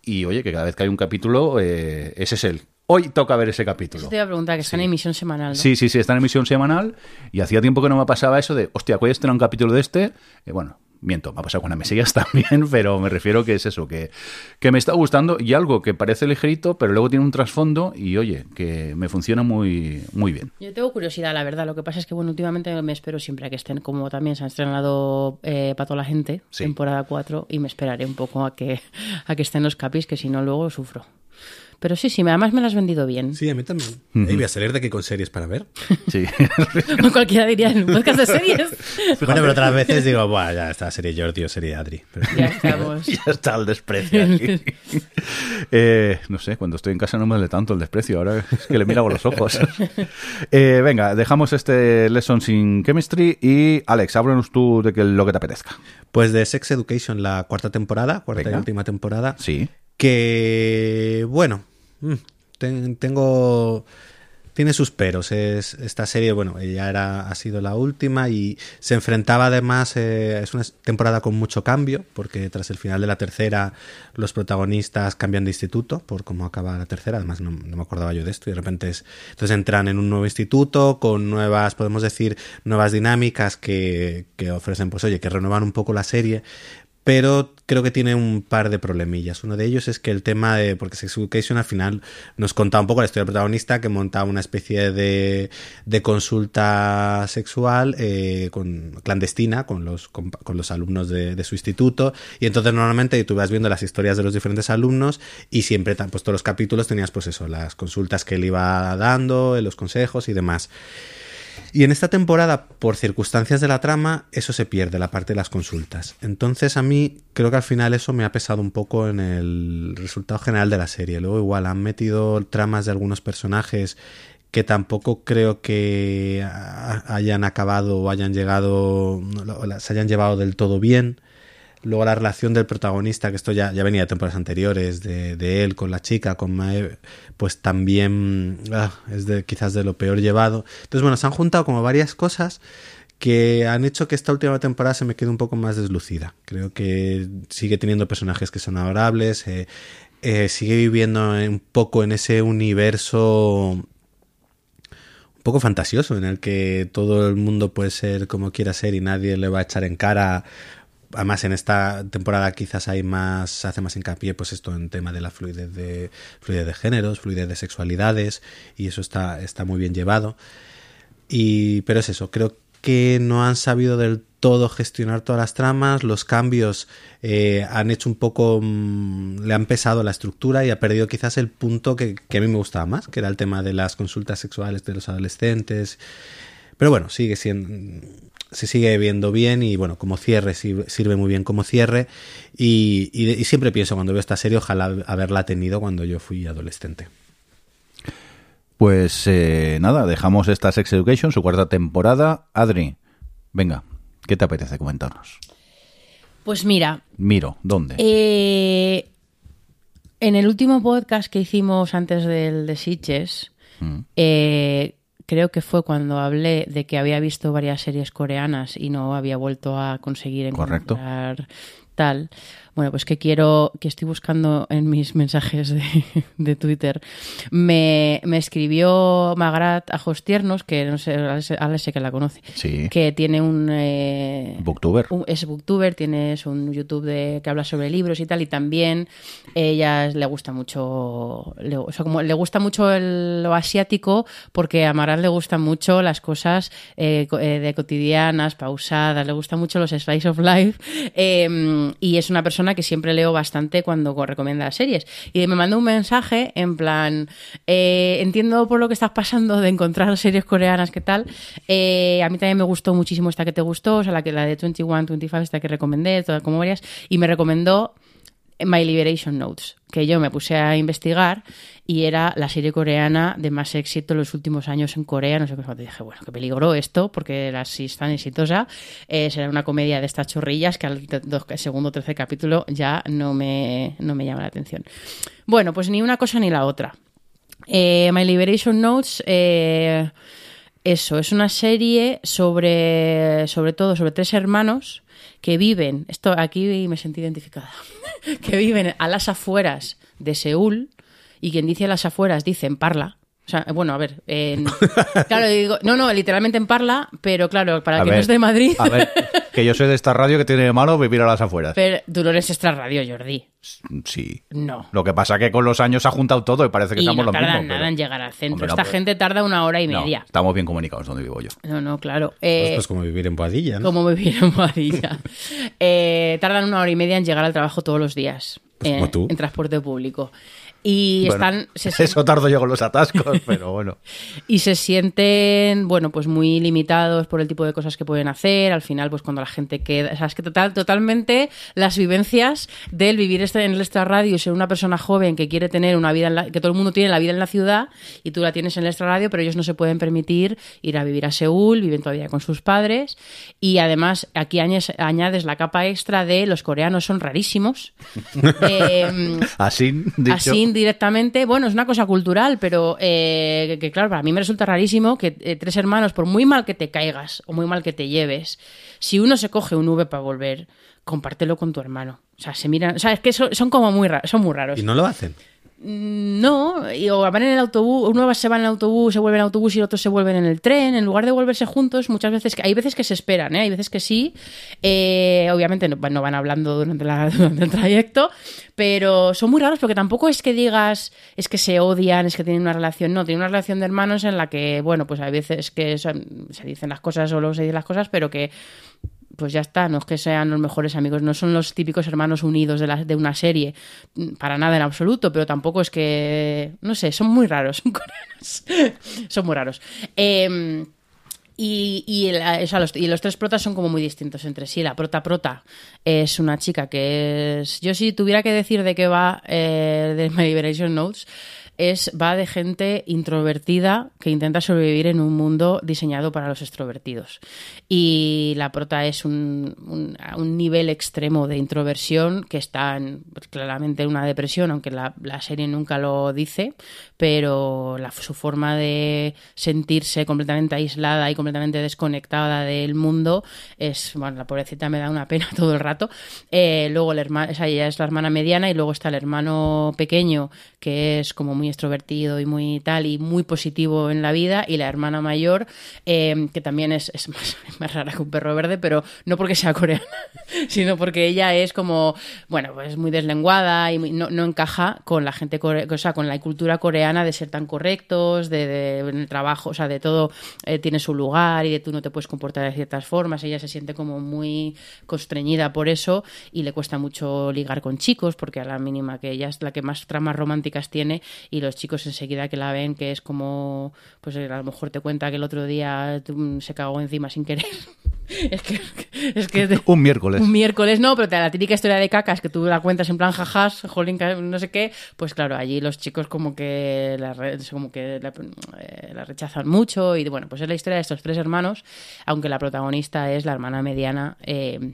Y oye, que cada vez que hay un capítulo, eh, ese es el. Hoy toca ver ese capítulo. Eso te iba a preguntar, que está en emisión semanal, ¿no? Sí, sí, sí, está en emisión semanal y hacía tiempo que no me pasaba eso de, hostia, hoy estrena un capítulo de este. Eh, bueno, miento, me ha pasado con Amesillas también, pero me refiero que es eso, que, que me está gustando y algo que parece ligerito, pero luego tiene un trasfondo y oye, que me funciona muy, muy bien. Yo tengo curiosidad, la verdad. Lo que pasa es que, bueno, últimamente me espero siempre a que estén, como también se ha estrenado eh, para toda la gente, Sí. temporada 4, y me esperaré un poco a que, a que estén los capis, que si no, luego sufro. Pero sí, sí, además me lo has vendido bien. Sí, a mí también. Ey, voy a salir de aquí con series para ver. Sí. Cualquiera diría en un podcast de series. Bueno, pero otras veces digo, Buah, ya está serie Jordi o serie Adri. Pero- ya estamos. ya está el desprecio. aquí. Eh, no sé, cuando estoy en casa no me duele tanto el desprecio, ahora es que le miro a los ojos. Eh, venga, dejamos este Lessons in Chemistry y Alex, háblanos tú de que lo que te apetezca. Pues de Sex Education, la cuarta temporada, cuarta Venga. y última temporada. Sí. Que bueno mm, ten- tengo tiene sus peros es esta serie bueno ya era ha sido la última y se enfrentaba además eh, es una temporada con mucho cambio porque tras el final de la tercera los protagonistas cambian de instituto por cómo acaba la tercera además no, no me acordaba yo de esto y de repente es, entonces entran en un nuevo instituto con nuevas podemos decir nuevas dinámicas que, que ofrecen pues oye que renuevan un poco la serie pero creo que tiene un par de problemillas. Uno de ellos es que el tema de. Porque Sex Education al final nos contaba un poco la historia del protagonista que montaba una especie de, de consulta sexual eh, con, clandestina con los, con, con los alumnos de, de su instituto. Y entonces normalmente tú vas viendo las historias de los diferentes alumnos y siempre, pues todos los capítulos tenías, pues eso, las consultas que él iba dando, los consejos y demás. Y en esta temporada, por circunstancias de la trama, eso se pierde, la parte de las consultas. Entonces a mí creo que al final eso me ha pesado un poco en el resultado general de la serie. Luego igual han metido tramas de algunos personajes que tampoco creo que hayan acabado o hayan llegado, se hayan llevado del todo bien. Luego la relación del protagonista, que esto ya, ya venía de temporadas anteriores, de, de él con la chica, con Mae, pues también ah, es de, quizás de lo peor llevado. Entonces, bueno, se han juntado como varias cosas que han hecho que esta última temporada se me quede un poco más deslucida. Creo que sigue teniendo personajes que son adorables, eh, eh, sigue viviendo un poco en ese universo un poco fantasioso en el que todo el mundo puede ser como quiera ser y nadie le va a echar en cara además en esta temporada quizás hay más hace más hincapié pues esto en tema de la fluidez de fluidez de géneros fluidez de sexualidades y eso está está muy bien llevado y pero es eso creo que no han sabido del todo gestionar todas las tramas los cambios eh, han hecho un poco mm, le han pesado la estructura y ha perdido quizás el punto que a mí me gustaba más que era el tema de las consultas sexuales de los adolescentes pero bueno, sigue siendo. Se sigue viendo bien y bueno, como cierre sirve, sirve muy bien como cierre. Y, y- y siempre pienso cuando veo esta serie, ojalá haberla tenido cuando yo fui adolescente. Pues eh, nada, dejamos esta Sex Education, su cuarta temporada. Adri, venga, ¿qué te apetece comentarnos? Pues mira, Miro, ¿dónde? eh, en el último podcast que hicimos antes del de Sitges, Mm. eh, creo que fue cuando hablé de que había visto varias series coreanas y no había vuelto a conseguir Correcto. encontrar tal. Bueno, pues que quiero, que estoy buscando en mis mensajes de, de Twitter. Me, me escribió Magrat Ajos Tiernos, que no sé, Alex, sé que la conoce, Sí. que tiene un... eh, Booktuber. un- es booktuber, tienes un YouTube de, que habla sobre libros y tal, y también ella le gusta mucho, le, o sea, como le gusta mucho el- lo asiático, porque a Marat le gustan mucho las cosas eh, eh, de cotidianas, pausadas, le gustan mucho los slice of life, eh, y es una persona que siempre leo bastante cuando co- recomienda series. Y me mandó un mensaje en plan, eh, entiendo por lo que estás pasando de encontrar series coreanas, ¿qué tal? Eh, a mí también me gustó muchísimo esta que te gustó, o sea, la, que, la de 21, 25, esta que recomendé, todas como varias, y me recomendó My Liberation Notes, que yo me puse a investigar y era la serie coreana de más éxito en los últimos años en Corea. No sé qué más. Dije, bueno, qué peligro esto, porque era si es tan exitosa. Eh, será una comedia de estas chorrillas que al te- segundo o tercer capítulo ya no me, no me llama la atención. Bueno, pues ni una cosa ni la otra. Eh, My Liberation Notes eh, Eso, es una serie sobre, sobre todo, sobre tres hermanos que viven, esto aquí me sentí identificada, que viven a las afueras de Seúl, y quien dice a las afueras dice en Parla. O sea, bueno, a ver, en- claro, digo, no, no, literalmente en Parla, pero claro, para A que ver, no es de Madrid, A ver, que yo soy de esta radio que tiene de malo vivir a las afueras. pero tú no eres extra radio, Jordi. Sí. No. Lo que pasa que con los años se ha juntado todo y parece que Y estamos no lo tardan mismo. nada pero- en llegar al centro. Hombre, no, Esta pero- gente tarda una hora y No, media. estamos bien comunicados donde vivo yo. No, no, claro. Pues, Eh, pues como vivir en Boadilla, ¿no? como vivir en Boadilla. Eh, tardan una hora y media en llegar al trabajo todos los días. Pues eh, como tú. En transporte público. Y Bueno, están. se- Eso tardo yo con los atascos, pero bueno. y se sienten, bueno, pues muy limitados por el tipo de cosas que pueden hacer. Al final, pues cuando la gente queda. O sea, es que total, totalmente las vivencias del vivir este, en el extra radio y ser una persona joven que quiere tener una vida en la, que todo el mundo tiene la vida en la ciudad y tú la tienes en el extra radio, pero ellos no se pueden permitir ir a vivir a Seúl, viven todavía con sus padres. Y además, aquí añades, añades la capa extra de los coreanos son rarísimos. Em, Así, dicho. Así directamente, bueno, es una cosa cultural, pero eh, que, claro, para mí me resulta rarísimo que eh, tres hermanos, por muy mal que te caigas o muy mal que te lleves, si uno se coge un V para volver, compártelo con tu hermano. O sea, se miran, o sea, es que son, son como muy raros, son muy raros. Y no lo hacen. Mm, No, o van en el autobús, uno se va en el autobús, se vuelve en el autobús y otros se vuelven en el tren. En lugar de volverse juntos, muchas veces, hay veces que se esperan, ¿eh? hay veces que sí. Eh, obviamente no, van hablando durante, durante el trayecto, pero son muy raros porque tampoco es que digas, es que se odian, es que tienen una relación. No, tienen una relación de hermanos en la que, bueno, pues hay veces que son- se dicen las cosas o luego se dicen las cosas, pero que pues ya está, no es que sean los mejores amigos, no son los típicos hermanos unidos de, una serie, mm, para nada en absoluto, pero tampoco es que, no sé, son muy raros, son son muy raros. Eh, y, y los tres protas son como muy distintos entre sí. La prota prota es una chica que es... Yo si tuviera que decir de qué va eh, de My Liberation Notes, es va de gente introvertida que intenta sobrevivir en un mundo diseñado para los extrovertidos. Y la prota es un, un- nivel extremo de introversión que está en, pues, claramente en una depresión, aunque la, la serie nunca lo dice, pero la- su forma de sentirse completamente aislada y completamente desconectada del mundo es, bueno, la pobrecita me da una pena todo el rato. Eh, luego el hermano, esa ella es la hermana mediana y luego está el hermano pequeño que es como muy extrovertido y muy tal y muy positivo en la vida y la hermana mayor eh, que también es, es más, más rara que un perro verde, pero no porque sea coreana, sino porque ella es como, bueno, pues muy deslenguada y muy- no, no encaja con la gente, core- o sea, con la cultura coreana de ser tan correctos, de, de- en el trabajo, o sea, de todo eh, tiene su lugar y de tú no te puedes comportar de ciertas formas. Ella se siente como muy constreñida por eso y le cuesta mucho ligar con chicos porque a la mínima que ella es la que más tramas románticas tiene y los chicos enseguida que la ven que es como, pues a lo mejor te cuenta que el otro día mm, se cagó encima sin querer. es que es que Un miércoles. un miércoles no, pero te- la típica historia de cacas que tú la cuentas en plan jajas, jolín, no sé qué, pues claro, allí los chicos como que la, como que la, eh, la rechazan mucho y bueno, pues es la historia de estos tres hermanos, aunque la protagonista es la hermana mediana eh,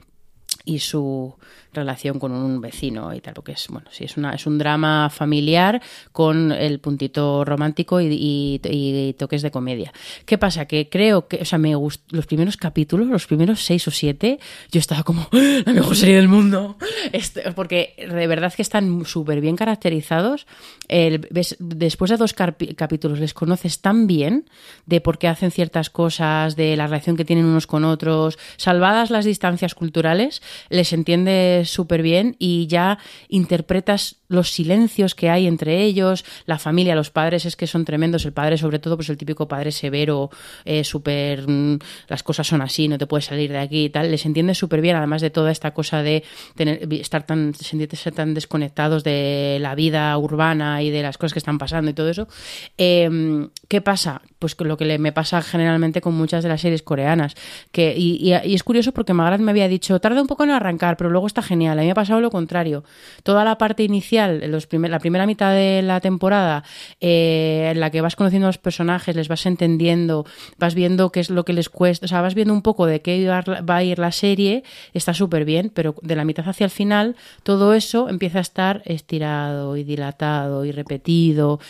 y su relación con un vecino y tal, porque es, bueno, sí, es, una, es un drama familiar con el puntito romántico y, y- y toques de comedia. ¿Qué pasa? Que creo que, o sea, me gust- los primeros capítulos, los primeros seis o siete, yo estaba como, ¡Ah! la mejor serie del mundo, Este- porque de verdad que están súper bien caracterizados. El- ves- después de dos capítulos les conoces tan bien de por qué hacen ciertas cosas, de la relación que tienen unos con otros, salvadas las distancias culturales, les entiendes súper bien y ya interpretas los silencios que hay entre ellos, la familia, los padres es que son tremendos, el padre sobre todo, pues el típico padre severo, eh, súper, mm, las cosas son así, no te puedes salir de aquí y tal, les entiendes súper bien, además de toda esta cosa de tener, estar tan, sentirse tan desconectados de la vida urbana y de las cosas que están pasando y todo eso. Eh, ¿Qué pasa? Pues lo que le- me pasa generalmente con muchas de las series coreanas, que, y, es curioso porque Magarat me había dicho, tarda un poco en arrancar, pero luego está genial, a mí me ha pasado lo contrario. Toda la parte inicial, los primer- la primera mitad de la temporada, eh, en la que vas conociendo a los personajes, les vas entendiendo, vas viendo qué es lo que les cuesta, o sea, vas viendo un poco de qué va a ir la serie, está súper bien, pero de la mitad hacia el final, todo eso empieza a estar estirado y dilatado y repetido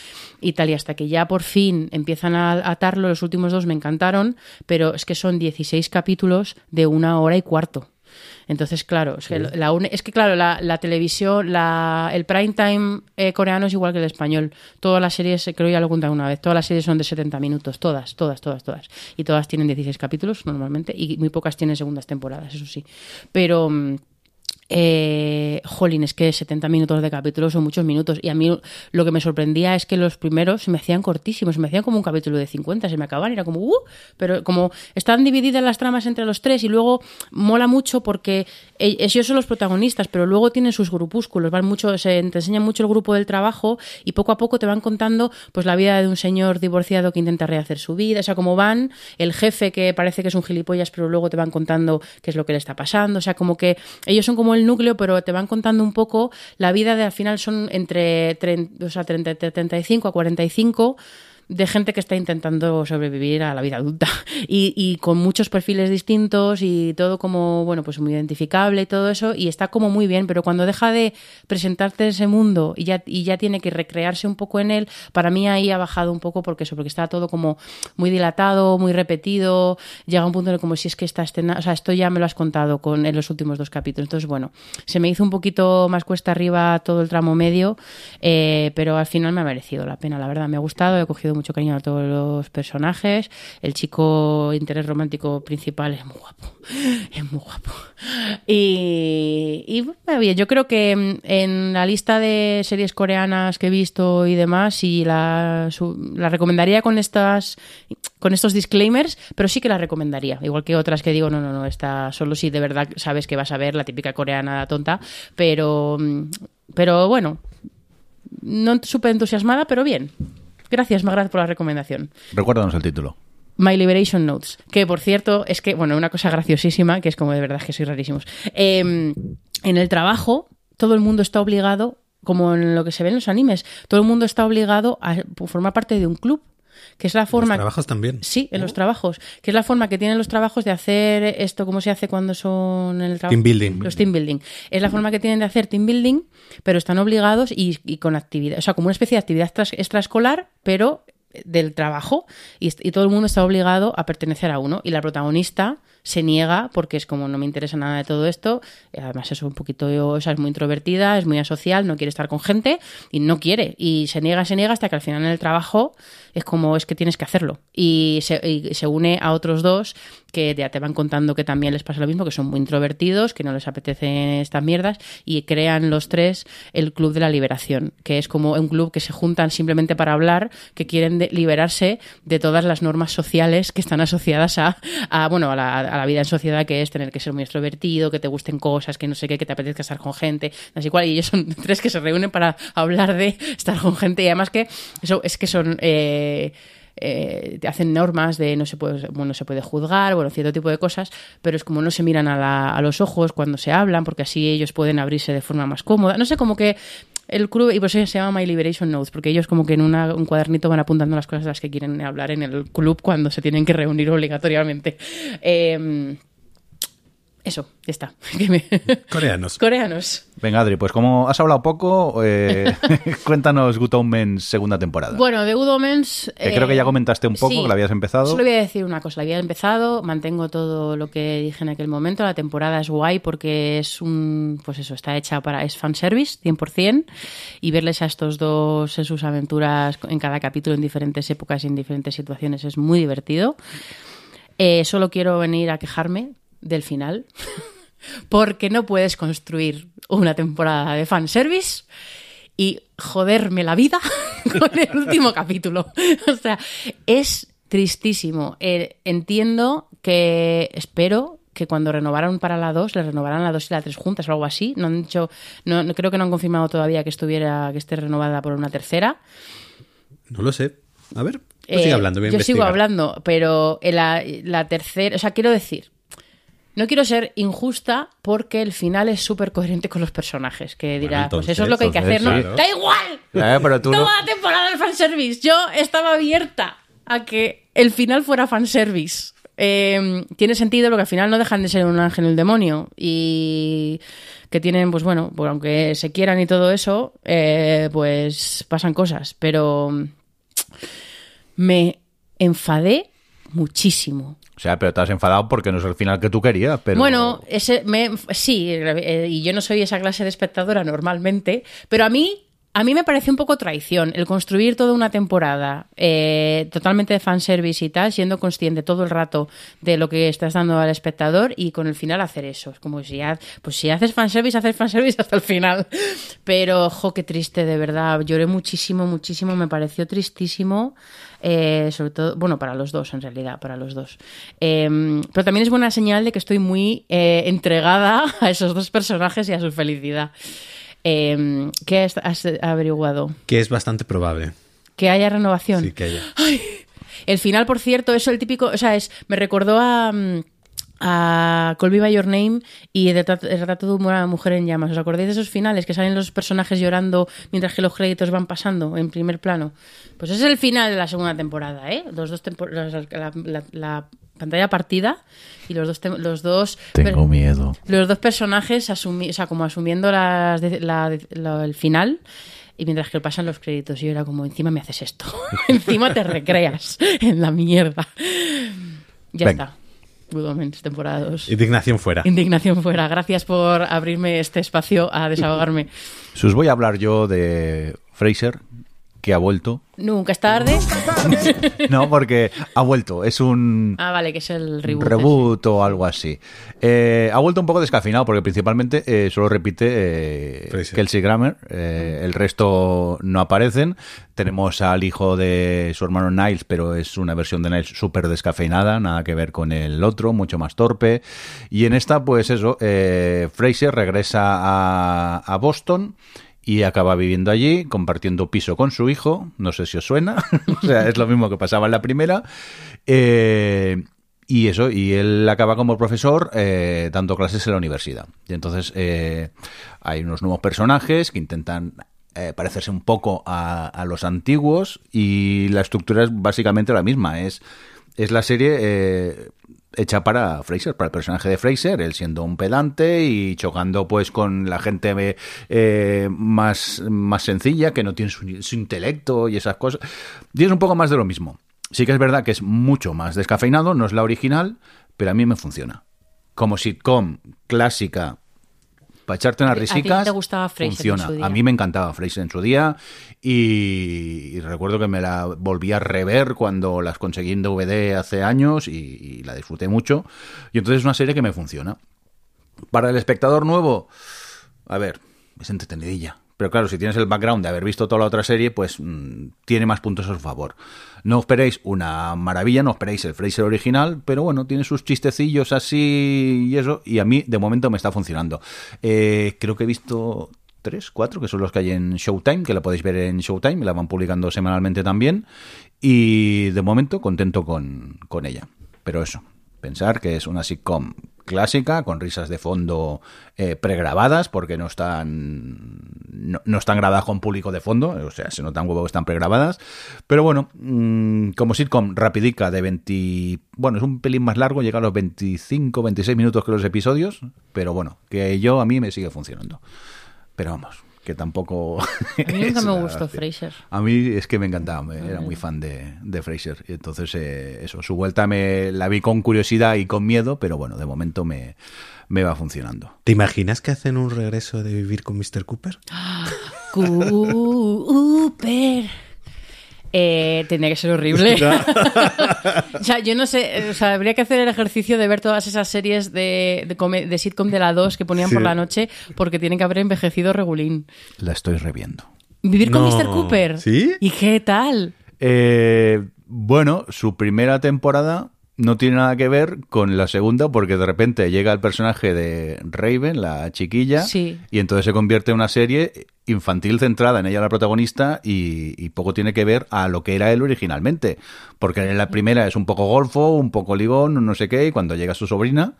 y tal, y hasta que ya por fin empiezan a, atarlo, los últimos dos me encantaron, pero es que son 16 capítulos de una hora y cuarto. Entonces, claro, es que, la, es que, claro, la, la televisión, la, el prime time eh, coreano es igual que el español. Todas las series, eh, creo ya lo he contado una vez, todas las series son de 70 minutos, todas, todas, todas, todas. Y todas tienen 16 capítulos normalmente y muy pocas tienen segundas temporadas, eso sí. Pero... eh, jolín, es que 70 minutos de capítulo son muchos minutos. Y a mí lo que me sorprendía es que los primeros se me hacían cortísimos, se me hacían como un capítulo de 50, se me acababan era como, uh, pero como están divididas las tramas entre los tres y luego mola mucho porque e- ellos son los protagonistas, pero luego tienen sus grupúsculos, van mucho, se te enseñan mucho el grupo del trabajo y poco a poco te van contando pues la vida de un señor divorciado que intenta rehacer su vida, o sea, como van, el jefe que parece que es un gilipollas, pero luego te van contando qué es lo que le está pasando, o sea, como que ellos son como el núcleo, pero te van contando un poco la vida de al final son entre tren- o sea, 30, 35 a 45 de gente que está intentando sobrevivir a la vida adulta. Y, y con muchos perfiles distintos y todo como, bueno, pues muy identificable y todo eso y está como muy bien, pero cuando deja de presentarte ese mundo y ya, y ya tiene que recrearse un poco en él, para mí ahí ha bajado un poco porque eso, porque está todo como muy dilatado, muy repetido, llega un punto en el como si es que esta escena, o sea, esto ya me lo has contado con, en los últimos dos capítulos, entonces bueno, se me hizo un poquito más cuesta arriba todo el tramo medio, eh, pero al final me ha merecido la pena, la verdad, me ha gustado, he cogido mucho cariño a todos los personajes, el chico interés romántico principal es muy guapo, es muy guapo. Y, y bien, yo creo que en la lista de series coreanas que he visto y demás, sí la, recomendaría con estas con estos disclaimers, pero sí que la recomendaría. Igual que otras que digo, no, no, no, esta solo si de verdad sabes que vas a ver la típica coreana tonta, pero, pero bueno, no súper entusiasmada, pero bien. Gracias, Magrat, por la recomendación. Recuérdanos el título. My Liberation Notes, que por cierto es que, bueno, una cosa graciosísima, que es como de verdad que sois rarísimos. Eh, en el trabajo, todo el mundo está obligado, como en lo que se ve en los animes, todo el mundo está obligado a formar parte de un club, que es la Los forma... trabajos también. Sí, en los trabajos, que es la forma que tienen los trabajos de hacer esto, como se hace cuando son en el trabajo. Team building. Los team building. Es la forma que tienen de hacer team building, pero están obligados y, y con actividad, o sea, como una especie de actividad extraescolar, pero del trabajo y, y todo el mundo está obligado a pertenecer a uno y la protagonista se niega porque es como no me interesa nada de todo esto eh, además es un poquito o sea, es muy introvertida es muy asocial no quiere estar con gente y no quiere. Y se niega se niega hasta que al final en el trabajo es como es que tienes que hacerlo y se, y se une a otros dos que ya te van contando que también les pasa lo mismo que son muy introvertidos que no les apetecen estas mierdas y crean los tres el club de la liberación que es como un club que se juntan simplemente para hablar que quieren de- liberarse de todas las normas sociales que están asociadas a, a, bueno a la, a la vida en sociedad que es tener que ser muy extrovertido que te gusten cosas que no sé qué que te apetezca estar con gente así cual y ellos son tres que se reúnen para hablar de estar con gente y además que eso es que son eh, eh, te hacen normas de no se puede bueno, no se puede juzgar, bueno, cierto tipo de cosas, pero es como no se miran a, a los ojos cuando se hablan, porque así ellos pueden abrirse de forma más cómoda. No sé, como que el club, y por eso se llama My Liberation Notes, porque ellos como que en un cuadernito van apuntando las cosas de las que quieren hablar en el club cuando se tienen que reunir obligatoriamente. Eh, eso, ya está. Coreanos. Coreanos. Venga, Adri, pues como has hablado poco, eh, cuéntanos Good Omens segunda temporada. Bueno, de Good Omens... Que creo que ya comentaste un poco, sí. que la habías empezado. Solo voy a decir una cosa. La había empezado, mantengo todo lo que dije en aquel momento. La temporada es guay porque es un... Pues eso, está hecha para... Es fanservice, 100%. Y verles a estos dos en sus aventuras en cada capítulo, en diferentes épocas y en diferentes situaciones, es muy divertido. Eh, solo quiero venir a quejarme del final. porque no puedes construir una temporada de fanservice y joderme la vida con el último capítulo. O sea, es tristísimo. Eh, entiendo que espero que cuando renovaron para la 2, le renovarán la 2 y la 3 juntas o algo así. No han dicho, no, no- creo que no han confirmado todavía que estuviera, que esté renovada por una tercera. No lo sé. A ver, tú Eh, hablando. voy a yo sigo hablando, pero en la, la tercera, o sea, quiero decir, no quiero ser injusta porque el final es súper coherente con los personajes, que dirá, entonces, pues eso es lo que hay que hacer, ¿no? ¡Da igual! Eh, pero tú no- Toda la temporada de fanservice. Yo estaba abierta a que el final fuera fanservice. Eh, tiene sentido porque al final no dejan de ser un ángel y un demonio y que tienen, pues bueno, pues aunque se quieran y todo eso, eh, pues pasan cosas, pero me enfadé muchísimo. O sea, pero te has enfadado porque no es el final que tú querías, pero... Bueno, ese, sí, eh, y yo no soy esa clase de espectadora normalmente, pero a mí, a mí me parece un poco traición el construir toda una temporada eh, totalmente de fanservice y tal, siendo consciente todo el rato de lo que estás dando al espectador y con el final hacer eso. Es como si, ha- pues si haces fanservice, haces fanservice hasta el final. Pero, jo, qué triste, de verdad. Lloré muchísimo, muchísimo, me pareció tristísimo. Eh, sobre todo, bueno, para los dos en realidad, para los dos. Eh, pero también es buena señal de que estoy muy eh, entregada a esos dos personajes y a su felicidad. Eh, ¿Qué has, averiguado? Que es bastante probable. Que haya renovación. Sí, que haya. El final, por cierto, eso el típico, o sea, es, me recordó a, mm, a Call Me By Your Name y el retrato, el retrato de una mujer en llamas. ¿Os acordáis de esos finales que salen los personajes llorando mientras que los créditos van pasando en primer plano? Pues es el final de la segunda temporada, ¿eh? Los dos tempor- la, la- la pantalla partida y los dos los dos Tengo miedo. los dos personajes asumi- o sea, como asumiendo las la- el final y mientras que pasan los créditos yo era como encima me haces esto encima te recreas en la mierda ya está Good Omens, temporada 2 Indignación fuera. indignación fuera. Gracias por abrirme este espacio a desahogarme. Si os voy a hablar yo de Fraser, que ha vuelto. nunca es tarde No, porque ha vuelto. Es un ah vale que es el reboot, reboot o algo así. Eh, ha vuelto un poco descafeinado porque principalmente eh, solo repite eh. Kelsey Grammer. Eh, el resto no aparecen. Tenemos al hijo de su hermano Niles, pero es una versión de Niles súper descafeinada, nada que ver con el otro, mucho más torpe. Y en esta, pues eso, eh, Fraser regresa a, a Boston y acaba viviendo allí, compartiendo piso con su hijo. No sé si os suena. o sea, es lo mismo que pasaba en la primera. Eh, y eso, y él acaba como profesor eh, dando clases en la universidad. Y entonces eh, hay unos nuevos personajes que intentan eh, parecerse un poco a, a los antiguos y la estructura es básicamente la misma. Es, es la serie eh, hecha para Fraser, para el personaje de Fraser, él siendo un pedante y chocando pues con la gente eh, más, más sencilla, que no tiene su, su intelecto y esas cosas. Y es un poco más de lo mismo. Sí que es verdad que es mucho más descafeinado, no es la original, pero a mí me funciona. Como sitcom clásica, para echarte unas A ti risicas, te gustaba Frasier en funciona. su día. A mí me encantaba Fraser en su día y, y recuerdo que me la volví a rever cuando las conseguí en DVD hace años y, y la disfruté mucho. Y entonces es una serie que me funciona. Para el espectador nuevo, a ver, es entretenidilla. Pero claro, si tienes el background de haber visto toda la otra serie, pues mmm, tiene más puntos a su favor. No esperéis una maravilla, no esperéis el Fraser original, pero bueno, tiene sus chistecillos así y eso, y a mí de momento me está funcionando. Eh, creo que he visto tres, cuatro, que son los que hay en Showtime, que la podéis ver en Showtime, la van publicando semanalmente también, y de momento contento con, con ella. Pero eso, pensar que es una sitcom clásica, con risas de fondo eh, pregrabadas, porque no están, no, no, están grabadas con público de fondo, o sea, se notan huevo que están pregrabadas. Pero bueno, mmm, como sitcom rapidica de 20... Bueno, es un pelín más largo, llega a los 25, 26 minutos que los episodios, pero bueno, que yo a mí me sigue funcionando. Pero vamos, que tampoco... A mí nunca me gustó Fraser. A mí es que me encantaba, me, era muy fan de, de Fraser. Y entonces, eh, eso, su vuelta me la vi con curiosidad y con miedo, pero bueno, de momento me, me va funcionando. ¿Te imaginas que hacen un regreso de vivir con Mr. Cooper? Cooper. Eh, tendría que ser horrible. o sea, yo no sé, o sea, habría que hacer el ejercicio de ver todas esas series de, de, sitcom de la 2 que ponían sí. por la noche porque tienen que haber envejecido regulín. La estoy reviendo. ¿Vivir con no. Mr. Cooper? ¿Sí? ¿Y qué tal? Eh, bueno, su primera temporada no tiene nada que ver con la segunda porque de repente llega el personaje de Raven, la chiquilla, sí. y entonces se convierte en una serie infantil centrada en ella la protagonista y, y, poco tiene que ver a lo que era él originalmente. Porque en la primera es un poco golfo, un poco ligón, no sé qué, y cuando llega su sobrina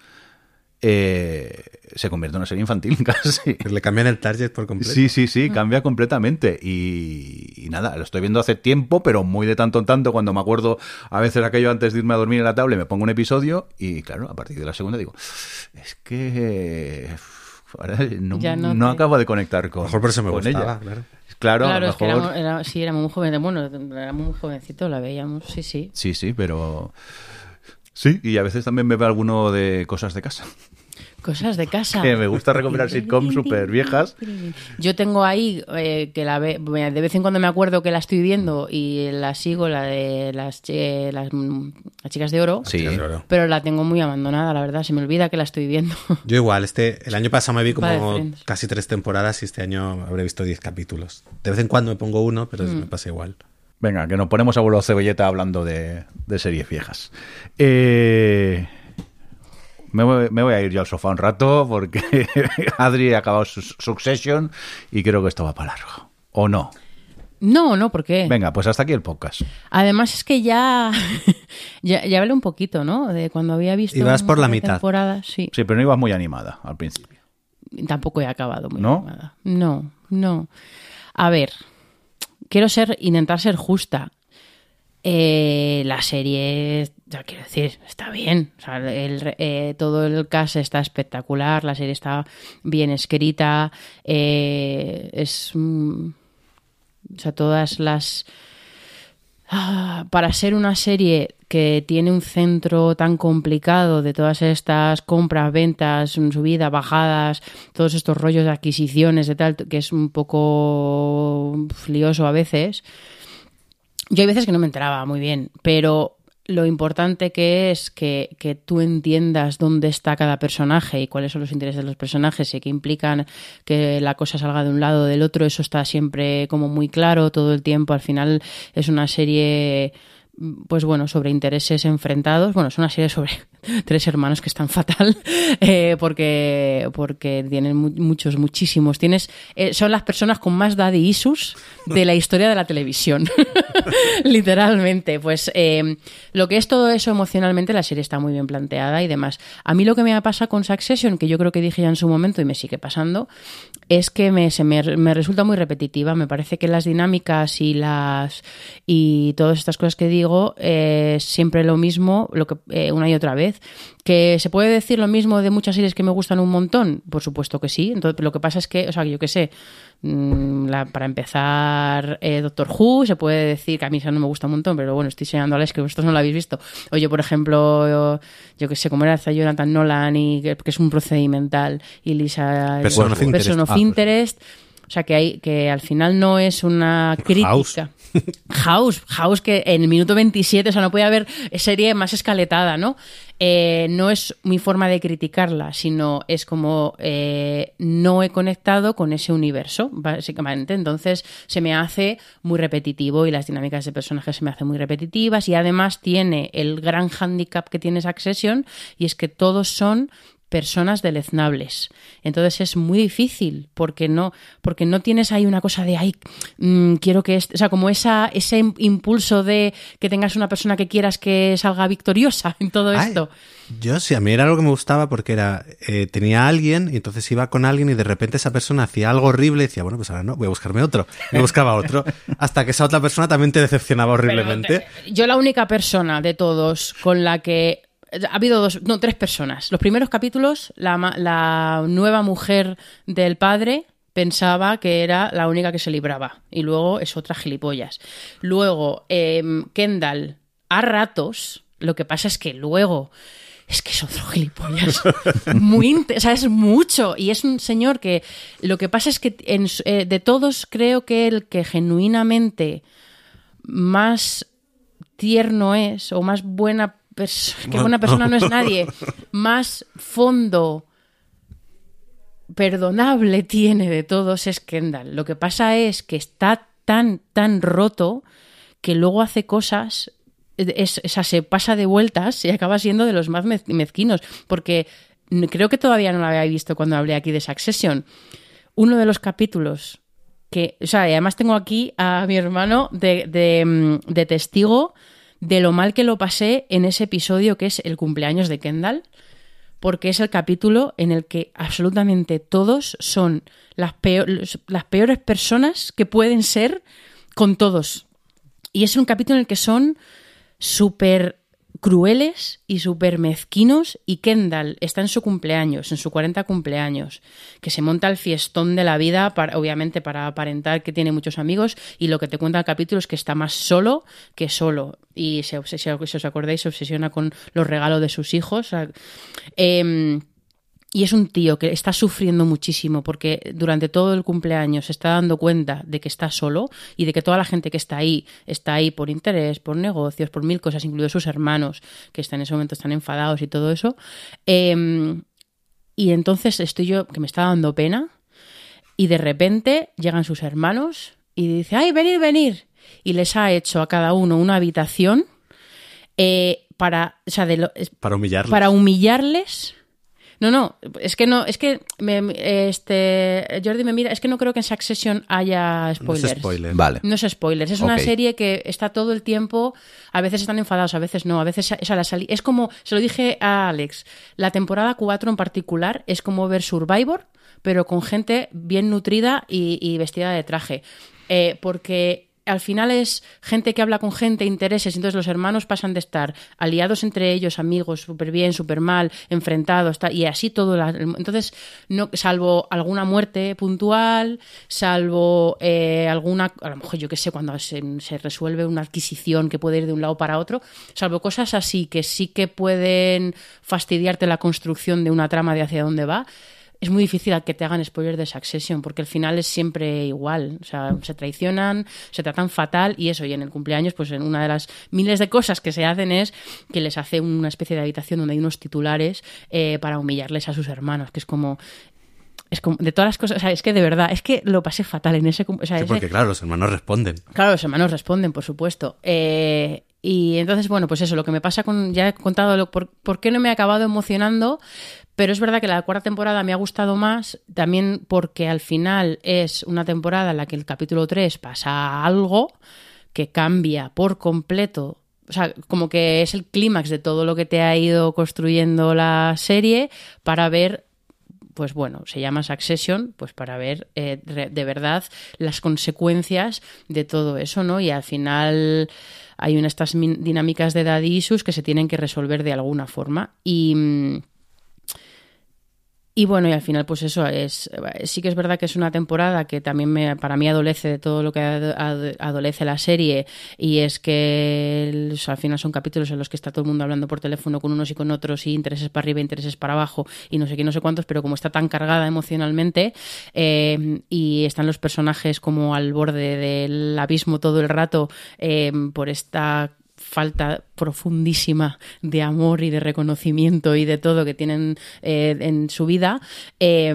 eh, se convierte en una serie infantil casi. Le cambian el target por completo. Sí, sí, sí, cambia completamente. Y, y, nada, lo estoy viendo hace tiempo, pero muy de tanto en tanto, cuando me acuerdo a veces aquello antes de irme a dormir en la tablet, me pongo un episodio y claro, a partir de la segunda digo, es que ahora no, Ya no no te- acabo de conectar con, A lo mejor por eso me con gustaba, ella. claro. Claro, a claro, lo es que mejor- éramos, era- sí, éramos muy jóvenes. Bueno, éramos muy jovencitos, la veíamos, sí, sí. Sí, sí, pero... Sí, y a veces también me veo alguno de cosas de casa. Cosas de casa. Que me gusta recomendar sitcoms súper viejas. Yo tengo ahí eh, que la ve, de vez en cuando me acuerdo que la estoy viendo y la sigo, la de las, chi- las, las chicas de oro, Sí. Pero la tengo muy abandonada, la verdad. Se me olvida que la estoy viendo. Yo igual, este, el año pasado me vi como casi tres temporadas y este año habré visto diez capítulos. De vez en cuando me pongo uno, pero Mm. me pasa igual. Venga, que nos ponemos a vuelo cebolleta hablando de, de series viejas. Eh, me, voy, me voy a ir yo al sofá un rato porque Adri ha acabado su Succession y creo que esto va para largo. ¿O no? No, no, ¿por qué? Venga, pues hasta aquí el podcast. Además es que ya, ya, ya hablé un poquito, ¿no? De cuando había visto. Ibas por la mitad. temporada, sí. Sí, pero no ibas muy animada al principio. Tampoco he acabado muy ¿No? animada. No, no. A ver, quiero ser, intentar ser justa. Eh, la serie, ya quiero decir, está bien. Sea, eh, todo el cast está espectacular, la serie está bien escrita, eh, es... mm, o sea, todas las... Ah, para ser una serie que tiene un centro tan complicado de todas estas compras, ventas, subida, bajadas, todos estos rollos de adquisiciones, de tal, que es un poco flioso a veces. Yo hay veces que no me enteraba muy bien, pero lo importante que es que, que tú entiendas dónde está cada personaje y cuáles son los intereses de los personajes y que implican que la cosa salga de un lado o del otro, eso está siempre como muy claro todo el tiempo. Al final es una serie pues bueno, sobre intereses enfrentados. Bueno, es una serie sobre tres hermanos que están fatal eh, porque, porque tienen mu- muchos, muchísimos. Tienes, eh, son las personas con más daddy issues de la historia de la televisión. Literalmente. Pues eh, lo que es todo eso emocionalmente, la serie está muy bien planteada y demás. A mí lo que me pasa con Succession, que yo creo que dije ya en su momento y me sigue pasando, es que me, se me, me resulta muy repetitiva. Me parece que las dinámicas y las y todas estas cosas que digo eh, siempre lo mismo, lo que eh, una y otra vez. Que se puede decir lo mismo de muchas series que me gustan un montón, por supuesto que sí. Entonces, lo que pasa es que, o sea, yo qué sé, mm, la- para empezar, eh, Doctor Who, se puede decir que a mí esa no me gusta un montón, pero bueno, estoy enseñando a Alex que vosotros no la habéis visto. Oye, por ejemplo, yo, yo que sé, como era Jonathan Nolan y que, que es un procedimental y Lisa Person of Interest. Person of Ah, Interest. O sea, que, hay, que al final no es una crítica. House. House, House que en el minuto 27, o sea, no puede haber serie más escaletada, ¿no? Eh, no es mi forma de criticarla, sino es como eh, no he conectado con ese universo, básicamente. Entonces se me hace muy repetitivo y las dinámicas de personajes se me hacen muy repetitivas y además tiene el gran handicap que tiene Succession y es que todos son personas deleznables. Entonces es muy difícil porque no, porque no tienes ahí una cosa de, ay, mm, quiero que, este-". o sea, como esa, ese im- impulso de que tengas una persona que quieras que salga victoriosa en todo Ay, esto. Yo sí, a mí era algo que me gustaba porque era eh, tenía a alguien y entonces iba con alguien y de repente esa persona hacía algo horrible y decía, bueno, pues ahora no, voy a buscarme otro. Me buscaba otro. Hasta que esa otra persona también te decepcionaba horriblemente. Yo la única persona de todos con la que ha habido dos, no, tres personas. Los primeros capítulos, la, nueva mujer del padre pensaba que era la única que se libraba y luego es otra gilipollas. Luego, em, Kendall, a ratos, lo que pasa es que luego es que es otro gilipollas. Muy o sea, es mucho. Y es un señor que lo que pasa es que en eh, de todos creo que el que genuinamente más tierno es o más buena que buena persona no es nadie, más fondo perdonable tiene de todos es Kendall. Lo que pasa es que está tan, tan roto que luego hace cosas, es, o sea, se pasa de vueltas y acaba siendo de los más mez- mezquinos, porque creo que todavía no lo había visto cuando hablé aquí de Succession. Uno de los capítulos que, o sea, y además tengo aquí a mi hermano de, de, mm, de testigo de lo mal que lo pasé en ese episodio que es el cumpleaños de Kendall porque es el capítulo en el que absolutamente todos son las, peor- las peores personas que pueden ser con todos. Y es un capítulo en el que son súper crueles y súper mezquinos y Kendall está en su cumpleaños, en su 40 cumpleaños, que se monta el fiestón de la vida, para, obviamente para aparentar que tiene muchos amigos y lo que te cuenta el capítulo es que está más solo que solo y se si os acordáis, se obsesiona con los regalos de sus hijos. Em, y es un tío que está sufriendo muchísimo porque durante todo el cumpleaños se está dando cuenta de que está solo y de que toda la gente que está ahí está ahí por interés, por negocios, por mil cosas, incluidos sus hermanos, que están en ese momento están enfadados y todo eso. Em, y entonces estoy yo, que me está dando pena, y de repente llegan sus hermanos y dice, ay, venir, venir. Y les ha hecho a cada uno una habitación eh, para, o sea, de lo- es- Para humillarles. para humillarles. No, no, es que no, es que me- este Jordi me mira, es que no creo que en Succession haya No es spoilers. spoiler. Vale. No es spoilers, es una serie que está todo el tiempo, a veces están enfadados, a veces no, a veces sea, la es como, se lo dije a Alex, la temporada 4 en particular es como ver Survivor, pero con gente bien nutrida y, y vestida de traje. Eh, porque al final es gente que habla con gente, intereses, entonces los hermanos pasan de estar aliados entre ellos, amigos, súper bien, súper mal, enfrentados, y así todo. la- entonces, no, salvo alguna muerte puntual, salvo eh, alguna, a lo mejor yo qué sé, cuando se, se resuelve una adquisición que puede ir de un lado para otro, salvo cosas así que sí que pueden fastidiarte la construcción de una trama de hacia dónde va, es muy difícil a que te hagan spoilers de Succession, porque el final es siempre igual. O sea, se traicionan, se tratan fatal y eso. Y en el cumpleaños, pues en una de las miles de cosas que se hacen es que les hace una especie de habitación donde hay unos titulares eh, para humillarles a sus hermanos, que es como. Es como, de todas las cosas, o sea, es que de verdad, es que lo pasé fatal en ese. O sea, Sí, ese- porque claro, los hermanos responden. Claro, los hermanos responden, por supuesto. Eh, y entonces, bueno, pues eso, lo que me pasa con. Ya he contado lo, por, por qué no me ha acabado emocionando, pero es verdad que la cuarta temporada me ha gustado más, también porque al final es una temporada en la que el capítulo 3 pasa algo que cambia por completo. O sea, como que es el clímax de todo lo que te ha ido construyendo la serie para ver pues bueno, se llama Succession, pues para ver eh, de verdad las consecuencias de todo eso, ¿no? Y al final hay unas estas dinámicas de daddy issues que se tienen que resolver de alguna forma. Y. y bueno, y al final, pues eso es. Sí que es verdad que es una temporada que también me, para mí adolece de todo lo que ad- ad- adolece la serie. Y es que al final son capítulos en los que está todo el mundo hablando por teléfono con unos y con otros, y intereses para arriba, intereses para abajo, y no sé qué, no sé cuántos, pero como está tan cargada emocionalmente, eh, y están los personajes como al borde del abismo todo el rato eh, por esta falta profundísima de amor y de reconocimiento y de todo que tienen eh, en su vida, eh,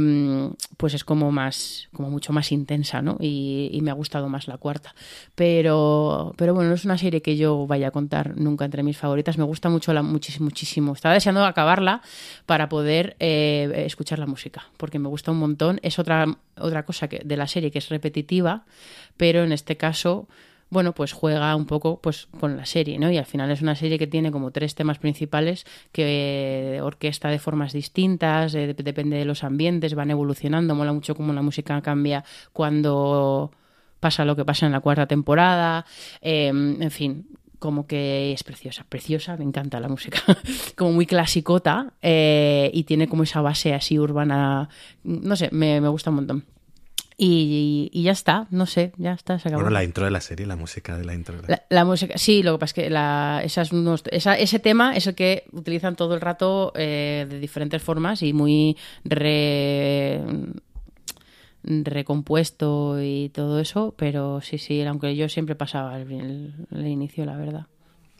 pues es como más, como mucho más intensa, ¿no? Y, me ha gustado más la cuarta. Pero, pero bueno, no es una serie que yo vaya a contar nunca entre mis favoritas. Me gusta mucho la muchísimo, muchísimo. Estaba deseando acabarla para poder eh, escuchar la música, porque me gusta un montón. Es otra, otra cosa que, de la serie que es repetitiva, pero en este caso bueno, pues juega un poco pues con la serie, ¿no? Y al final es una serie que tiene como tres temas principales que eh, orquesta de formas distintas, eh, dep- depende de los ambientes, van evolucionando, mola mucho cómo la música cambia cuando pasa lo que pasa en la cuarta temporada, eh, en fin, como que es preciosa, preciosa, me encanta la música, como muy clasicota eh, y tiene como esa base así urbana, no sé, me, me gusta un montón. Y, y ya está, no sé, ya está, se acabó. Bueno, la intro de la serie, la música de la intro. de la- La, la música, sí, lo que pasa es que la, esas unos- esa- ese tema es el que utilizan todo el rato eh, de diferentes formas y muy re- recompuesto y todo eso, pero sí, sí, aunque yo siempre pasaba el, el- el inicio, la verdad.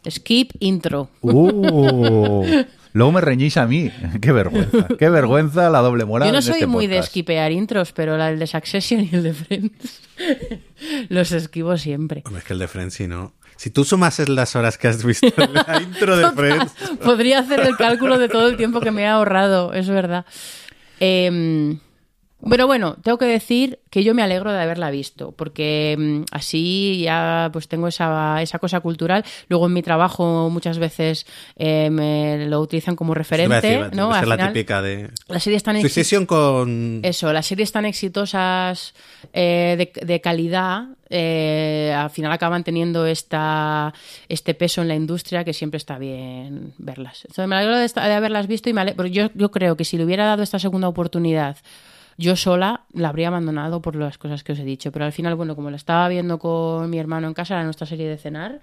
Skip intro. Uh, luego me reñís a mí. Qué vergüenza. Qué vergüenza la doble moral. Yo no en soy este muy de esquipear intros, pero la, el de Succession y el de Friends los esquivo siempre. Hombre, es que el de Friends, si no. Si tú sumases las horas que has visto en la intro de Friends. Podría hacer el cálculo de todo el tiempo que me he ahorrado, es verdad. Em, Pero bueno, tengo que decir que yo me alegro de haberla visto, porque mm, así ya pues tengo esa, esa cosa cultural. Luego en mi trabajo muchas veces eh, me lo utilizan como referente, decir, ¿no? Al ser la final, típica de las series tan exi- sucesión con eso, las series tan exitosas eh, de, de calidad, eh, al final acaban teniendo esta, este peso en la industria que siempre está bien verlas. Entonces, me alegro de, esta- de haberlas visto y me ale- pero yo, yo creo que si le hubiera dado esta segunda oportunidad yo sola la habría abandonado por las cosas que os he dicho. Pero al final, bueno, como la estaba viendo con mi hermano en casa, era nuestra serie de cenar,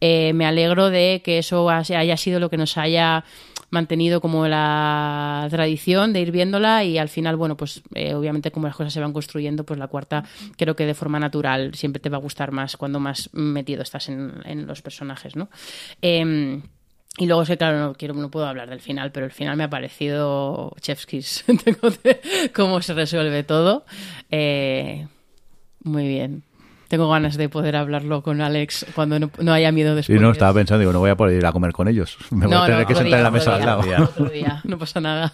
eh, me alegro de que eso haya sido lo que nos haya mantenido como la tradición de ir viéndola y al final, bueno, pues eh, obviamente como las cosas se van construyendo, pues la cuarta creo que de forma natural siempre te va a gustar más cuando más metido estás en, en los personajes, ¿no? Em, y luego sé, claro, no, quiero, no puedo hablar del final, pero el final me ha parecido de- cómo se resuelve todo. Eh, muy bien. Tengo ganas de poder hablarlo con Alex cuando no, no haya miedo de Y no estaba pensando, digo, no voy a poder ir a comer con ellos. Me voy No, a tener no, que sentar en la día, mesa al lado. otro día, no pasa nada.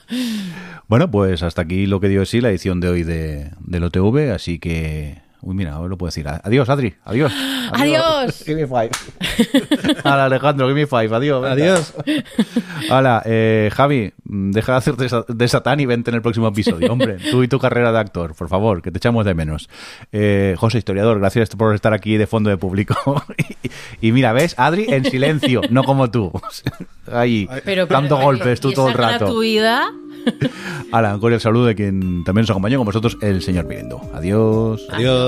Bueno, pues hasta aquí lo que dio sí la edición de hoy de, del OTV, así que... Uy, mira, ahora lo puedo decir. Adiós, Adri. Adiós. Adiós. Give me five. Hola, Alejandro, give me five. Adiós. venga. Adiós. Hola, eh, Javi, mm, deja de hacer de, sa- de Satán y vente en el próximo episodio. Hombre, tú y tu carrera de actor, por favor, que te echamos de menos. Eh, José, historiador, gracias por estar aquí de fondo de público. y, y mira, ¿ves? Adri en silencio, no como tú. Ahí, Pero, dando pero, golpes tú ¿y todo el rato. gratuidad? Hola, un cordial saludo de quien también nos acompañó con vosotros, el señor Mirendo. Adiós. Adiós.